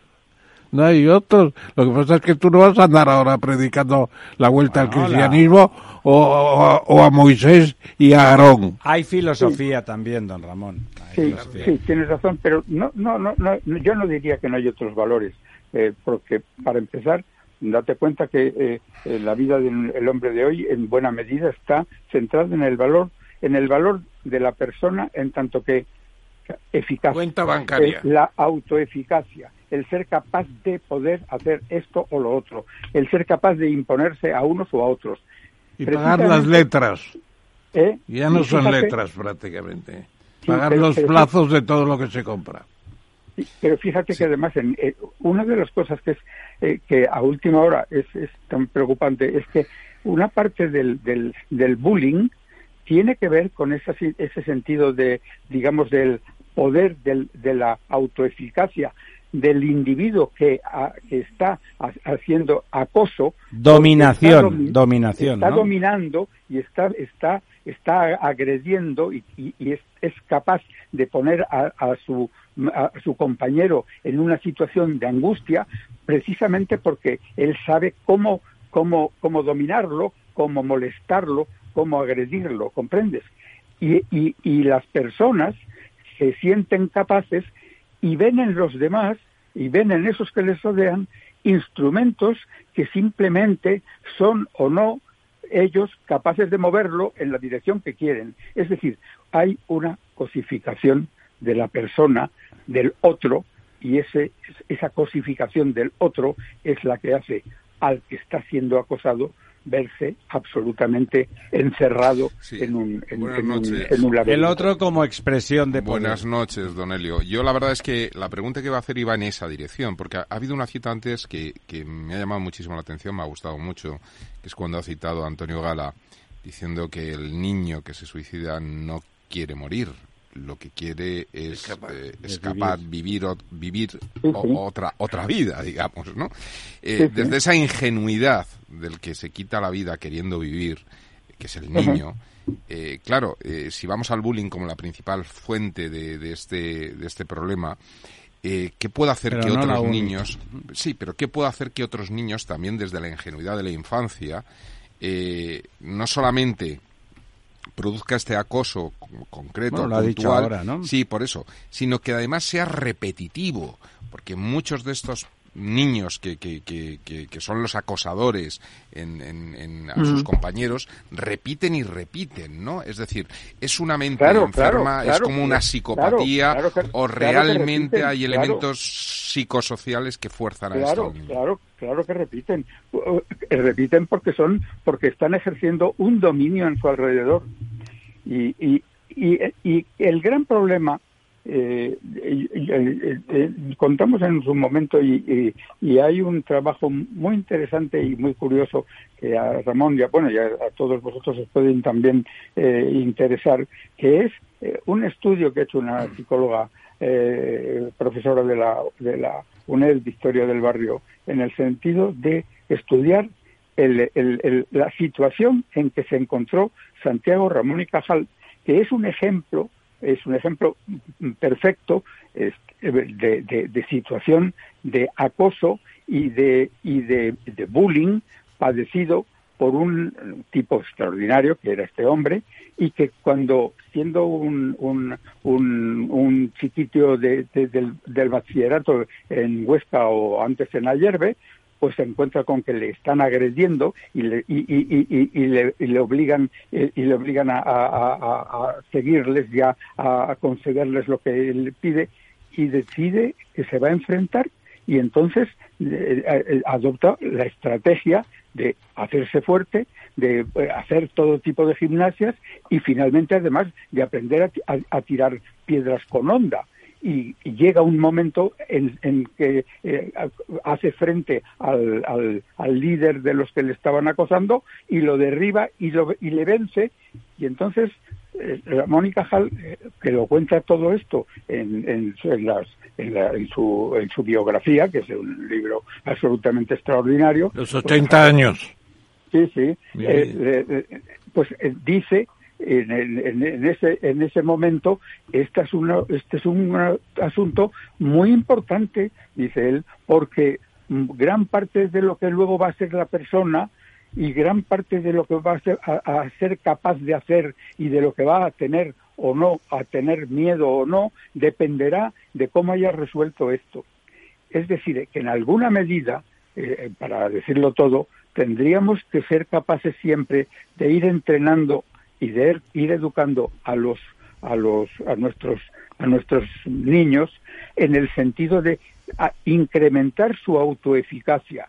no hay otros. Lo que pasa es que tú no vas a andar ahora predicando la vuelta al cristianismo o, a Moisés y a Aarón. Hay filosofía también, don Ramón. Sí, sí, tienes razón, pero no, no, no, yo no diría que no hay otros valores, eh, porque para empezar, date cuenta que eh, la vida del hombre de hoy en buena medida está centrada en el valor, en el valor de la persona en tanto que eficacia. Cuenta bancaria. la autoeficacia el ser capaz de poder hacer esto o lo otro, el ser capaz de imponerse a unos o a otros. Y pagar las letras. ¿Eh? Ya no son letras prácticamente. Pagar los plazos de todo lo que se compra. Pero fíjate que además en, eh, una de las cosas que es eh, que a última hora es, es, tan preocupante es que una parte del, del, del bullying tiene que ver con esa, ese sentido de, digamos, del poder del, de la autoeficacia del individuo que, está haciendo acoso dominación dominación está dominando y está está está agrediendo y, es, es, capaz de poner a, su a su compañero en una situación de angustia precisamente porque él sabe cómo cómo cómo dominarlo cómo molestarlo cómo agredirlo comprendes y, y, y las personas se sienten capaces y ven en los demás y ven en esos que les rodean instrumentos que simplemente son o no ellos capaces de moverlo en la dirección que quieren. Es decir, hay una cosificación de la persona, del otro, y ese, esa cosificación del otro es la que hace al que está siendo acosado verse absolutamente encerrado en, un, en, laberinto. El otro como expresión de poder. Buenas noches, don Elio. Yo la verdad es que la pregunta que va a hacer iba en esa dirección, porque ha, habido una cita antes que, que me ha llamado muchísimo la atención, me ha gustado mucho, que es cuando ha citado a Antonio Gala diciendo que el niño que se suicida no quiere morir, lo que quiere es escapar, eh, vivir, vivir, otra otra vida, digamos, ¿no? Eh, desde esa ingenuidad del que se quita la vida queriendo vivir, que es el niño, eh, claro, si vamos al bullying como la principal fuente de, este de este problema, ¿qué puede hacer que otros niños, sí, pero qué puede hacer que otros niños también desde la ingenuidad de la infancia, no solamente produzca este acoso concreto, lo puntual, ahora, ¿no? sí, por eso, sino que además sea repetitivo, porque muchos de estos niños que, que, que, que, son los acosadores en, en, a sus compañeros repiten y repiten, ¿no? Es decir, ¿es una mente enferma, es como una psicopatía o realmente hay elementos psicosociales que fuerzan a esto? Claro, claro que repiten. Repiten porque son, porque están ejerciendo un dominio en su alrededor. Y, y, y, y el gran problema eh, eh, contamos en su momento y, hay un trabajo muy interesante y muy curioso que a Ramón y a, bueno, ya a todos vosotros os pueden también eh, interesar, que es eh, un estudio que ha hecho una psicóloga profesora de la, de la UNED de Historia del Barrio en el sentido de estudiar la situación en que se encontró Santiago Ramón y Cajal, que es un ejemplo es un ejemplo perfecto de, de, situación de acoso y de, y de, bullying padecido por un tipo extraordinario que era este hombre y que cuando siendo un, un, un, chiquitio de, del, del, bachillerato en Huesca o antes en Ayerbe, pues se encuentra con que le están agrediendo y le, y, y, y, le, le, obligan eh, y le obligan a, a, seguirles ya a, concederles lo que él pide y decide que se va a enfrentar y entonces eh, eh, adopta la estrategia de hacerse fuerte, de hacer todo tipo de gimnasias y finalmente además de aprender a tirar piedras con onda y, llega un momento en, en que eh, hace frente al, al, al, líder de los que le estaban acosando y lo derriba y, lo, y le vence y entonces eh, Mónica Hall eh, que lo cuenta todo esto en, en, en, las, en, la, en, su, en su biografía, que es un libro absolutamente extraordinario. Los 80 años. Sí, sí. pues dice en, en, ese, en ese momento, este es, una, este es un asunto muy importante, dice él, porque gran parte de lo que luego va a ser la persona y gran parte de lo que va a ser, a, ser capaz de hacer y de lo que va a tener o no, a tener miedo o no, dependerá de cómo haya resuelto esto. Es decir, que en alguna medida, eh, para decirlo todo, tendríamos que ser capaces siempre de ir entrenando y de ir educando a los a los a nuestros a nuestros niños en el sentido de incrementar su autoeficacia.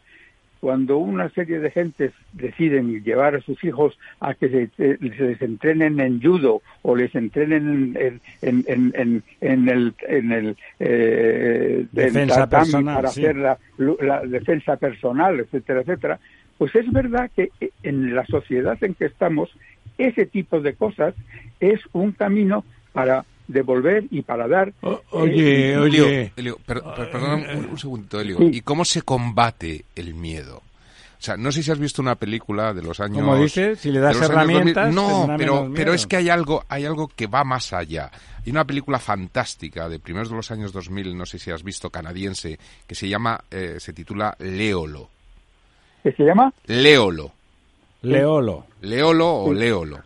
Cuando una serie de gentes deciden llevar a sus hijos a que se, eh, les entrenen en judo o les entrenen en, en, en, en el, en el eh, defensa personal, para hacer la, la, defensa personal, etcétera, etcétera, pues es verdad que en la sociedad en que estamos, ese tipo de cosas es un camino para devolver y para dar. oye, eh, oye. Elio, perdón un, segundito, Elio. ¿Y cómo se combate el miedo? O sea, no sé si has visto una película de los años. Como dices, si le das herramientas. No, pero, pero es que hay algo, hay algo que va más allá. Hay una película fantástica de primeros de los años 2000, no sé si has visto, canadiense, que se llama, eh, se titula Leolo. ¿Qué se llama? Leolo. Leolo. Leolo o Leolo.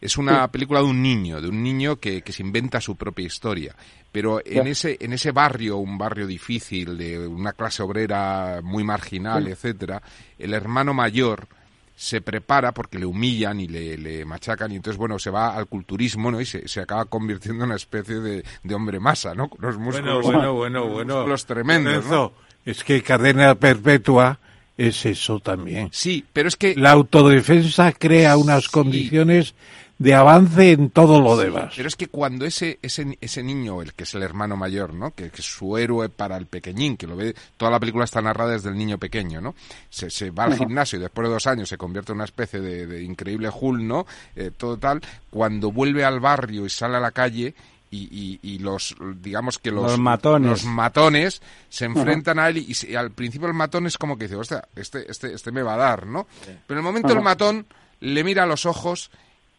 Es una película de un niño, de un niño que, que se inventa su propia historia. Pero en ese, en ese barrio, un barrio difícil, de una clase obrera muy marginal, etcétera, el hermano mayor se prepara porque le humillan y le, machacan y entonces bueno se va al culturismo no y se, se acaba convirtiendo en una especie de, de hombre masa no con los músculos bueno bueno bueno músculos tremendos ¿no? es que cadena perpetua es eso también sí pero es que la autodefensa crea unas condiciones de avance en todo lo demás. Pero es que cuando ese, ese, ese niño, el que es el hermano mayor, ¿no? Que, es su héroe para el pequeñín, que lo ve, toda la película está narrada desde el niño pequeño, ¿no? Se, se va al gimnasio y después de dos años se convierte en una especie de, increíble Hulk, ¿no? Eh, todo tal, cuando vuelve al barrio y sale a la calle y, y, los digamos que los, matones, los matones se enfrentan a él y, al principio el matón es como que dice, hostia, este, este, este me va a dar, ¿no? Pero en el momento el matón le mira a los ojos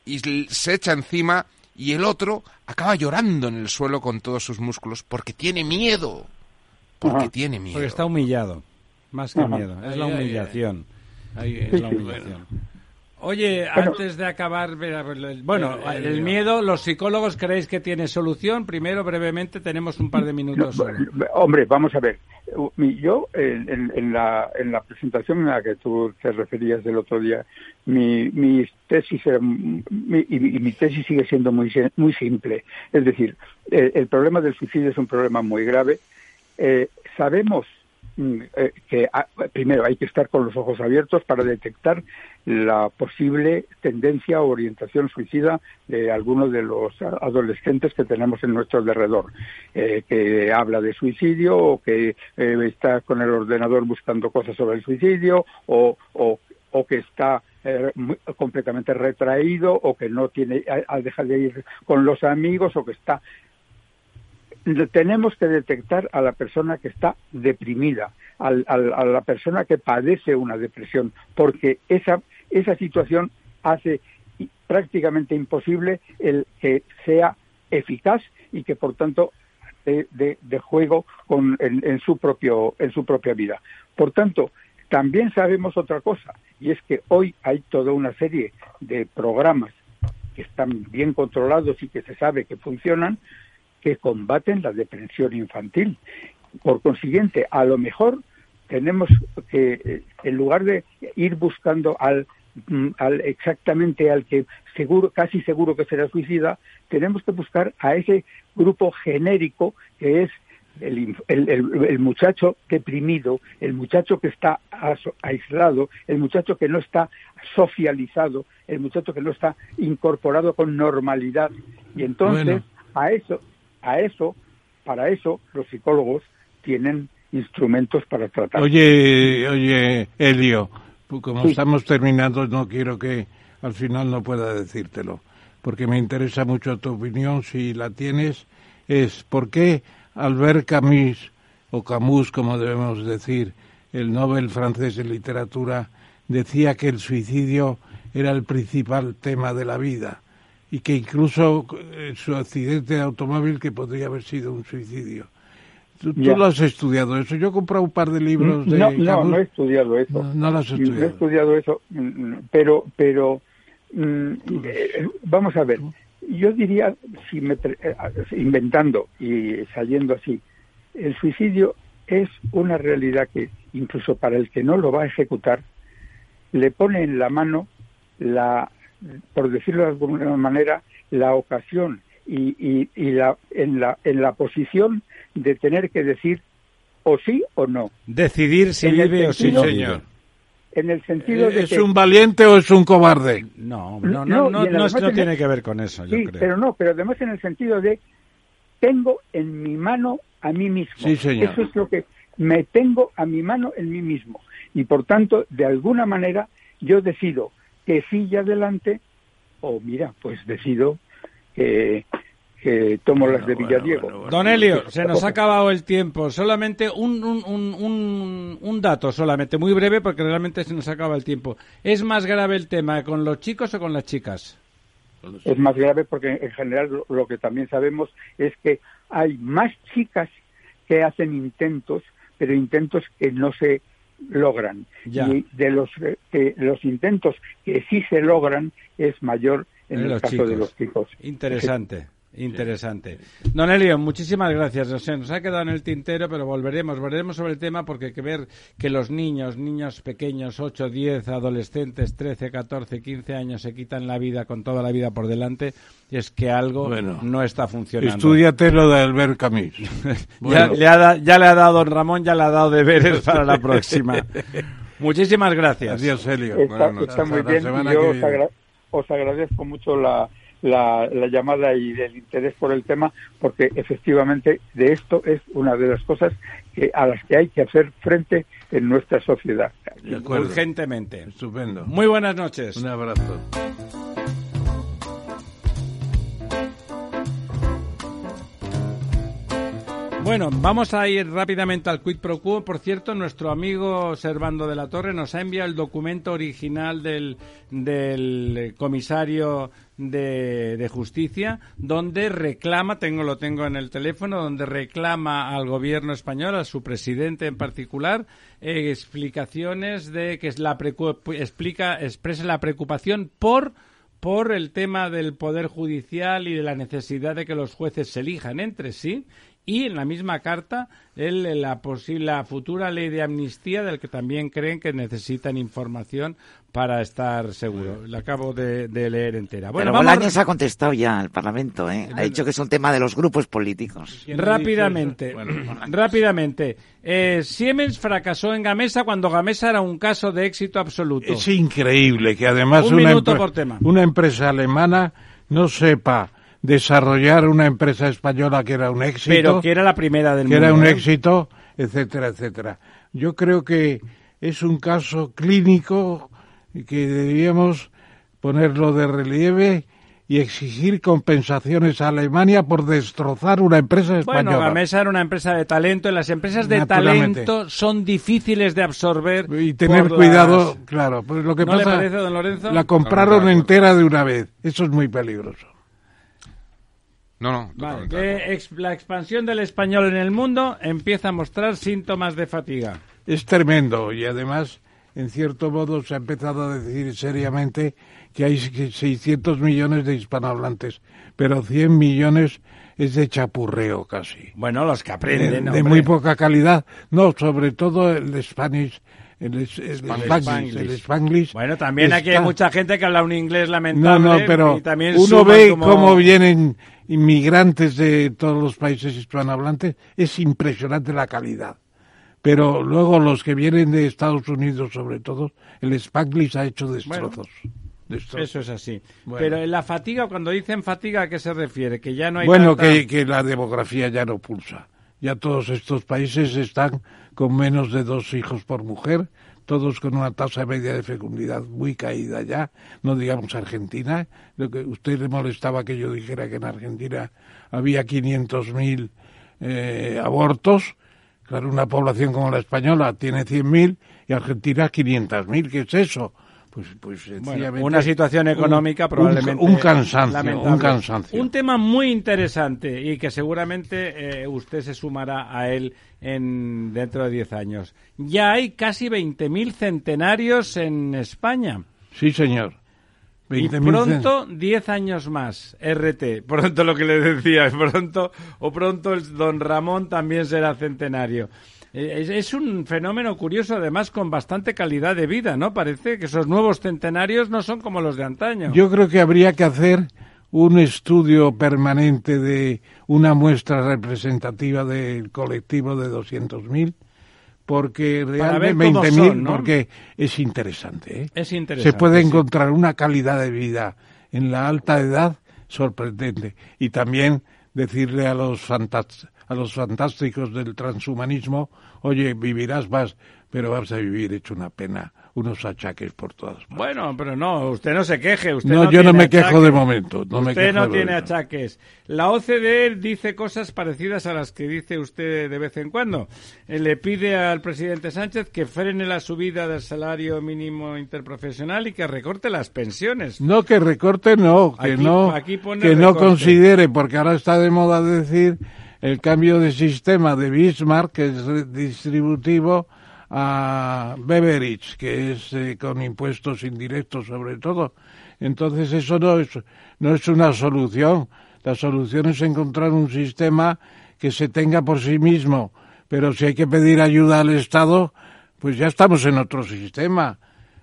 y se echa encima y el otro acaba llorando en el suelo con todos sus músculos porque tiene miedo. Porque tiene miedo. Porque está humillado. Más que miedo. Es la humillación. es la humillación. Oye, antes de acabar, bueno, el miedo, ¿los psicólogos creéis que tiene solución? Primero, brevemente, tenemos un par de minutos. hombre, vamos a ver. Yo, en, la, en la presentación a la que tú te referías del otro día, mi, mi tesis y mi tesis sigue siendo muy, muy simple. Es decir, el, problema del suicidio es un problema muy grave. Eh, sabemos Mm, eh, que ah, primero hay que estar con los ojos abiertos para detectar la posible tendencia o orientación suicida de algunos de los adolescentes que tenemos en nuestro alrededor, eh, que habla de suicidio o que eh, está con el ordenador buscando cosas sobre el suicidio o, o, que está completamente retraído o que no tiene, al dejar de ir con los amigos o que está tenemos que detectar a la persona que está deprimida, a la persona que padece una depresión, porque esa, esa situación hace prácticamente imposible el que sea eficaz y que por tanto de, de, juego con, en, su propio, en su propia vida. Por tanto, también sabemos otra cosa, y es que hoy hay toda una serie de programas que están bien controlados y que se sabe que funcionan, que combaten la depresión infantil. Por consiguiente, a lo mejor tenemos que, eh, en lugar de ir buscando al, al exactamente al que seguro, casi seguro que será suicida, tenemos que buscar a ese grupo genérico que es el, el, el, muchacho deprimido, el muchacho que está aislado, el muchacho que no está socializado, el muchacho que no está incorporado con normalidad. Y entonces a eso a eso, para eso, los psicólogos tienen instrumentos para tratar. Oye, oye, Elio, como estamos terminando, no quiero que al final no pueda decírtelo, porque me interesa mucho tu opinión, si la tienes, es por qué Albert Camus, o Camus, como debemos decir, el Nobel francés de literatura, decía que el suicidio era el principal tema de la vida y que incluso eh, su accidente de automóvil que podría haber sido un suicidio. Tú, lo has estudiado eso. Yo he comprado un par de libros de. No, no, no he estudiado eso. No, lo has estudiado. No he estudiado eso, mm, pero, pero mm, eh, vamos a ver. Yo diría, si me, eh, inventando y saliendo así, el suicidio es una realidad que incluso para el que no lo va a ejecutar le pone en la mano la por decirlo de alguna manera, la ocasión y, y, la, en, la, en la posición de tener que decir o sí o no. Decidir si En vive o si sentido- no señor. vive. En el sentido de ¿Es que... un valiente o es un cobarde? No, no, no, No, no, y no, tiene que ver con eso, yo Sí, creo. pero no, pero además en el sentido de tengo en mi mano a mí mismo. Sí, señor. Eso es lo que me tengo a mi mano en mí mismo. Y por tanto, de alguna manera, yo decido que siga adelante o mira, pues decido que, que tomo las de Bueno, Villadiego. bueno, bueno. Don Elio, se nos ha acabado el tiempo. Solamente un, un, un, un, un dato, solamente, muy breve, porque realmente se nos acaba el tiempo. ¿Es más grave el tema con los chicos o con las chicas? Es más grave porque en general lo, lo que también sabemos es que hay más chicas que hacen intentos, pero intentos que no se logran. Ya. Y de los, eh, que los intentos que sí se logran es mayor en En el caso chicos. de los chicos. Interesante. Interesante. Don Elio, muchísimas gracias. No sé, nos ha quedado en el tintero, pero volveremos, volveremos sobre el tema porque hay que ver que los niños, niños pequeños, 8, 10, adolescentes, 13, 14, 15 años, se quitan la vida con toda la vida por delante, y es que algo Bueno, no está funcionando. Estudiate lo de Albert Camus. Ya, le ha da- ya le ha dado don Ramón, ya le ha dado deberes para la próxima. Muchísimas gracias. Adiós, Helio. Está, Buenas noches. está muy bien yo agra- os agradezco mucho la, la, la llamada y el interés por el tema porque efectivamente de esto es una de las cosas que, a las que hay que hacer frente en nuestra sociedad. De. Urgentemente. Estupendo. Muy buenas noches. Un abrazo. Bueno, vamos a ir rápidamente al quid pro quo. Por cierto, nuestro amigo Servando de la Torre nos ha enviado el documento original del, del comisario de, justicia, donde reclama, tengo lo tengo en el teléfono, donde reclama al gobierno español, a su presidente en particular, eh, explicaciones de que es la explica, expresa la preocupación por por el tema del poder judicial y de la necesidad de que los jueces se elijan entre sí y en la misma carta el, la posible la futura ley de amnistía del que también creen que necesitan información para estar seguro. La acabo de, de leer entera. Bueno, Pero Bolaños ha contestado ya al Parlamento, ¿eh? Ha dicho que es un tema de los grupos políticos. ¿Quién ha rápidamente. Bueno, rápidamente. Eh, Siemens fracasó en Gamesa cuando Gamesa era un caso de éxito absoluto. Es increíble que además Un una, empre- por tema. una empresa alemana no sepa desarrollar una empresa española que era un éxito, pero que era la primera del que mundo. era un ¿eh? éxito, etcétera, etcétera. Yo creo que es un caso clínico que deberíamos ponerlo de relieve y exigir compensaciones a Alemania por destrozar una empresa española. Bueno, Gamesa era una empresa de talento y las empresas de talento son difíciles de absorber. y tener por cuidado, las- claro, pues lo que ¿No le pasa parece, don Lorenzo? la compraron entera de una vez. Eso es muy peligroso. No, no, Vale, de que ex- la expansión del español en el mundo empieza a mostrar síntomas de fatiga. Es tremendo y además, en cierto modo, se ha empezado a decir seriamente que hay 600 millones de hispanohablantes, pero 100 millones es de chapurreo casi. Bueno, los que De, aprenden, de hombre. muy poca calidad. No, sobre todo el Spanish, el, es- el Spanglish, el Spanglish Bueno, también aquí hay mucha gente que habla un inglés No, lamentable. no, pero y también uno ve como- cómo vienen inmigrantes de todos los países hispanohablantes, es impresionante la calidad. Pero luego los que vienen de Estados Unidos, sobre todo, el Spanglish ha hecho destrozos. Eso es así. Bueno. Pero la fatiga, cuando dicen fatiga, ¿a qué se refiere? Que ya no hay Bueno, tanta- que, que la demografía ya no pulsa. Ya todos estos países están con menos de dos hijos por mujer, todos con una tasa media de fecundidad muy caída ya, no digamos Argentina. Lo que usted le molestaba que yo dijera que en Argentina había 500.000 eh, abortos. Claro, una población como la española tiene 100.000 y Argentina 500.000. ¿Qué es eso? Pues, pues Bueno, sencillamente una situación económica un- probablemente Un, cansancio, lamentable. un cansancio. Un tema muy interesante y que seguramente eh, usted se sumará a él en dentro de 10 años. Ya hay casi 20.000 centenarios en España. Sí, señor. Y 20.000 pronto 10 años más, RT. Pronto lo que le decía, pronto o pronto el don Ramón también será centenario. Eh, Es, es un fenómeno curioso, además con bastante calidad de vida, ¿no? Parece que esos nuevos centenarios no son como los de antaño. Yo creo que habría que hacer un estudio permanente de una muestra representativa del colectivo de 200.000 porque realmente porque es interesante, ¿eh? Es interesante. Se puede encontrar una calidad de vida en la alta edad sorprendente y también decirle a los a los fantásticos del transhumanismo, oye, vivirás más, pero vas a vivir hecho una pena unos achaques por todas partes. Bueno, pero no, usted no se queje. Usted no, no yo no me quejo de momento. No usted no tiene achaques. La OCDE dice cosas parecidas a las que dice usted de vez en cuando. Eh, le pide al presidente Sánchez que frene la subida del salario mínimo interprofesional y que recorte las pensiones. No, que recorte no, que no, que no considere, porque ahora está de moda decir el cambio de sistema de Bismarck, que es distributivo, a Beveridge, que es eh, con impuestos indirectos sobre todo. Entonces eso no es, no es una solución. La solución es encontrar un sistema que se tenga por sí mismo. Pero si hay que pedir ayuda al Estado, pues ya estamos en otro sistema.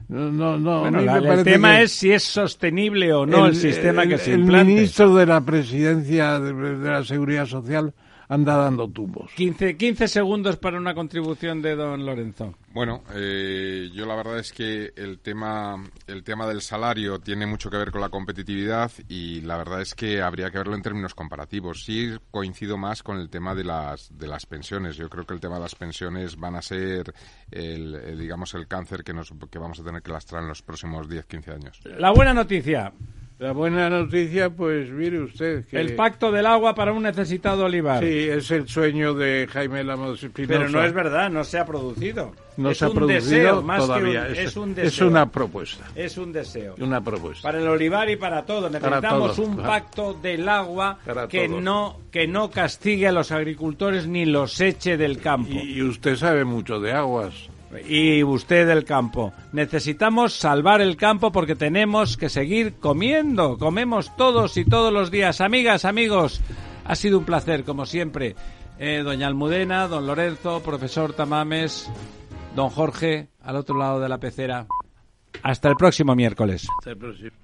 No, no, el tema es si es sostenible o no el, sistema que se implante. El ministro de la Presidencia de la Seguridad Social anda dando tumbos. 15, 15 segundos para una contribución de don Lorenzo. Bueno, eh, yo la verdad es que el tema, el tema del salario tiene mucho que ver con la competitividad y la verdad es que habría que verlo en términos comparativos. Sí coincido más con el tema de las, de las pensiones. Yo creo que el tema de las pensiones van a ser el, digamos, el cáncer que, nos, que vamos a tener que lastrar en los próximos 10-15 años. La buena noticia. La buena noticia, pues mire usted que... El pacto del agua para un necesitado olivar. Sí, es el sueño de Jaime Lamos Espinosa. Pero no es verdad, no se ha producido. No se ha producido todavía. es, un, deseo. Es una propuesta. Es un deseo. Una propuesta. Para el olivar y para todo. Necesitamos un pacto del agua que no, que no castigue a los agricultores ni los eche del campo. y usted sabe mucho de aguas y usted del campo. Necesitamos salvar el campo porque tenemos que seguir comiendo. Comemos todos y todos los días. Amigas, amigos, ha sido un placer, como siempre. Eh, doña Almudena, don Lorenzo, profesor Tamames, don Jorge, al otro lado de la pecera. Hasta el próximo miércoles. Hasta el próximo.